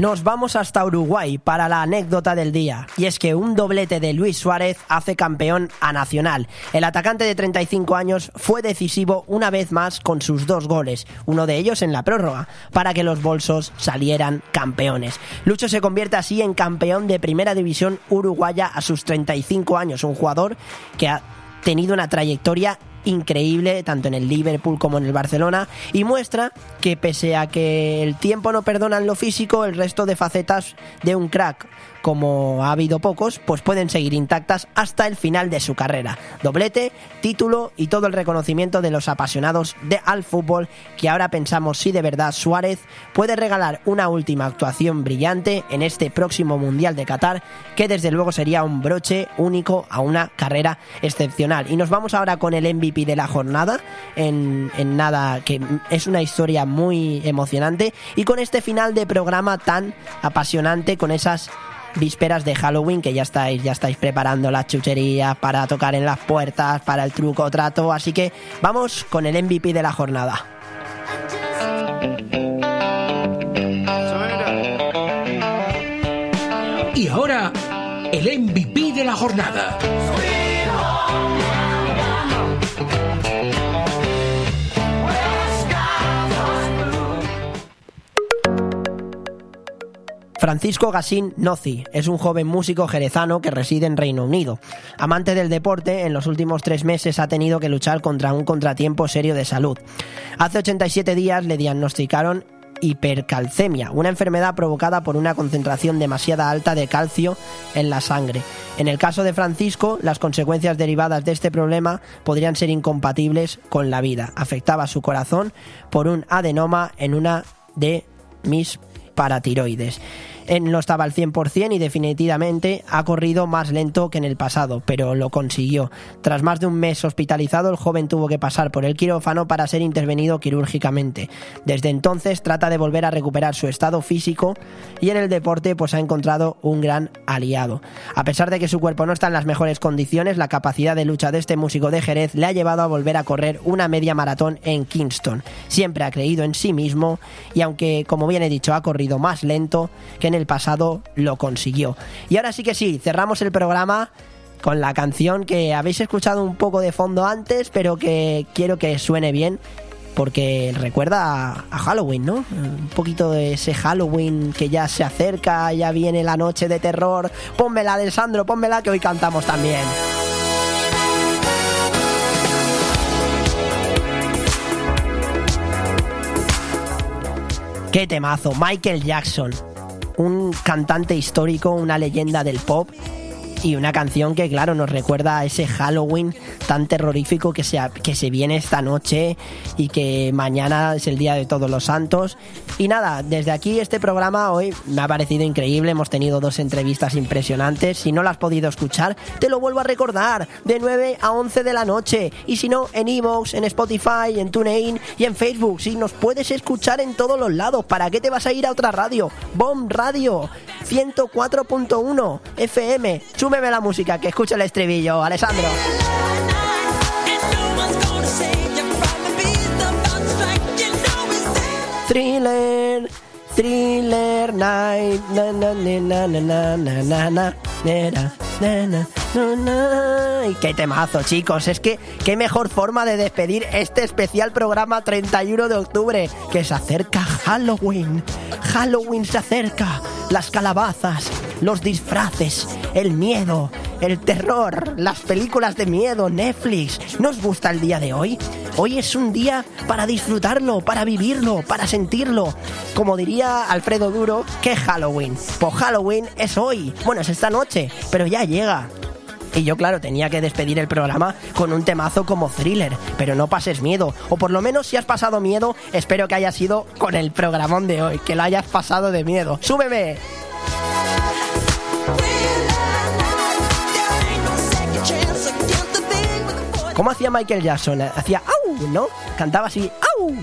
Nos vamos hasta Uruguay para la anécdota del día. Y es que un doblete de Luis Suárez hace campeón a Nacional. El atacante de 35 años fue decisivo una vez más con sus dos goles, uno de ellos en la prórroga, para que los bolsos salieran campeones. Lucho se convierte así en campeón de primera división uruguaya a sus 35 años, un jugador que ha tenido una trayectoria increíble tanto en el Liverpool como en el Barcelona y muestra que pese a que el tiempo no perdona en lo físico, el resto de facetas de un crack como ha habido pocos, pues pueden seguir intactas hasta el final de su carrera. Doblete, título y todo el reconocimiento de los apasionados de al fútbol que ahora pensamos si de verdad Suárez puede regalar una última actuación brillante en este próximo Mundial de Qatar, que desde luego sería un broche único a una carrera excepcional. Y nos vamos ahora con el MVP de la jornada, en, nada, que es una historia muy emocionante, y con este final de programa tan apasionante, con esas vísperas de Halloween que ya estáis ya estáis preparando las chucherías para tocar en las puertas para el truco trato así que vamos con el MVP de la jornada Y ahora, el MVP de la jornada. Francisco Gasín Nozi es un joven músico jerezano que reside en Reino Unido. Amante del deporte, en los últimos tres meses ha tenido que luchar contra un contratiempo serio de salud. Hace 87 días le diagnosticaron hipercalcemia, una enfermedad provocada por una concentración demasiada alta de calcio en la sangre. En el caso de Francisco, las consecuencias derivadas de este problema podrían ser incompatibles con la vida. Afectaba su corazón por un adenoma en una de mis paratiroides. Él no estaba al 100% y definitivamente ha corrido más lento que en el pasado, pero lo consiguió. Tras más de un mes hospitalizado, el joven tuvo que pasar por el quirófano para ser intervenido quirúrgicamente. Desde entonces trata de volver a recuperar su estado físico y en el deporte pues ha encontrado un gran aliado. A pesar de que su cuerpo no está en las mejores condiciones, la capacidad de lucha de este músico de Jerez le ha llevado a volver a correr una media maratón en Kingston. Siempre ha creído en sí mismo y aunque, como bien he dicho, ha corrido más lento que el pasado lo consiguió. Y ahora sí que sí, cerramos el programa con la canción que habéis escuchado un poco de fondo antes, pero que quiero que suene bien. porque recuerda a, Halloween, ¿no? Un poquito de ese Halloween que ya se acerca, ya viene la noche de terror. Pónmela, Alessandro, pónmela que hoy cantamos también. Qué temazo, Michael Jackson, un cantante histórico, una leyenda del pop y una canción que claro nos recuerda a ese Halloween tan terrorífico que se, que se viene esta noche y que mañana es el día de todos los santos. Y nada desde aquí este programa hoy me ha parecido increíble. Hemos tenido dos entrevistas impresionantes. Si no las has podido escuchar te lo vuelvo a recordar. De 9 a 11 de la noche. Y si no en Evox en Spotify en TuneIn y en Facebook. Si nos puedes escuchar en todos los lados ¿para qué te vas a ir a otra radio? Bomb Radio 104.1 FM súmeme la música que escucha el estribillo Alessandro Thriller, thriller night, na na na na na na na na na na qué temazo, chicos. Es que qué mejor forma de despedir este especial programa 31 de octubre, que se acerca Halloween. Halloween se acerca. Las calabazas, los disfraces, el miedo, el terror, las películas de miedo, Netflix. ¿Nos gusta el día de hoy? Hoy es un día para disfrutarlo, para vivirlo, para sentirlo. Como diría Alfredo Duro, ¿qué Halloween? Pues Halloween es hoy. Bueno, es esta noche, pero ya llega. Y yo, claro, tenía que despedir el programa con un temazo como thriller, pero no pases miedo. O por lo menos si has pasado miedo, espero que haya sido con el programón de hoy, que lo hayas pasado de miedo. ¡Súbeme! ¿Cómo hacía Michael Jackson? Hacía ¡au! ¿No? Cantaba así ¡au!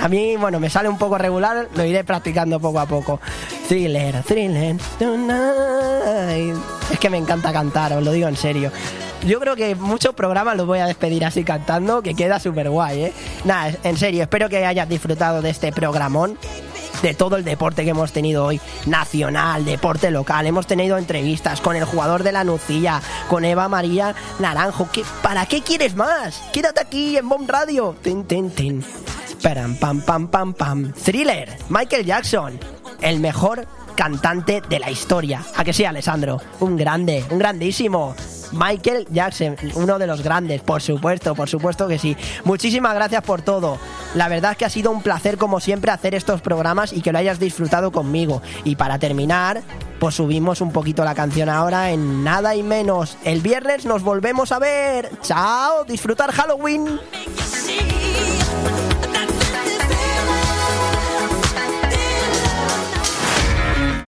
A mí, bueno, me sale un poco regular, lo iré practicando poco a poco. Thriller, thriller, tonight. Es que me encanta cantar, os lo digo en serio. Yo creo que muchos programas los voy a despedir así cantando, que queda súper guay, ¿eh? Nada, en serio, espero que hayas disfrutado de este programón de todo el deporte que hemos tenido hoy, nacional, deporte local. Hemos tenido entrevistas con el jugador de la Nucilla, con Eva María Naranjo. ¿Qué, ¿Para qué quieres más? Quédate aquí en Bomb Radio. Tin, tin, tin. Param, pam, pam, pam, pam. Thriller, Michael Jackson, el mejor cantante de la historia. ¿A que sí, Alessandro? Un grande, un grandísimo. Michael Jackson, uno de los grandes, por supuesto, por supuesto que sí. Muchísimas gracias por todo. La verdad es que ha sido un placer, como siempre, hacer estos programas y que lo hayas disfrutado conmigo. Y para terminar, pues subimos un poquito la canción ahora en nada y menos. El viernes nos volvemos a ver. Chao, disfrutar Halloween.